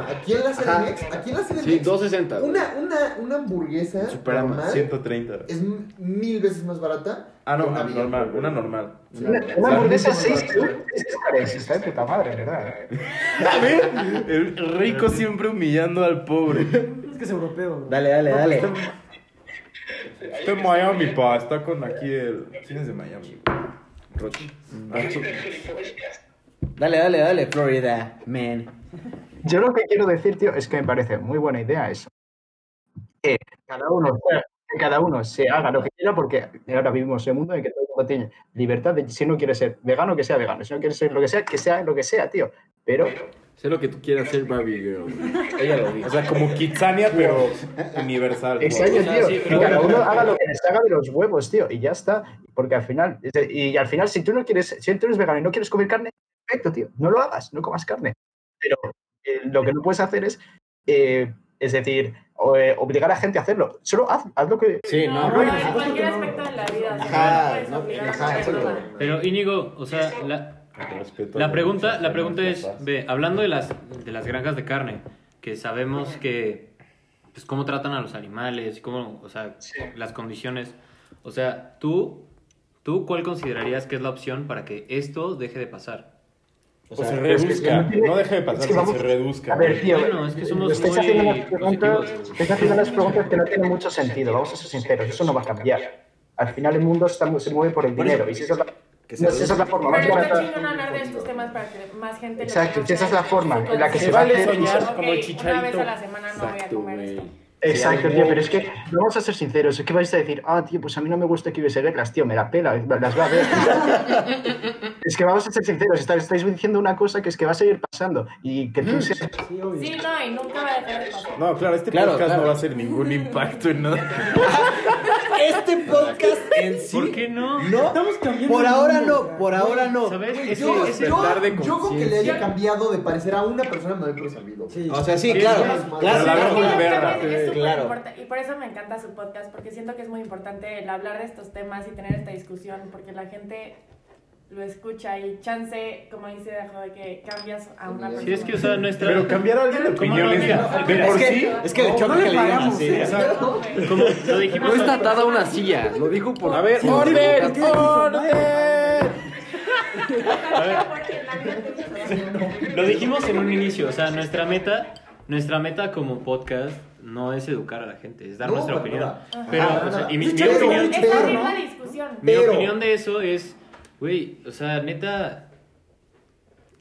Speaker 4: Aquí en la CDMX, aquí en la CDMX,
Speaker 8: Sí, 2.60. güey.
Speaker 4: una, una, una hamburguesa
Speaker 8: Superama,
Speaker 4: normal
Speaker 3: 130.
Speaker 4: es mil veces más barata.
Speaker 3: Ah, no,
Speaker 4: una
Speaker 3: ah, normal,
Speaker 4: Burger.
Speaker 3: una normal.
Speaker 4: Sí.
Speaker 7: Una, una hamburguesa 6 dólares. Está de puta madre, ¿verdad? <laughs>
Speaker 3: A ver, el rico siempre humillando al pobre.
Speaker 10: Es que es europeo.
Speaker 2: Dale, dale, dale.
Speaker 3: Está en Miami, pa. Está con aquí el. ¿Quién es de Miami?
Speaker 8: Rochi.
Speaker 2: Dale, dale, dale, Florida, man.
Speaker 7: Yo lo que quiero decir, tío, es que me parece muy buena idea eso. que cada uno, que cada uno se haga lo que quiera, porque ahora vivimos en un mundo en que todo el mundo tiene libertad de si no quiere ser vegano, que sea vegano, si no quiere ser lo que sea, que sea lo que sea, tío. Pero
Speaker 8: Sé lo que tú quieras ser Barbie Girl. <laughs>
Speaker 2: Ella lo dijo.
Speaker 3: O sea, como Kitsania, pero universal.
Speaker 7: Exacto,
Speaker 9: O sea,
Speaker 7: tío.
Speaker 9: sí, pero
Speaker 7: cada uno haga lo que les haga de los huevos, tío. Y ya está. Porque al final, y al final, si tú no quieres, si tú eres vegano y no quieres comer carne, perfecto, tío. No lo hagas, no comas carne. Pero eh, lo que no puedes hacer es, eh, es decir, o, eh, obligar a gente a hacerlo. Solo haz, haz lo que.
Speaker 2: Sí, no,
Speaker 5: No, en cualquier aspecto de la vida.
Speaker 2: Ajá,
Speaker 5: no
Speaker 2: ajá.
Speaker 9: Pero Íñigo, o sea, la, la pregunta, la pregunta es, ve, hablando de las, de las granjas de carne, que sabemos que, pues, cómo tratan a los animales, cómo, o sea, las condiciones, o sea, tú, tú, ¿cuál considerarías que es la opción para que esto deje de pasar?
Speaker 2: O
Speaker 3: Pues
Speaker 2: sea,
Speaker 3: se
Speaker 7: es que
Speaker 3: reduzca.
Speaker 7: no tiene-
Speaker 3: No deje de pasar,
Speaker 7: es que vamos-
Speaker 3: se reduzca.
Speaker 7: A ver, tío.
Speaker 9: Bueno, es que somos
Speaker 7: estáis haciendo unas preguntas, estáis haciendo unas preguntas que no tienen mucho sentido. Vamos a ser sinceros, eso no va a cambiar. Al final el mundo está, se mueve por el
Speaker 2: eso,
Speaker 7: dinero. Y si esa es la,
Speaker 2: que se
Speaker 7: no, si esa es la forma más
Speaker 5: Pero está
Speaker 7: barata.
Speaker 5: hablar de estos temas para que más gente
Speaker 7: Exacto, esa es la forma en la que se a
Speaker 8: vale soñar como el
Speaker 5: Una vez
Speaker 8: chicharito.
Speaker 5: a la semana no voy a
Speaker 8: Exacto,
Speaker 5: comer esto.
Speaker 7: Exacto, tío, pero es que vamos a ser sinceros, es que vais a decir, ah, tío, pues a mí no me gusta que hubiese reglas, tío, me la pela, las va a ver. <laughs> es que vamos a ser sinceros, está- estáis diciendo una cosa que es que va a seguir pasando y que tú seas...
Speaker 10: Sí, obvio.
Speaker 5: Sí, no, y nunca va a dejar de pasar.
Speaker 3: No, claro, este
Speaker 2: Claro,
Speaker 3: podcast
Speaker 2: claro.
Speaker 3: no va a hacer ningún impacto en nada. <laughs>
Speaker 2: Este podcast en sí.
Speaker 9: ¿Por qué no?
Speaker 2: No,
Speaker 10: Estamos cambiando
Speaker 2: por ahora
Speaker 10: mundo,
Speaker 2: no,
Speaker 10: ya.
Speaker 2: por ahora no.
Speaker 9: ¿Sabes?
Speaker 4: Güey,
Speaker 9: Ese-
Speaker 4: yo, yo,
Speaker 8: despertar de
Speaker 4: yo con que le haya cambiado de parecer a una persona me por servido.
Speaker 10: Sí.
Speaker 2: O sea, sí,
Speaker 9: Sí,
Speaker 2: claro,
Speaker 4: es
Speaker 2: claro,
Speaker 3: Pero la muy verga.
Speaker 5: Es súper
Speaker 2: Claro.
Speaker 5: importante, y por eso me encanta su podcast, porque siento que es muy importante el hablar de estos temas y tener esta discusión, porque la gente lo escucha y chance, como dice de que cambias a una persona.
Speaker 9: Sí, es que, o sea, nuestra...
Speaker 3: Pero cambiar a alguien de
Speaker 9: ¿Cómo
Speaker 3: opinión
Speaker 9: no?
Speaker 3: es de por sí.
Speaker 2: que, es que le choca
Speaker 10: no
Speaker 2: que
Speaker 10: le
Speaker 2: digan así.
Speaker 10: ¿eh?
Speaker 2: Exacto.
Speaker 9: Como lo dijimos...
Speaker 8: No está atada a una silla, lo dijo por...
Speaker 3: A ver, orden, orden.
Speaker 9: Lo dijimos en un inicio, o sea, nuestra meta, nuestra meta como podcast no es educar a la gente, es dar
Speaker 4: No,
Speaker 9: nuestra opinión. Pero, y mi, opinión, mi
Speaker 4: Pero-
Speaker 9: opinión de eso es, güey, o sea, neta,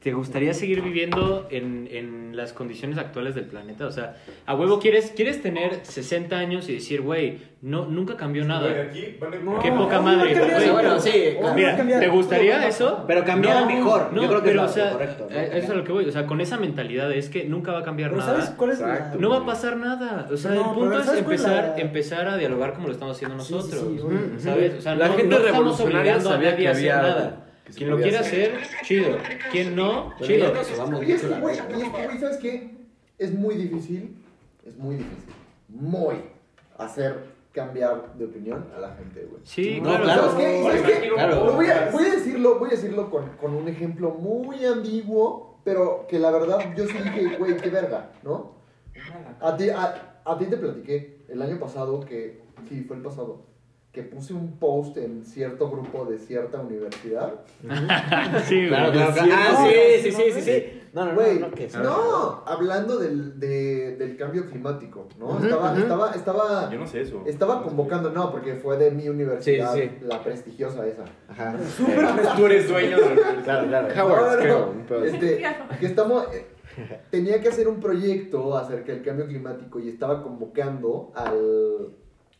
Speaker 9: ¿te gustaría seguir viviendo en, en las condiciones actuales del planeta? O sea, a huevo quieres, quieres tener 60 años y decir, güey, no, nunca cambió nada.
Speaker 10: No,
Speaker 9: Qué poca
Speaker 10: no,
Speaker 9: madre,
Speaker 10: no
Speaker 9: güey.
Speaker 2: Bueno, sí,
Speaker 9: Mira,
Speaker 10: cambiar.
Speaker 9: ¿te gustaría eso?
Speaker 2: Pero cambiar
Speaker 9: No,
Speaker 2: mejor.
Speaker 9: No,
Speaker 2: Yo creo que
Speaker 9: pero,
Speaker 2: es
Speaker 9: o sea,
Speaker 2: correcto.
Speaker 9: eh, eso es a lo que voy. O sea, con esa mentalidad es que nunca va a cambiar
Speaker 10: Pero
Speaker 9: nada.
Speaker 10: ¿sabes cuál es
Speaker 8: Exacto.
Speaker 9: No va a pasar nada. O sea,
Speaker 10: No,
Speaker 9: el punto es
Speaker 10: ¿sabes cuál es
Speaker 9: empezar,
Speaker 10: la-
Speaker 9: empezar a dialogar como lo estamos haciendo
Speaker 10: Sí, sí,
Speaker 9: nosotros.
Speaker 10: sí, obvio.
Speaker 9: ¿Sabes? O sea,
Speaker 8: La
Speaker 9: no,
Speaker 8: gente revolucionaria sabía que había
Speaker 9: nada. Quien lo quiera
Speaker 8: hacer.
Speaker 9: hacer, chido. Quien no, chido.
Speaker 4: Y es que, güey, ¿sabes qué? Es muy difícil, es muy difícil, muy hacer cambiar de opinión a la gente, güey.
Speaker 9: Sí,
Speaker 2: No,
Speaker 9: claro.
Speaker 2: claro.
Speaker 4: ¿Sabes qué? ¿Y sabes qué?
Speaker 2: Claro.
Speaker 4: Voy, a, voy a decirlo, voy a decirlo con, con un ejemplo muy ambiguo, pero que la verdad yo sí dije, güey, qué verga, ¿no? A ti, a, a ti te platiqué el año pasado que, sí, fue el pasado, que puse un post en cierto grupo de cierta universidad. <laughs>
Speaker 9: Sí,
Speaker 2: Claro, claro, claro. Ah, sí, sí, sí, sí, sí. No, no, no,
Speaker 4: Güey,
Speaker 2: no, que
Speaker 4: no, hablando del, de- del cambio climático, ¿no?
Speaker 2: Ujú,
Speaker 4: estaba,
Speaker 2: ujú.
Speaker 4: estaba, estaba,
Speaker 3: Yo no sé eso.
Speaker 4: estaba convocando, no, porque fue de mi universidad,
Speaker 2: Sí, sí.
Speaker 4: la prestigiosa esa.
Speaker 2: Ajá. <laughs>
Speaker 3: Tú eres dueño de
Speaker 2: Claro, claro.
Speaker 8: Howard,
Speaker 4: No, no, no. Este, que estamos, eh, tenía que hacer un proyecto acerca del cambio climático y estaba convocando al,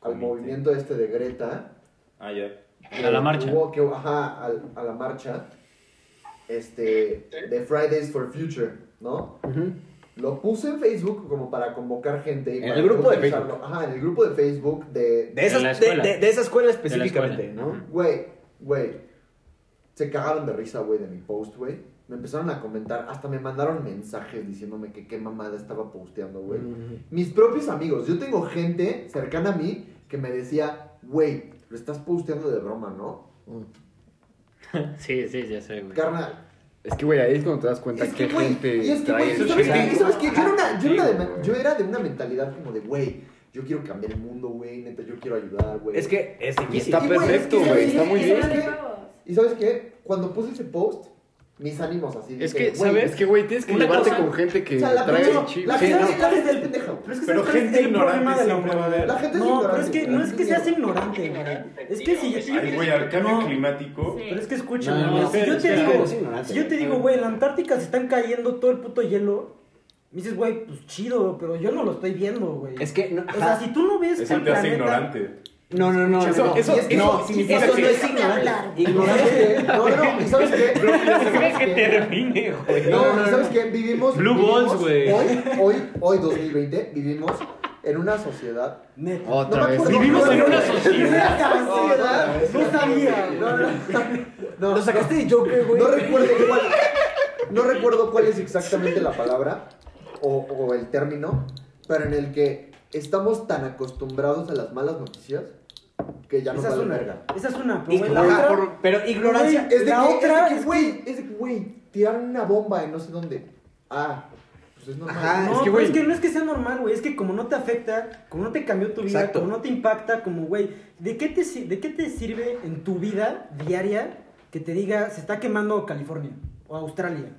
Speaker 4: al movimiento este de Greta.
Speaker 3: Ah, ya.
Speaker 9: A la marcha.
Speaker 4: Hubo que- ajá, al- a la marcha. Este, de Fridays for Future, ¿no?
Speaker 2: Ujú.
Speaker 4: Lo puse en Facebook como para convocar gente. y
Speaker 2: En
Speaker 4: para
Speaker 2: el grupo de
Speaker 4: utilizarlo. Ajá, en el grupo de Facebook de...
Speaker 2: De, esas, de, de, de esa escuela
Speaker 9: De la escuela.
Speaker 2: específicamente, ¿no?
Speaker 4: Güey, güey. Se cagaron de risa, güey, de mi post, güey. Me empezaron a comentar, hasta me mandaron mensajes diciéndome que qué mamada estaba posteando, güey.
Speaker 2: Ujú.
Speaker 4: Mis propios amigos, yo tengo gente cercana a mí que me decía, güey, lo estás posteando de broma, ¿no? <laughs>
Speaker 9: Sí, sí, ya sé, güey.
Speaker 4: Carnal,
Speaker 8: Es que, güey, ahí es cuando te das cuenta
Speaker 4: es
Speaker 8: que
Speaker 4: que, güey,
Speaker 8: gente
Speaker 4: y es que,
Speaker 8: trae
Speaker 4: güey,
Speaker 8: eso.
Speaker 4: ¿sabes
Speaker 8: chingado.
Speaker 4: qué? ¿Y sabes qué? Yo era, una, yo, era de,
Speaker 9: güey.
Speaker 4: yo era de una mentalidad como de, güey, yo quiero cambiar el mundo, güey, neta, yo quiero ayudar, güey.
Speaker 2: Es que es
Speaker 8: Y
Speaker 2: difícil.
Speaker 8: está
Speaker 4: Y, güey,
Speaker 8: perfecto,
Speaker 4: es que,
Speaker 8: güey, está muy bien.
Speaker 4: ¿Y sabes qué? Cuando puse ese post, mis ánimos así.
Speaker 9: Es que, ¿sabes?
Speaker 8: Es que, güey, tienes que llevarte
Speaker 9: cosa-
Speaker 8: con gente que
Speaker 4: O sea, la
Speaker 8: trae chido.
Speaker 4: la
Speaker 2: Sí,
Speaker 4: gente
Speaker 2: no.
Speaker 4: la gente es pendeja, güey.
Speaker 10: Pero es que
Speaker 3: Pero
Speaker 10: ¿sabes cuál es
Speaker 3: gente
Speaker 10: el problema
Speaker 3: ignorante
Speaker 10: de la
Speaker 4: gente es
Speaker 10: no, pero es que no es que seas ignorante, güey. Es que si yo te
Speaker 3: Ay, güey, al cambio
Speaker 10: No.
Speaker 3: climático.
Speaker 5: Sí.
Speaker 10: Pero es que escúchame,
Speaker 2: No, no,
Speaker 10: güey,
Speaker 2: no,
Speaker 10: si yo te digo, si yo te
Speaker 2: güey.
Speaker 10: digo, güey, en la Antártica se están cayendo todo el puto hielo, Me dices, güey, pues chido, pero yo no lo estoy viendo, güey.
Speaker 2: Es que, no,
Speaker 10: O sea, si tú no ves que
Speaker 3: Eso te hace ignorante.
Speaker 2: No, no, no.
Speaker 3: Eso-
Speaker 2: no.
Speaker 3: eso-
Speaker 2: Y es que
Speaker 3: no,
Speaker 2: no,
Speaker 3: significa
Speaker 2: eso
Speaker 3: que-
Speaker 2: no es ignorante. <laughs> Ignorante.
Speaker 4: No, no, ¿y sabes qué?
Speaker 9: Creo que te define, güey.
Speaker 4: No, ¿y ¿sabes qué? Vivimos.
Speaker 9: Blue
Speaker 4: vivimos
Speaker 9: balls, güey.
Speaker 4: Hoy, hoy, hoy, 2020, vivimos en una sociedad.
Speaker 10: Neta.
Speaker 8: Otra
Speaker 4: No me
Speaker 8: vez.
Speaker 4: acuerdo-
Speaker 9: Vivimos en una
Speaker 10: sociedad.
Speaker 4: sociedad.
Speaker 10: No sabía.
Speaker 4: No, no, no.
Speaker 2: Lo sacaste de Joker, güey.
Speaker 4: No recuerdo cuál. No recuerdo cuál es exactamente la palabra o, o el término, pero en el que estamos tan acostumbrados a las malas noticias que ya no
Speaker 10: Esa es
Speaker 4: vale
Speaker 10: una.
Speaker 4: verga.
Speaker 10: Esa es una. Pero, güey, la
Speaker 4: Ajá,
Speaker 10: otra-
Speaker 4: por-
Speaker 2: Pero ignorancia.
Speaker 4: Es de
Speaker 10: La
Speaker 4: que,
Speaker 10: otra
Speaker 4: es de que, güey, es de que, güey, tiraron una bomba en no sé dónde. Ah, pues es normal.
Speaker 2: Ajá,
Speaker 10: No,
Speaker 2: es que,
Speaker 10: pero
Speaker 2: güey.
Speaker 10: es que no es que sea normal, güey. Es que como no te afecta, como no te cambió tu vida,
Speaker 2: Exacto.
Speaker 10: como no te impacta, como, güey, ¿de, qué te, si- ¿de qué te sirve en tu vida diaria que te diga se está quemando California o Australia?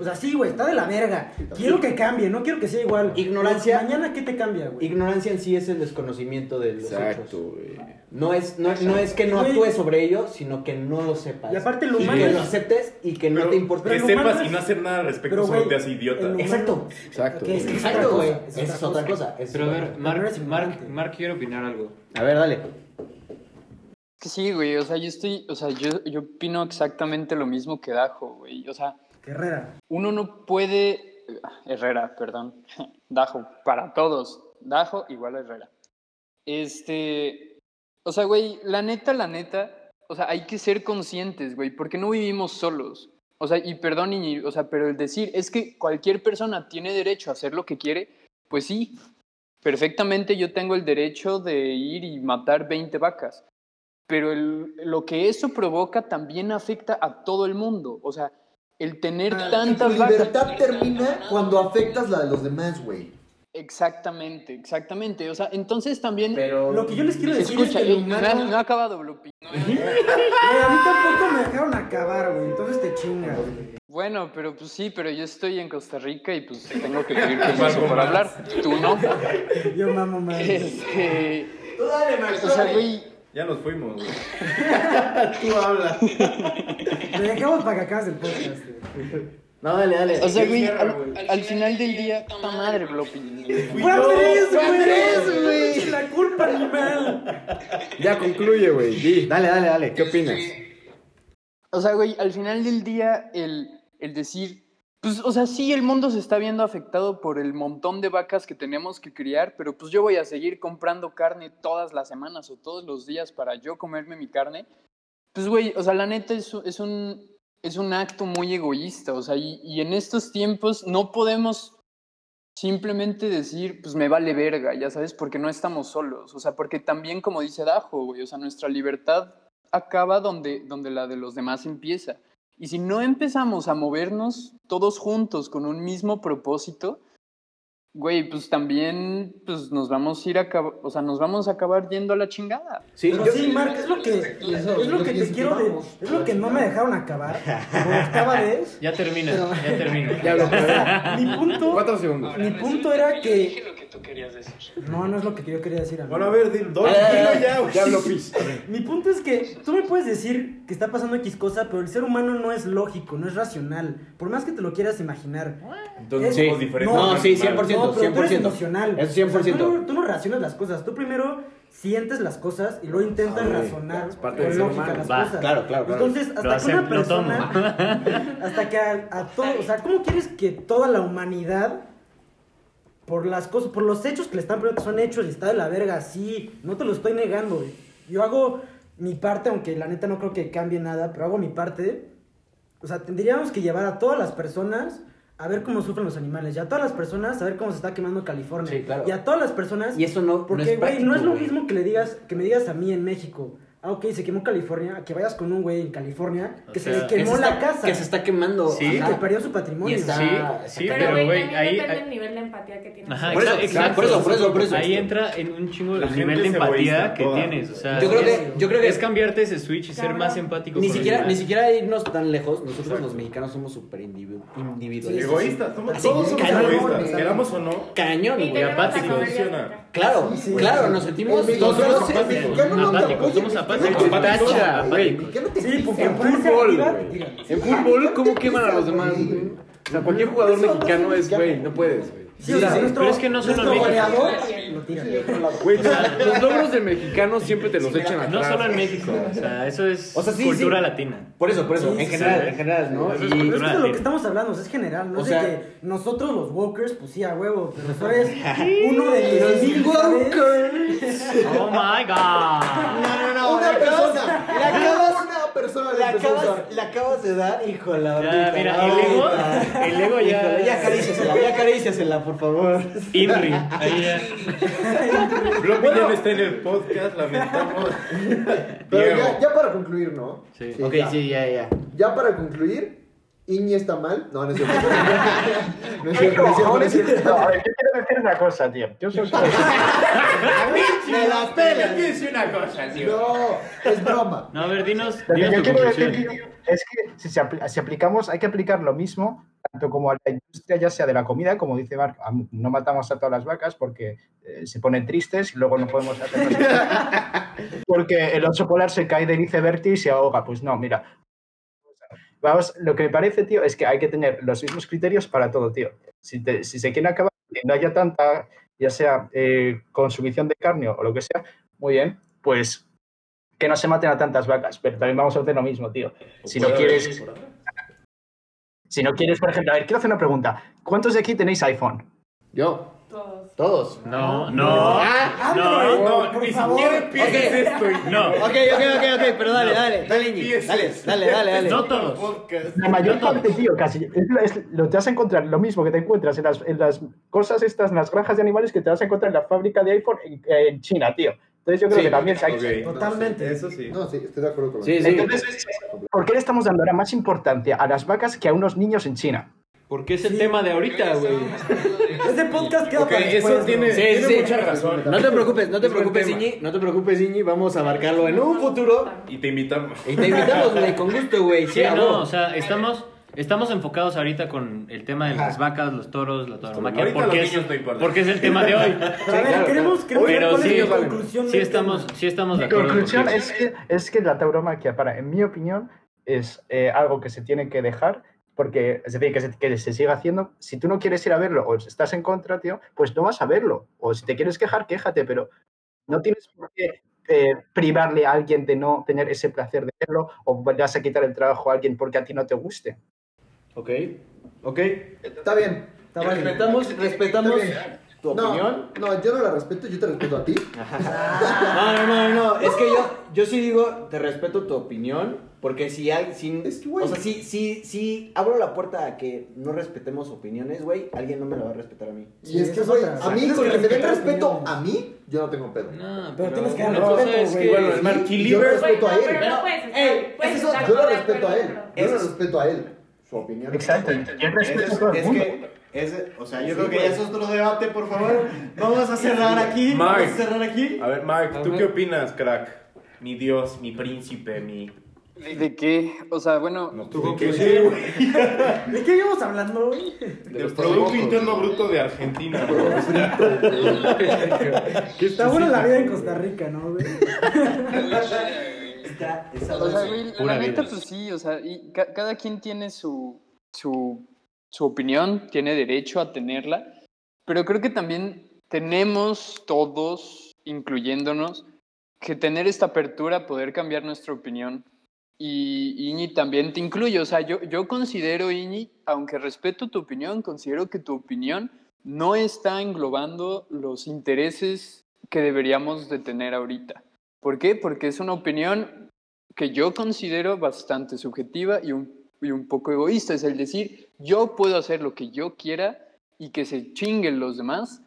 Speaker 10: O sea, sí, güey, está de la verga. Quiero que cambie, no quiero que sea igual.
Speaker 2: Ignorancia-
Speaker 10: Mañana, ¿qué te cambia, güey?
Speaker 2: Ignorancia en sí es el desconocimiento de los hechos.
Speaker 8: Exacto, güey.
Speaker 2: No es, no, no es que no actúes sobre ello, sino que no lo sepas.
Speaker 10: Y aparte lo
Speaker 2: Y
Speaker 10: humano
Speaker 2: que
Speaker 10: es-
Speaker 2: lo aceptes y que no te importe.
Speaker 3: que sepas y no hacer nada al respecto
Speaker 10: pero,
Speaker 3: solo te hace idiota.
Speaker 10: humano-
Speaker 2: Exacto.
Speaker 8: Exacto,
Speaker 10: Que es, otra
Speaker 2: Exacto, güey.
Speaker 10: es
Speaker 2: Esa es otra cosa. es
Speaker 9: Pero a ver. Mark, Mark. Mark quiere opinar algo.
Speaker 2: A ver, dale.
Speaker 6: Que sí, güey, o sea, yo estoy, o sea, yo, yo opino exactamente lo mismo que Dajo, güey. O sea,
Speaker 10: Herrera.
Speaker 6: uno no puede. Herrera, perdón. <laughs> Dajo, para todos. Dajo igual a Herrera. Este. O sea, güey, la neta, la neta. O sea, hay que ser conscientes, güey, porque no vivimos solos. O sea, y perdón, y, o sea, pero el decir es que cualquier persona tiene derecho a hacer lo que quiere, pues sí. Perfectamente yo tengo el derecho de ir y matar 20 vacas. Pero el- lo que eso provoca también afecta a todo el mundo. O sea, el tener
Speaker 4: tu
Speaker 6: tantas vacas.
Speaker 4: libertad termina cuando afectas la de los demás, güey.
Speaker 6: Exactamente, exactamente. O sea, entonces también.
Speaker 2: Pero.
Speaker 10: Lo que yo les quiero decir
Speaker 6: Escucha,
Speaker 10: es que el
Speaker 6: eh, no,
Speaker 10: humano...
Speaker 6: ha, no ha acabado Blupi. <laughs>
Speaker 10: Güey, a mí tampoco me dejaron acabar, güey. Entonces te chingas. güey.
Speaker 6: Bueno, pero pues sí, pero yo estoy en Costa Rica y pues tengo que pedir <laughs> permiso para hablar. Tú no.
Speaker 10: Yo mamo más.
Speaker 6: Este,
Speaker 2: Tú dale, Mark.
Speaker 6: o sea, güey,
Speaker 3: Ya nos fuimos, güey. <laughs>
Speaker 2: Tú hablas.
Speaker 10: Te dejamos para que acabes el podcast. güey.
Speaker 2: No, dale, dale.
Speaker 6: o sea, güey, al, al final del día, puta madre, Blupi.
Speaker 10: ¡Fue Andrés, güey!
Speaker 2: güey.
Speaker 10: ¡La culpa, animal!
Speaker 8: Ya concluye, güey. Di.
Speaker 2: Dale, dale, dale.
Speaker 8: ¿Qué opinas?
Speaker 6: O sea, güey, al final del día, el, el decir, pues, o sea, sí, el mundo se está viendo afectado por el montón de vacas que tenemos que criar, pero pues yo voy a seguir comprando carne todas las semanas o todos los días para yo comerme mi carne. Pues, güey, o sea, la neta es, es, un, es un acto muy egoísta, o sea, y, y en estos tiempos no podemos simplemente decir, pues me vale verga, ya sabes, porque no estamos solos, o sea, porque también, como dice Dajo, güey, o sea, nuestra libertad acaba donde, donde la de los demás empieza. Y si no empezamos a movernos todos juntos con un mismo propósito, güey, pues también pues nos vamos a ir a o sea, nos vamos a acabar yendo a la chingada.
Speaker 2: Sí,
Speaker 10: Pero
Speaker 2: yo-
Speaker 10: sí, Mark, es lo que, es lo que te quiero de-. Es lo que no me dejaron acabar. Por octava <laughs> vez.
Speaker 9: Ya termina, ya termina.
Speaker 8: Ya lo
Speaker 10: Mi punto.
Speaker 8: Cuatro segundos.
Speaker 10: Mi punto era que.
Speaker 6: Lo tú querías decir.
Speaker 10: No, no es lo que yo quería decir. amigo.
Speaker 3: Bueno, a ver, dilo, dilo
Speaker 2: Ah,
Speaker 3: ya, güey.
Speaker 8: Ya habló Pis. <laughs>
Speaker 10: Mi punto es que tú me puedes decir que está pasando X cosa, pero el ser humano no es lógico, no es racional. Por más que te lo quieras imaginar.
Speaker 3: Entonces
Speaker 10: Sí.
Speaker 3: somos diferentes.
Speaker 2: No, sí,
Speaker 3: animales.
Speaker 2: 100%.
Speaker 10: No, pero tú eres
Speaker 2: 100%.
Speaker 10: emocional.
Speaker 2: Eso 100%.
Speaker 10: O sea, tú, no, tú no racionas las cosas. Tú primero sientes las cosas y luego intentas
Speaker 2: Ah,
Speaker 10: razonar
Speaker 2: es parte
Speaker 10: con lógica las
Speaker 9: Va,
Speaker 10: cosas.
Speaker 2: claro, claro, claro.
Speaker 10: Entonces, hasta
Speaker 9: Lo
Speaker 10: que una
Speaker 9: lo
Speaker 10: persona, <laughs> hasta que a, a todo, o sea, ¿cómo quieres que toda la humanidad por las cosas, por los hechos que le están poniendo que son hechos y está de la verga, sí, no te lo estoy negando. güey. Yo hago mi parte, aunque la neta no creo que cambie nada, pero hago mi parte. O sea, tendríamos que llevar a todas las personas a ver cómo sufren los animales, y a todas las personas a ver cómo se está quemando California.
Speaker 2: Sí, claro.
Speaker 10: Y a todas las personas
Speaker 2: Y eso no, no
Speaker 10: porque, güey, no
Speaker 2: práctico,
Speaker 10: es lo mismo que le digas, que me digas a mí en México. Ah, ok, se quemó California, a que vayas con un güey en California que
Speaker 9: O
Speaker 10: se le
Speaker 2: Que
Speaker 10: quemó
Speaker 2: se
Speaker 10: la
Speaker 2: está-
Speaker 10: casa.
Speaker 2: Que se está quemando.
Speaker 9: Sí,
Speaker 2: Ajá.
Speaker 10: que perdió su patrimonio.
Speaker 2: Está-
Speaker 9: Sí, sí,
Speaker 5: Pero, güey,
Speaker 9: ahí...
Speaker 5: depende del nivel de empatía que tienes.
Speaker 9: Ajá,
Speaker 2: Por eso,
Speaker 9: exacto,
Speaker 2: exacto, por eso, por eso, por eso.
Speaker 9: Ahí entra en un chingo el nivel de empatía que
Speaker 3: toda.
Speaker 9: tienes. O sea,
Speaker 2: Yo creo que,
Speaker 9: es-
Speaker 2: yo creo que
Speaker 9: es cambiarte ese switch y ser más empático.
Speaker 2: ni
Speaker 9: con
Speaker 2: siquiera, ni siquiera irnos tan lejos. Nosotros los mexicanos somos súper individu- individualistas.
Speaker 3: Egoístas, somos,
Speaker 2: Así,
Speaker 3: todos somos egoístas, queramos o no.
Speaker 2: Cañón,
Speaker 5: Y
Speaker 2: güey.
Speaker 5: tenemos
Speaker 9: apático,
Speaker 5: la caloría
Speaker 3: funciona.
Speaker 5: hasta acá.
Speaker 2: Claro, claro, nos sentimos.
Speaker 3: Todos somos apáticos.
Speaker 9: Apáticos, somos apáticos.
Speaker 4: No te
Speaker 9: Tacha,
Speaker 4: güey. El mexicano te
Speaker 10: Sí, porque
Speaker 8: En fútbol, güey. En fútbol, ¿cómo queman a los demás, güey? O sea, cualquier jugador mexicano es, güey, no puedes, güey.
Speaker 10: Sí, o sea,
Speaker 9: pero es que no solo
Speaker 10: nuestro
Speaker 9: en
Speaker 8: Güey, los logros del mexicano siempre te los echan atrás.
Speaker 9: No solo en México, o sea, eso es
Speaker 2: O sea, sí,
Speaker 9: cultura
Speaker 2: sí.
Speaker 9: latina.
Speaker 2: Por eso, por eso,
Speaker 10: Sí,
Speaker 2: en
Speaker 10: sí,
Speaker 2: general,
Speaker 9: sí.
Speaker 2: en general, ¿no?
Speaker 9: Eso es
Speaker 2: Y-
Speaker 10: Pero es que de lo que estamos hablando, o sea, es general, no
Speaker 2: O sea-
Speaker 10: de que nosotros los walkers, pues sí, a huevo, pero tú eres <laughs> uno de 10 mil, ¿sabes?
Speaker 9: Oh my god.
Speaker 2: No, no, no,
Speaker 4: Una
Speaker 2: la
Speaker 4: persona.
Speaker 2: la acabas-
Speaker 4: Una persona
Speaker 2: la
Speaker 4: le empezó a
Speaker 2: acabas,
Speaker 4: usar.
Speaker 2: la acabas de dar, hijo de la
Speaker 9: Ya,
Speaker 2: hornita,
Speaker 9: mira, el ego, el ego ya-
Speaker 2: ya acaríciasela, ya acaríciasela, por favor.
Speaker 9: Inri. Ahí ya.
Speaker 3: Floppy ya no está en el podcast, lamentamos.
Speaker 4: Pero ya, ya para concluir, ¿no?
Speaker 9: Sí.
Speaker 2: Ok,
Speaker 4: ya.
Speaker 2: sí, ya, ya.
Speaker 4: Ya para concluir, Iñi está mal. No, no es cierto. <laughs> No es cierto, no es cierto, no es cierto.
Speaker 7: No, a ver, yo quiero decir una cosa, tío. Yo soy... <laughs>
Speaker 2: Me la pela.
Speaker 3: una cosa,
Speaker 4: No, es broma.
Speaker 9: No, a ver, dinos,
Speaker 7: Lo que
Speaker 9: dinos
Speaker 7: yo
Speaker 9: tu
Speaker 7: quiero
Speaker 9: conclusión.
Speaker 7: decir tío, es que si, se apl- si aplicamos, hay que aplicar lo mismo, tanto como a la industria, ya sea de la comida, como dice Marc, am- no matamos a todas las vacas porque eh, se ponen tristes y luego no podemos hacer. <laughs> Porque el oso polar se cae del iceberg y se ahoga. Pues no, mira. Vamos, lo que me parece, tío, es que hay que tener los mismos criterios para todo, tío. Si, te- si se quiere acabar, que no haya tanta, ya sea eh, consumición de carne o lo que sea, muy bien, pues que no se maten a tantas vacas, pero también vamos a hacer lo mismo, tío. Si no quieres, si no quieres, por ejemplo, a ver, quiero hacer una pregunta. ¿Cuántos de aquí tenéis iPhone?
Speaker 2: Yo,
Speaker 5: Todos.
Speaker 2: todos.
Speaker 9: No, no.
Speaker 2: Ah,
Speaker 9: No,
Speaker 10: no, por favor.
Speaker 3: empieces esto.
Speaker 9: no.
Speaker 2: Ok, ok, ok, ok, pero dale, dale, dale, Iñi, dale, dale, dale, dale.
Speaker 9: No todos.
Speaker 7: La mayor parte, tío, casi. Es, es- lo te vas a encontrar lo mismo que te encuentras en las, en las cosas estas, en las granjas de animales, que te vas a encontrar en la fábrica de iPhone en, en China, tío. Entonces yo creo
Speaker 8: Sí,
Speaker 7: que también se hay
Speaker 3: ok.
Speaker 10: Totalmente.
Speaker 3: Eso sí.
Speaker 4: No, sí, estoy de acuerdo con
Speaker 2: Sí, sí.
Speaker 7: Entonces, ¿por qué le estamos dando ahora más importancia a las vacas que a unos niños en China?
Speaker 9: Porque es el tema de ahorita, güey.
Speaker 10: Ese podcast queda
Speaker 8: Ok,
Speaker 10: para
Speaker 8: eso
Speaker 10: después,
Speaker 8: tiene.
Speaker 2: Sí,
Speaker 8: tiene
Speaker 2: sí.
Speaker 8: mucha razón.
Speaker 2: No te preocupes, no te
Speaker 8: Es
Speaker 2: preocupes. Iñi, no te preocupes, Iñi, vamos a abarcarlo en un futuro.
Speaker 3: Y te invitamos.
Speaker 2: Y te invitamos, güey, con gusto, güey.
Speaker 9: Sí, no, o sea, estamos, estamos enfocados ahorita con el tema de las vacas, los toros, la tauromaquia, porque
Speaker 3: los
Speaker 9: es,
Speaker 3: no
Speaker 9: porque es el tema de hoy. <laughs>
Speaker 10: A ver,
Speaker 2: claro,
Speaker 10: queremos, queremos
Speaker 9: Pero
Speaker 10: cuál
Speaker 9: sí,
Speaker 10: es la conclusión
Speaker 9: Sí estamos, sí estamos de acuerdo.
Speaker 7: conclusión es que, es que la tauromaquia, para, en mi opinión, es eh, algo que se tiene que dejar, porque, es decir, que se, que se siga haciendo. Si tú no quieres ir a verlo o estás en contra, tío, pues no vas a verlo. O si te quieres quejar, quéjate, pero no tienes por qué eh, privarle a alguien de no tener ese placer de verlo o vas a quitar el trabajo a alguien porque a ti no te guste.
Speaker 2: Ok, ok.
Speaker 4: Está bien.
Speaker 10: Está.
Speaker 2: Respetamos, respetamos
Speaker 4: Está bien.
Speaker 2: tu
Speaker 4: No,
Speaker 2: opinión.
Speaker 4: no, yo no la respeto, yo te respeto a ti. <laughs>
Speaker 2: No, no, no, no, es que yo, yo sí digo, te respeto tu opinión, porque si hay, si,
Speaker 4: Es que, güey.
Speaker 2: o sea, si, si, si abro la puerta a que no respetemos opiniones, güey, alguien no me la va a respetar a mí.
Speaker 4: Y es que,
Speaker 10: es
Speaker 4: güey,
Speaker 10: otra.
Speaker 4: a mí, con
Speaker 10: que
Speaker 4: que me den respeto
Speaker 10: opiniones.
Speaker 4: a mí, yo no tengo pedo.
Speaker 9: No,
Speaker 10: Pero tienes que dar
Speaker 9: una cosa
Speaker 10: respeto,
Speaker 9: es
Speaker 10: güey.
Speaker 9: que-
Speaker 8: Bueno, el
Speaker 4: Yo respeto a
Speaker 5: Güey,
Speaker 4: él.
Speaker 5: pero
Speaker 4: Yo lo respeto a él.
Speaker 5: pero-
Speaker 4: Yo lo respeto a él. Su opinión.
Speaker 7: Exacto. Yo respeto a todo el
Speaker 2: Es
Speaker 7: mundo.
Speaker 2: que, o sea, yo
Speaker 4: Sí,
Speaker 2: creo que
Speaker 4: güey.
Speaker 2: ya es otro debate, por favor. Vamos a cerrar aquí. Vamos
Speaker 3: Mike.
Speaker 2: a cerrar aquí.
Speaker 3: A ver, Mark, ¿tú qué opinas, crack? Mi dios, mi príncipe, mi...
Speaker 6: ¿De qué? O sea, bueno,
Speaker 3: No,
Speaker 8: Tu
Speaker 3: ¿de qué?
Speaker 10: ¿De qué íbamos hablando, güey?
Speaker 3: Del
Speaker 8: los
Speaker 3: Producto. Interno Bruto de Argentina, bro. <laughs>
Speaker 10: Está buena la vida en Costa Rica, ¿no, güey?
Speaker 2: Está, está
Speaker 6: O sea, güey, la neta, pues sí, o sea, y ca- cada quien tiene su, su, su opinión, tiene derecho a tenerla, pero creo que también tenemos todos, incluyéndonos, que tener esta apertura a poder cambiar nuestra opinión. Y Iñi también te incluye, o sea, yo, yo considero, Iñi, aunque respeto tu opinión, considero que tu opinión no está englobando los intereses que deberíamos de tener ahorita. ¿Por qué? Porque es una opinión que yo considero bastante subjetiva y un, y un poco egoísta. Es el decir, yo puedo hacer lo que yo quiera y que se chinguen los demás.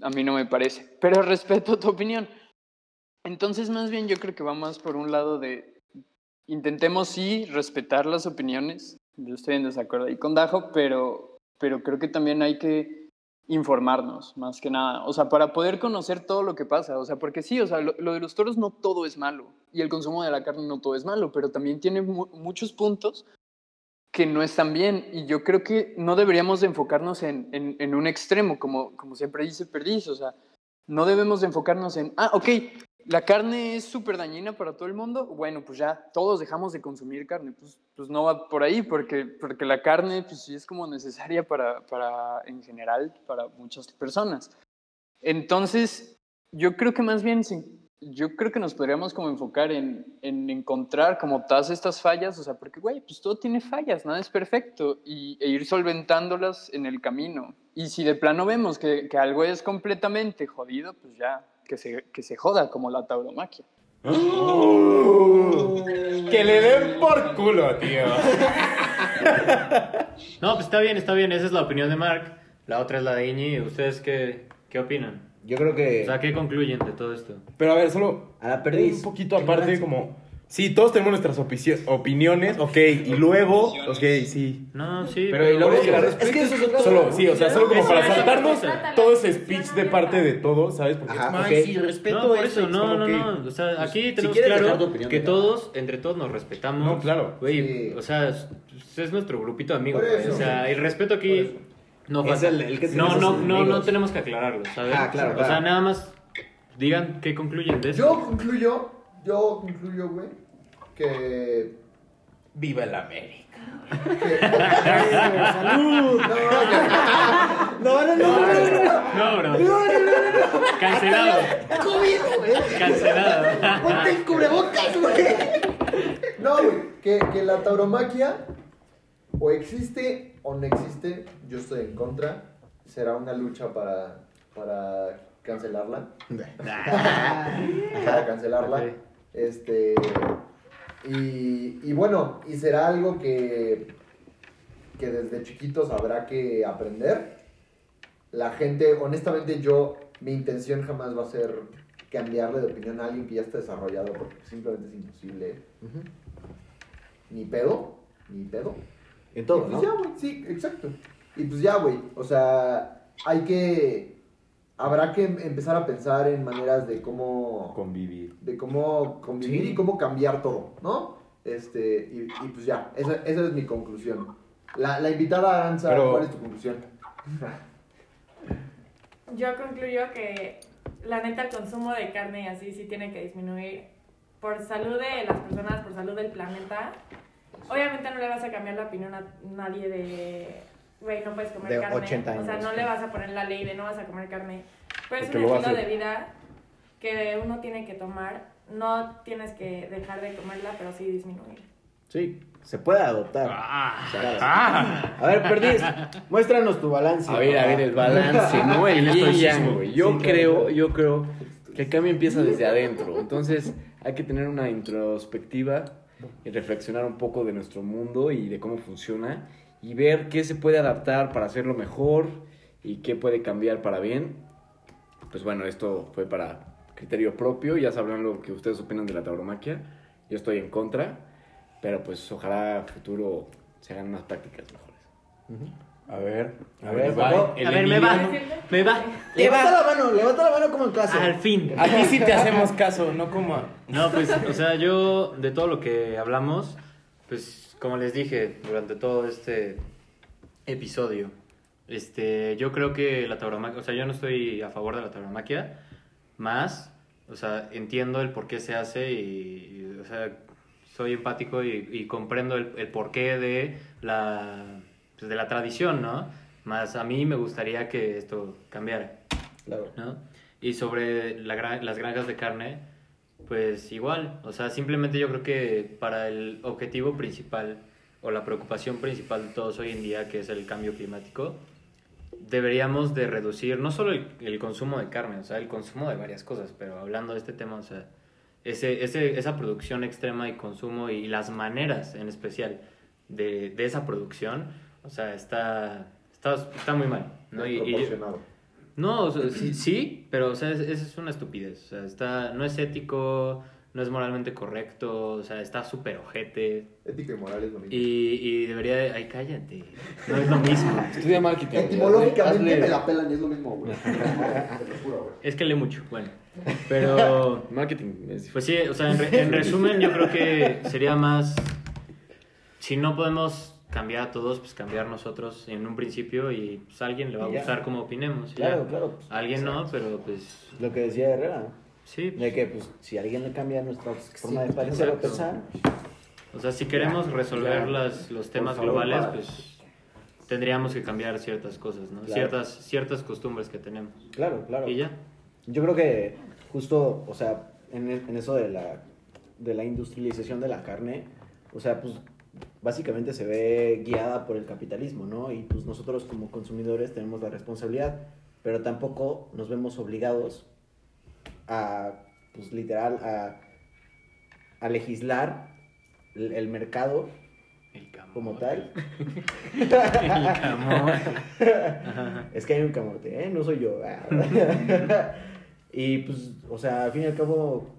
Speaker 6: A mí no me parece, pero <laughs> respeto tu opinión. Entonces, más bien yo creo que va más por un lado de intentemos sí respetar las opiniones. Yo estoy en desacuerdo ahí con Dajo, pero, pero creo que también hay que informarnos, más que nada. O sea, para poder conocer todo lo que pasa. O sea, porque sí, o sea, lo, de los toros no todo es malo. Y el consumo de la carne no todo es malo, pero también tiene mu- muchos puntos que no están bien. Y yo creo que no deberíamos de enfocarnos en, en, en un extremo, como, como siempre dice Perdiz. O sea, no debemos de enfocarnos en, ah, ok, la carne es súper dañina para todo el mundo, bueno, pues ya todos dejamos de consumir carne. Pues, pues no va por ahí, porque, porque la carne pues sí es como necesaria para, para, en general, para muchas personas. Entonces, yo creo que más bien, yo creo que nos podríamos como enfocar en, en encontrar como todas estas fallas, o sea, porque, güey, pues todo tiene fallas, nada es perfecto, y, e ir solventándolas en el camino. Y si de plano vemos que, que algo es completamente jodido, pues ya, que se, que se joda como la tauromaquia.
Speaker 3: Que le den por culo, tío. <laughs>
Speaker 9: No, pues está bien, está bien. Esa es la opinión de Mark. La otra es la de Iñi. ¿Ustedes qué, qué opinan?
Speaker 2: Yo creo
Speaker 9: O
Speaker 2: que
Speaker 9: sea, ¿qué concluyen de todo esto?
Speaker 3: Pero a ver, solo
Speaker 2: a la perdiz.
Speaker 3: un poquito aparte, como. Sí, todos tenemos nuestras opiniones, ok, y luego, ok, sí.
Speaker 9: No, sí.
Speaker 8: Pero y luego que la
Speaker 2: Es que eso es otra
Speaker 3: Solo, sí, o sea, solo como
Speaker 9: Eso,
Speaker 3: para
Speaker 9: eso,
Speaker 3: saltarnos
Speaker 9: eso.
Speaker 3: todo ese speech de parte de todos, ¿sabes? Porque
Speaker 2: Ajá,
Speaker 3: es como,
Speaker 2: ok.
Speaker 3: ay, sí, respeto
Speaker 9: No, por
Speaker 3: eso,
Speaker 9: eso, no, no,
Speaker 3: que-
Speaker 9: no. O sea, aquí tenemos
Speaker 2: quieres dejar tu
Speaker 9: claro
Speaker 2: opinión,
Speaker 9: que
Speaker 2: déjala.
Speaker 9: todos, entre todos nos respetamos.
Speaker 3: No, claro.
Speaker 9: Güey,
Speaker 4: Sí.
Speaker 9: o sea, es, es nuestro grupito de amigos.
Speaker 4: Por
Speaker 9: güey.
Speaker 4: eso.
Speaker 9: O sea, el respeto
Speaker 4: Por
Speaker 9: aquí
Speaker 4: eso.
Speaker 9: no
Speaker 2: Es
Speaker 9: falta.
Speaker 2: el- el que
Speaker 9: no,
Speaker 2: tenemos
Speaker 9: no,
Speaker 2: sus
Speaker 9: no, no
Speaker 2: amigos.
Speaker 9: tenemos que aclararlo, ¿sabes?
Speaker 2: Ah, claro,
Speaker 9: O sea,
Speaker 2: claro.
Speaker 9: nada más digan qué concluyen de esto.
Speaker 4: Yo concluyo, yo concluyo, güey, que...
Speaker 3: Viva el América. <laughs>
Speaker 10: ¡Salud!
Speaker 4: No,
Speaker 10: No, no, no.
Speaker 9: No, bro. Cancelado. Cancelado.
Speaker 4: ¡Ponte el cubrebocas, güey! No, güey, que, que la tauromaquia o existe o no existe, yo estoy en contra. Será una lucha para, para cancelarla. <laughs> para cancelarla. Este. Y, y bueno, y será algo que, que desde chiquitos habrá que aprender. La gente, honestamente, yo, mi intención jamás va a ser cambiarle de opinión a alguien que ya está desarrollado, porque simplemente es imposible. Ni pedo, ni pedo.
Speaker 2: En todo,
Speaker 4: Y pues
Speaker 2: ¿no?
Speaker 4: ya, güey, sí, exacto. Y pues ya, güey, o sea, hay que, habrá que em- empezar a pensar en maneras de cómo,
Speaker 3: Convivir.
Speaker 4: de cómo convivir
Speaker 2: Sí.
Speaker 4: y cómo cambiar todo, ¿no? Este, y, y pues ya, esa, esa es mi conclusión. La, la invitada Aranza,
Speaker 3: Pero-
Speaker 4: ¿cuál es tu conclusión? <laughs>
Speaker 5: Yo concluyo que la neta el consumo de carne y así sí tiene que disminuir por salud de las personas, por salud del planeta. Obviamente no le vas a cambiar la opinión a nadie de, güey, no puedes comer
Speaker 2: De
Speaker 5: carne.
Speaker 2: 80
Speaker 5: O sea,
Speaker 2: años.
Speaker 5: no le vas a poner la ley de no vas a comer carne. Pero es
Speaker 3: Porque
Speaker 5: un estilo de vida que uno tiene que tomar. No tienes que dejar de comerla, pero sí disminuir.
Speaker 2: Sí, se puede adoptar.
Speaker 9: Ah, ah.
Speaker 2: A ver, Perdiz, muéstranos tu balance.
Speaker 8: A ver, a ver, el balance, ¿no? El yin güey. Yo
Speaker 2: Sí,
Speaker 8: creo,
Speaker 2: claro.
Speaker 8: yo creo que el cambio empieza desde adentro. Entonces, hay que tener una introspectiva y reflexionar un poco de nuestro mundo y de cómo funciona y ver qué se puede adaptar para hacerlo mejor y qué puede cambiar para bien. Pues bueno, esto fue para criterio propio, ya sabrán lo que ustedes opinan de la tauromaquia. Yo estoy en contra, pero pues ojalá a futuro se hagan unas prácticas mejores.
Speaker 3: A ver,
Speaker 2: A ver,
Speaker 3: va.
Speaker 9: A ver, me va. Me va.
Speaker 2: Levanta la mano, levanta la mano como en clase.
Speaker 9: Al fin.
Speaker 3: Aquí sí te hacemos caso, no como a-
Speaker 9: No, pues, o sea, yo de todo lo que hablamos, pues, como les dije durante todo este episodio, este, yo creo que la tauromaquia, o sea, yo no estoy a favor de la tauromaquia, más, o sea, entiendo el por qué se hace y, y, o sea, soy empático y, y comprendo el, el porqué de la, pues, de la tradición, ¿no? Más a mí me gustaría que esto cambiara.
Speaker 2: Claro.
Speaker 9: ¿no? Y sobre la las granjas de carne, pues igual, o sea, simplemente yo creo que para el objetivo principal o la preocupación principal de todos hoy en día, que es el cambio climático, deberíamos de reducir no solo el, consumo de carne, o sea, el consumo de varias cosas, pero hablando de este tema, o sea, ese, ese, esa producción extrema y consumo y las maneras en especial de, de esa producción, o sea, está, está, está muy mal, ¿no? Y-. no, o sea, sí, sí, pero o sea, es, es- es una estupidez. O sea, está, no es ético, no es moralmente correcto, o sea, está súper ojete.
Speaker 4: Ética y moral es lo mismo.
Speaker 9: Y, y debería de... Ay, cállate. No es lo mismo. <laughs>
Speaker 8: Estudia marketing.
Speaker 4: Etimológicamente
Speaker 8: Hazle-
Speaker 4: me la pelan y es lo mismo, güey. Te lo juro, güey.
Speaker 9: Es que lee mucho, bueno. Pero... <laughs>
Speaker 8: Marketing es
Speaker 9: Pues sí, o sea, en, re- en resumen yo creo que sería más... Si no podemos cambiar a todos, pues cambiar nosotros en un principio y pues a alguien le va a gustar como opinemos.
Speaker 2: Claro,
Speaker 9: ya.
Speaker 2: claro.
Speaker 9: A alguien no, pero pues...
Speaker 2: Lo que decía Herrera.
Speaker 9: Sí,
Speaker 2: De que, pues, si alguien le cambia nuestra forma de parecer o pensar,
Speaker 9: o sea, si queremos resolver las, los temas
Speaker 2: favor,
Speaker 9: globales,
Speaker 2: para.
Speaker 9: pues tendríamos que cambiar ciertas cosas, ¿no?
Speaker 2: Claro.
Speaker 9: Ciertas, ciertas costumbres que tenemos.
Speaker 2: claro, claro.
Speaker 9: Y ya.
Speaker 2: Yo creo que justo, o sea, en, en eso de la, de la industrialización de la carne, o sea, pues básicamente se ve guiada por el capitalismo, ¿no? Y pues nosotros como consumidores tenemos la responsabilidad, pero tampoco nos vemos obligados a, pues literal, a, a legislar el, el mercado
Speaker 9: El
Speaker 2: como tal. <laughs>
Speaker 9: El camote.
Speaker 2: Es que hay un camote, ¿eh? No soy yo. <laughs> y pues, o sea, al fin y al cabo,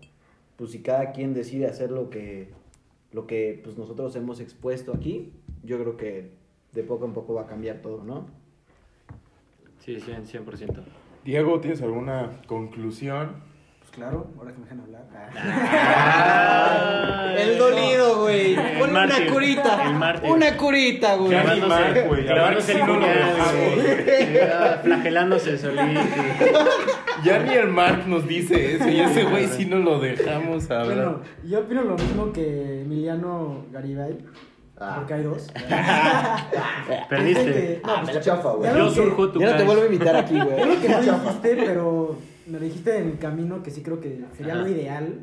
Speaker 2: pues si cada quien decide hacer lo que, lo que pues nosotros hemos expuesto aquí, yo creo que de poco en poco va a cambiar todo, ¿no?
Speaker 9: Sí, 100%. 100%.
Speaker 3: Diego, ¿tienes alguna conclusión?
Speaker 10: Pues claro, ahora que me dejan hablar.
Speaker 9: Ah,
Speaker 2: El dolido, güey. Una
Speaker 9: mártir,
Speaker 2: curita. Una curita, güey.
Speaker 9: Clavándose- clavándose el
Speaker 3: dejamos.
Speaker 9: güey. Ah, Flagelándose solito. <laughs>
Speaker 3: Ya ni el Mark nos dice eso y ese güey sí no lo dejamos hablar.
Speaker 10: Bueno, yo opino lo mismo que Emiliano Garibay,
Speaker 4: Ah.
Speaker 10: porque hay dos. <laughs>
Speaker 9: Perdiste.
Speaker 10: Que- no,
Speaker 4: Ah, la chafa, güey.
Speaker 9: Yo surjo tu
Speaker 2: Ya no te vuelvo a invitar aquí,
Speaker 10: Es
Speaker 2: güey. <laughs>
Speaker 10: lo que no dijiste, pero me lo dijiste en el camino que sí creo que sería
Speaker 9: Ajá.
Speaker 10: lo ideal.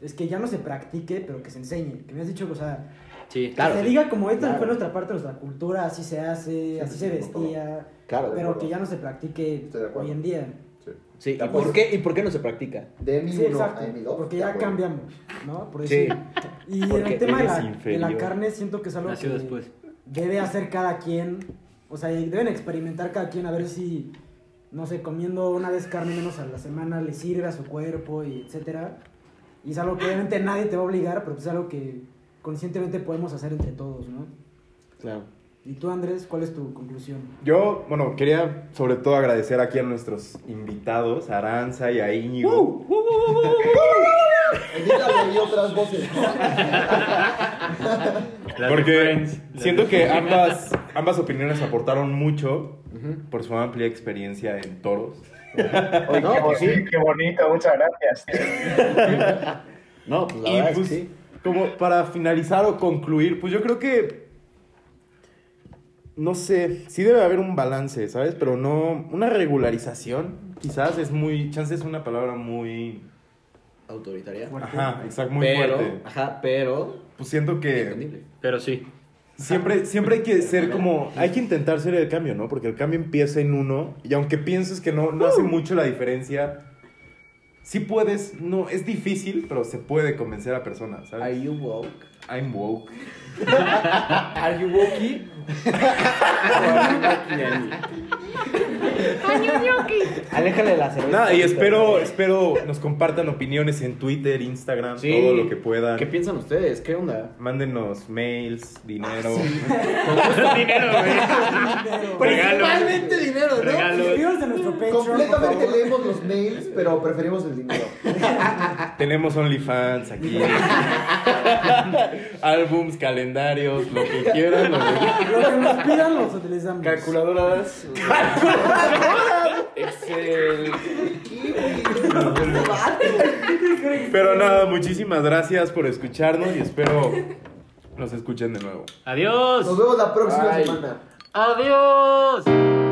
Speaker 10: Es que ya no se practique, pero que se enseñe. Que me has dicho, o sea,
Speaker 9: Sí,
Speaker 2: Claro,
Speaker 10: que se
Speaker 2: sí.
Speaker 10: diga como esta
Speaker 2: Claro.
Speaker 10: fue nuestra parte, nuestra cultura, así se hace, así se vestía,
Speaker 2: Claro,
Speaker 10: pero que ya no se practique hoy en día.
Speaker 2: Sí, ¿y por, qué, ¿y por qué no se practica?
Speaker 4: De mi
Speaker 10: Sí,
Speaker 4: 1
Speaker 10: exacto,
Speaker 4: a mi 2.
Speaker 10: porque ya cambiamos, ¿no? Por
Speaker 2: Sí.
Speaker 10: decir. Y en
Speaker 2: Porque
Speaker 10: el tema de la, de la carne siento que es algo
Speaker 9: nació
Speaker 10: que
Speaker 9: después.
Speaker 10: debe hacer cada quien, o sea, y deben experimentar cada quien a ver si, no sé, comiendo una vez carne menos a la semana le sirve a su cuerpo y etcétera. Y es algo que obviamente nadie te va a obligar, pero es algo que conscientemente podemos hacer entre todos, ¿no?
Speaker 2: Claro.
Speaker 10: Y tú, Andrés, ¿cuál es tu conclusión?
Speaker 3: Yo, bueno, quería sobre todo agradecer aquí a nuestros invitados, a Aranza y a Íñigo.
Speaker 4: Edítale y otras voces. <laughs>
Speaker 9: Las de
Speaker 3: Porque siento que ambas, ambas opiniones aportaron mucho por su amplia experiencia en toros.
Speaker 2: Oye, no,
Speaker 7: qué,
Speaker 2: pues sí.
Speaker 7: qué bonito, muchas gracias. <laughs>
Speaker 2: No, pues la
Speaker 3: Y
Speaker 2: verdad es
Speaker 3: pues,
Speaker 2: que sí.
Speaker 3: como para finalizar o concluir, pues yo creo que, no sé, sí debe haber un balance, ¿sabes? Pero no, una regularización, quizás es muy, chance es una palabra muy,
Speaker 2: Autoritaria.
Speaker 3: ajá, exacto, muy
Speaker 2: pero,
Speaker 3: fuerte.
Speaker 2: ajá, pero
Speaker 3: Pues siento que
Speaker 2: entendible.
Speaker 9: Pero sí.
Speaker 3: siempre, siempre hay que ser como, hay que intentar ser el cambio, ¿no? Porque el cambio empieza en uno y aunque pienses que no, no hace mucho la diferencia, sí puedes, no, es difícil, pero se puede convencer a personas, ¿sabes?
Speaker 2: Are you woke?
Speaker 3: I'm woke. <laughs>
Speaker 2: Are you wokey? Aléjale la cerveza.
Speaker 3: Nada, y espero, espero nos compartan opiniones en Twitter, Instagram,
Speaker 2: Sí.
Speaker 3: todo lo que puedan.
Speaker 2: ¿Qué piensan ustedes? ¿Qué onda?
Speaker 3: Mándenos mails, dinero. <laughs>
Speaker 9: dinero, güey.
Speaker 2: Principalmente dinero, ¿no?
Speaker 9: Regalos.
Speaker 10: Suscríbanse a nuestro Patreon, por
Speaker 4: Completamente
Speaker 10: favor.
Speaker 4: leemos los mails, pero preferimos el dinero.
Speaker 3: Tenemos OnlyFans aquí. <laughs> Álbums, calendarios, lo que quieran. lo que-
Speaker 10: Lo que nos pidan los utilizamos.
Speaker 2: Calculadoras. Excel.
Speaker 3: Pero nada, muchísimas gracias por escucharnos y espero nos escuchen de nuevo.
Speaker 9: Adiós.
Speaker 4: Nos vemos la próxima
Speaker 2: Bye.
Speaker 4: semana.
Speaker 9: Adiós.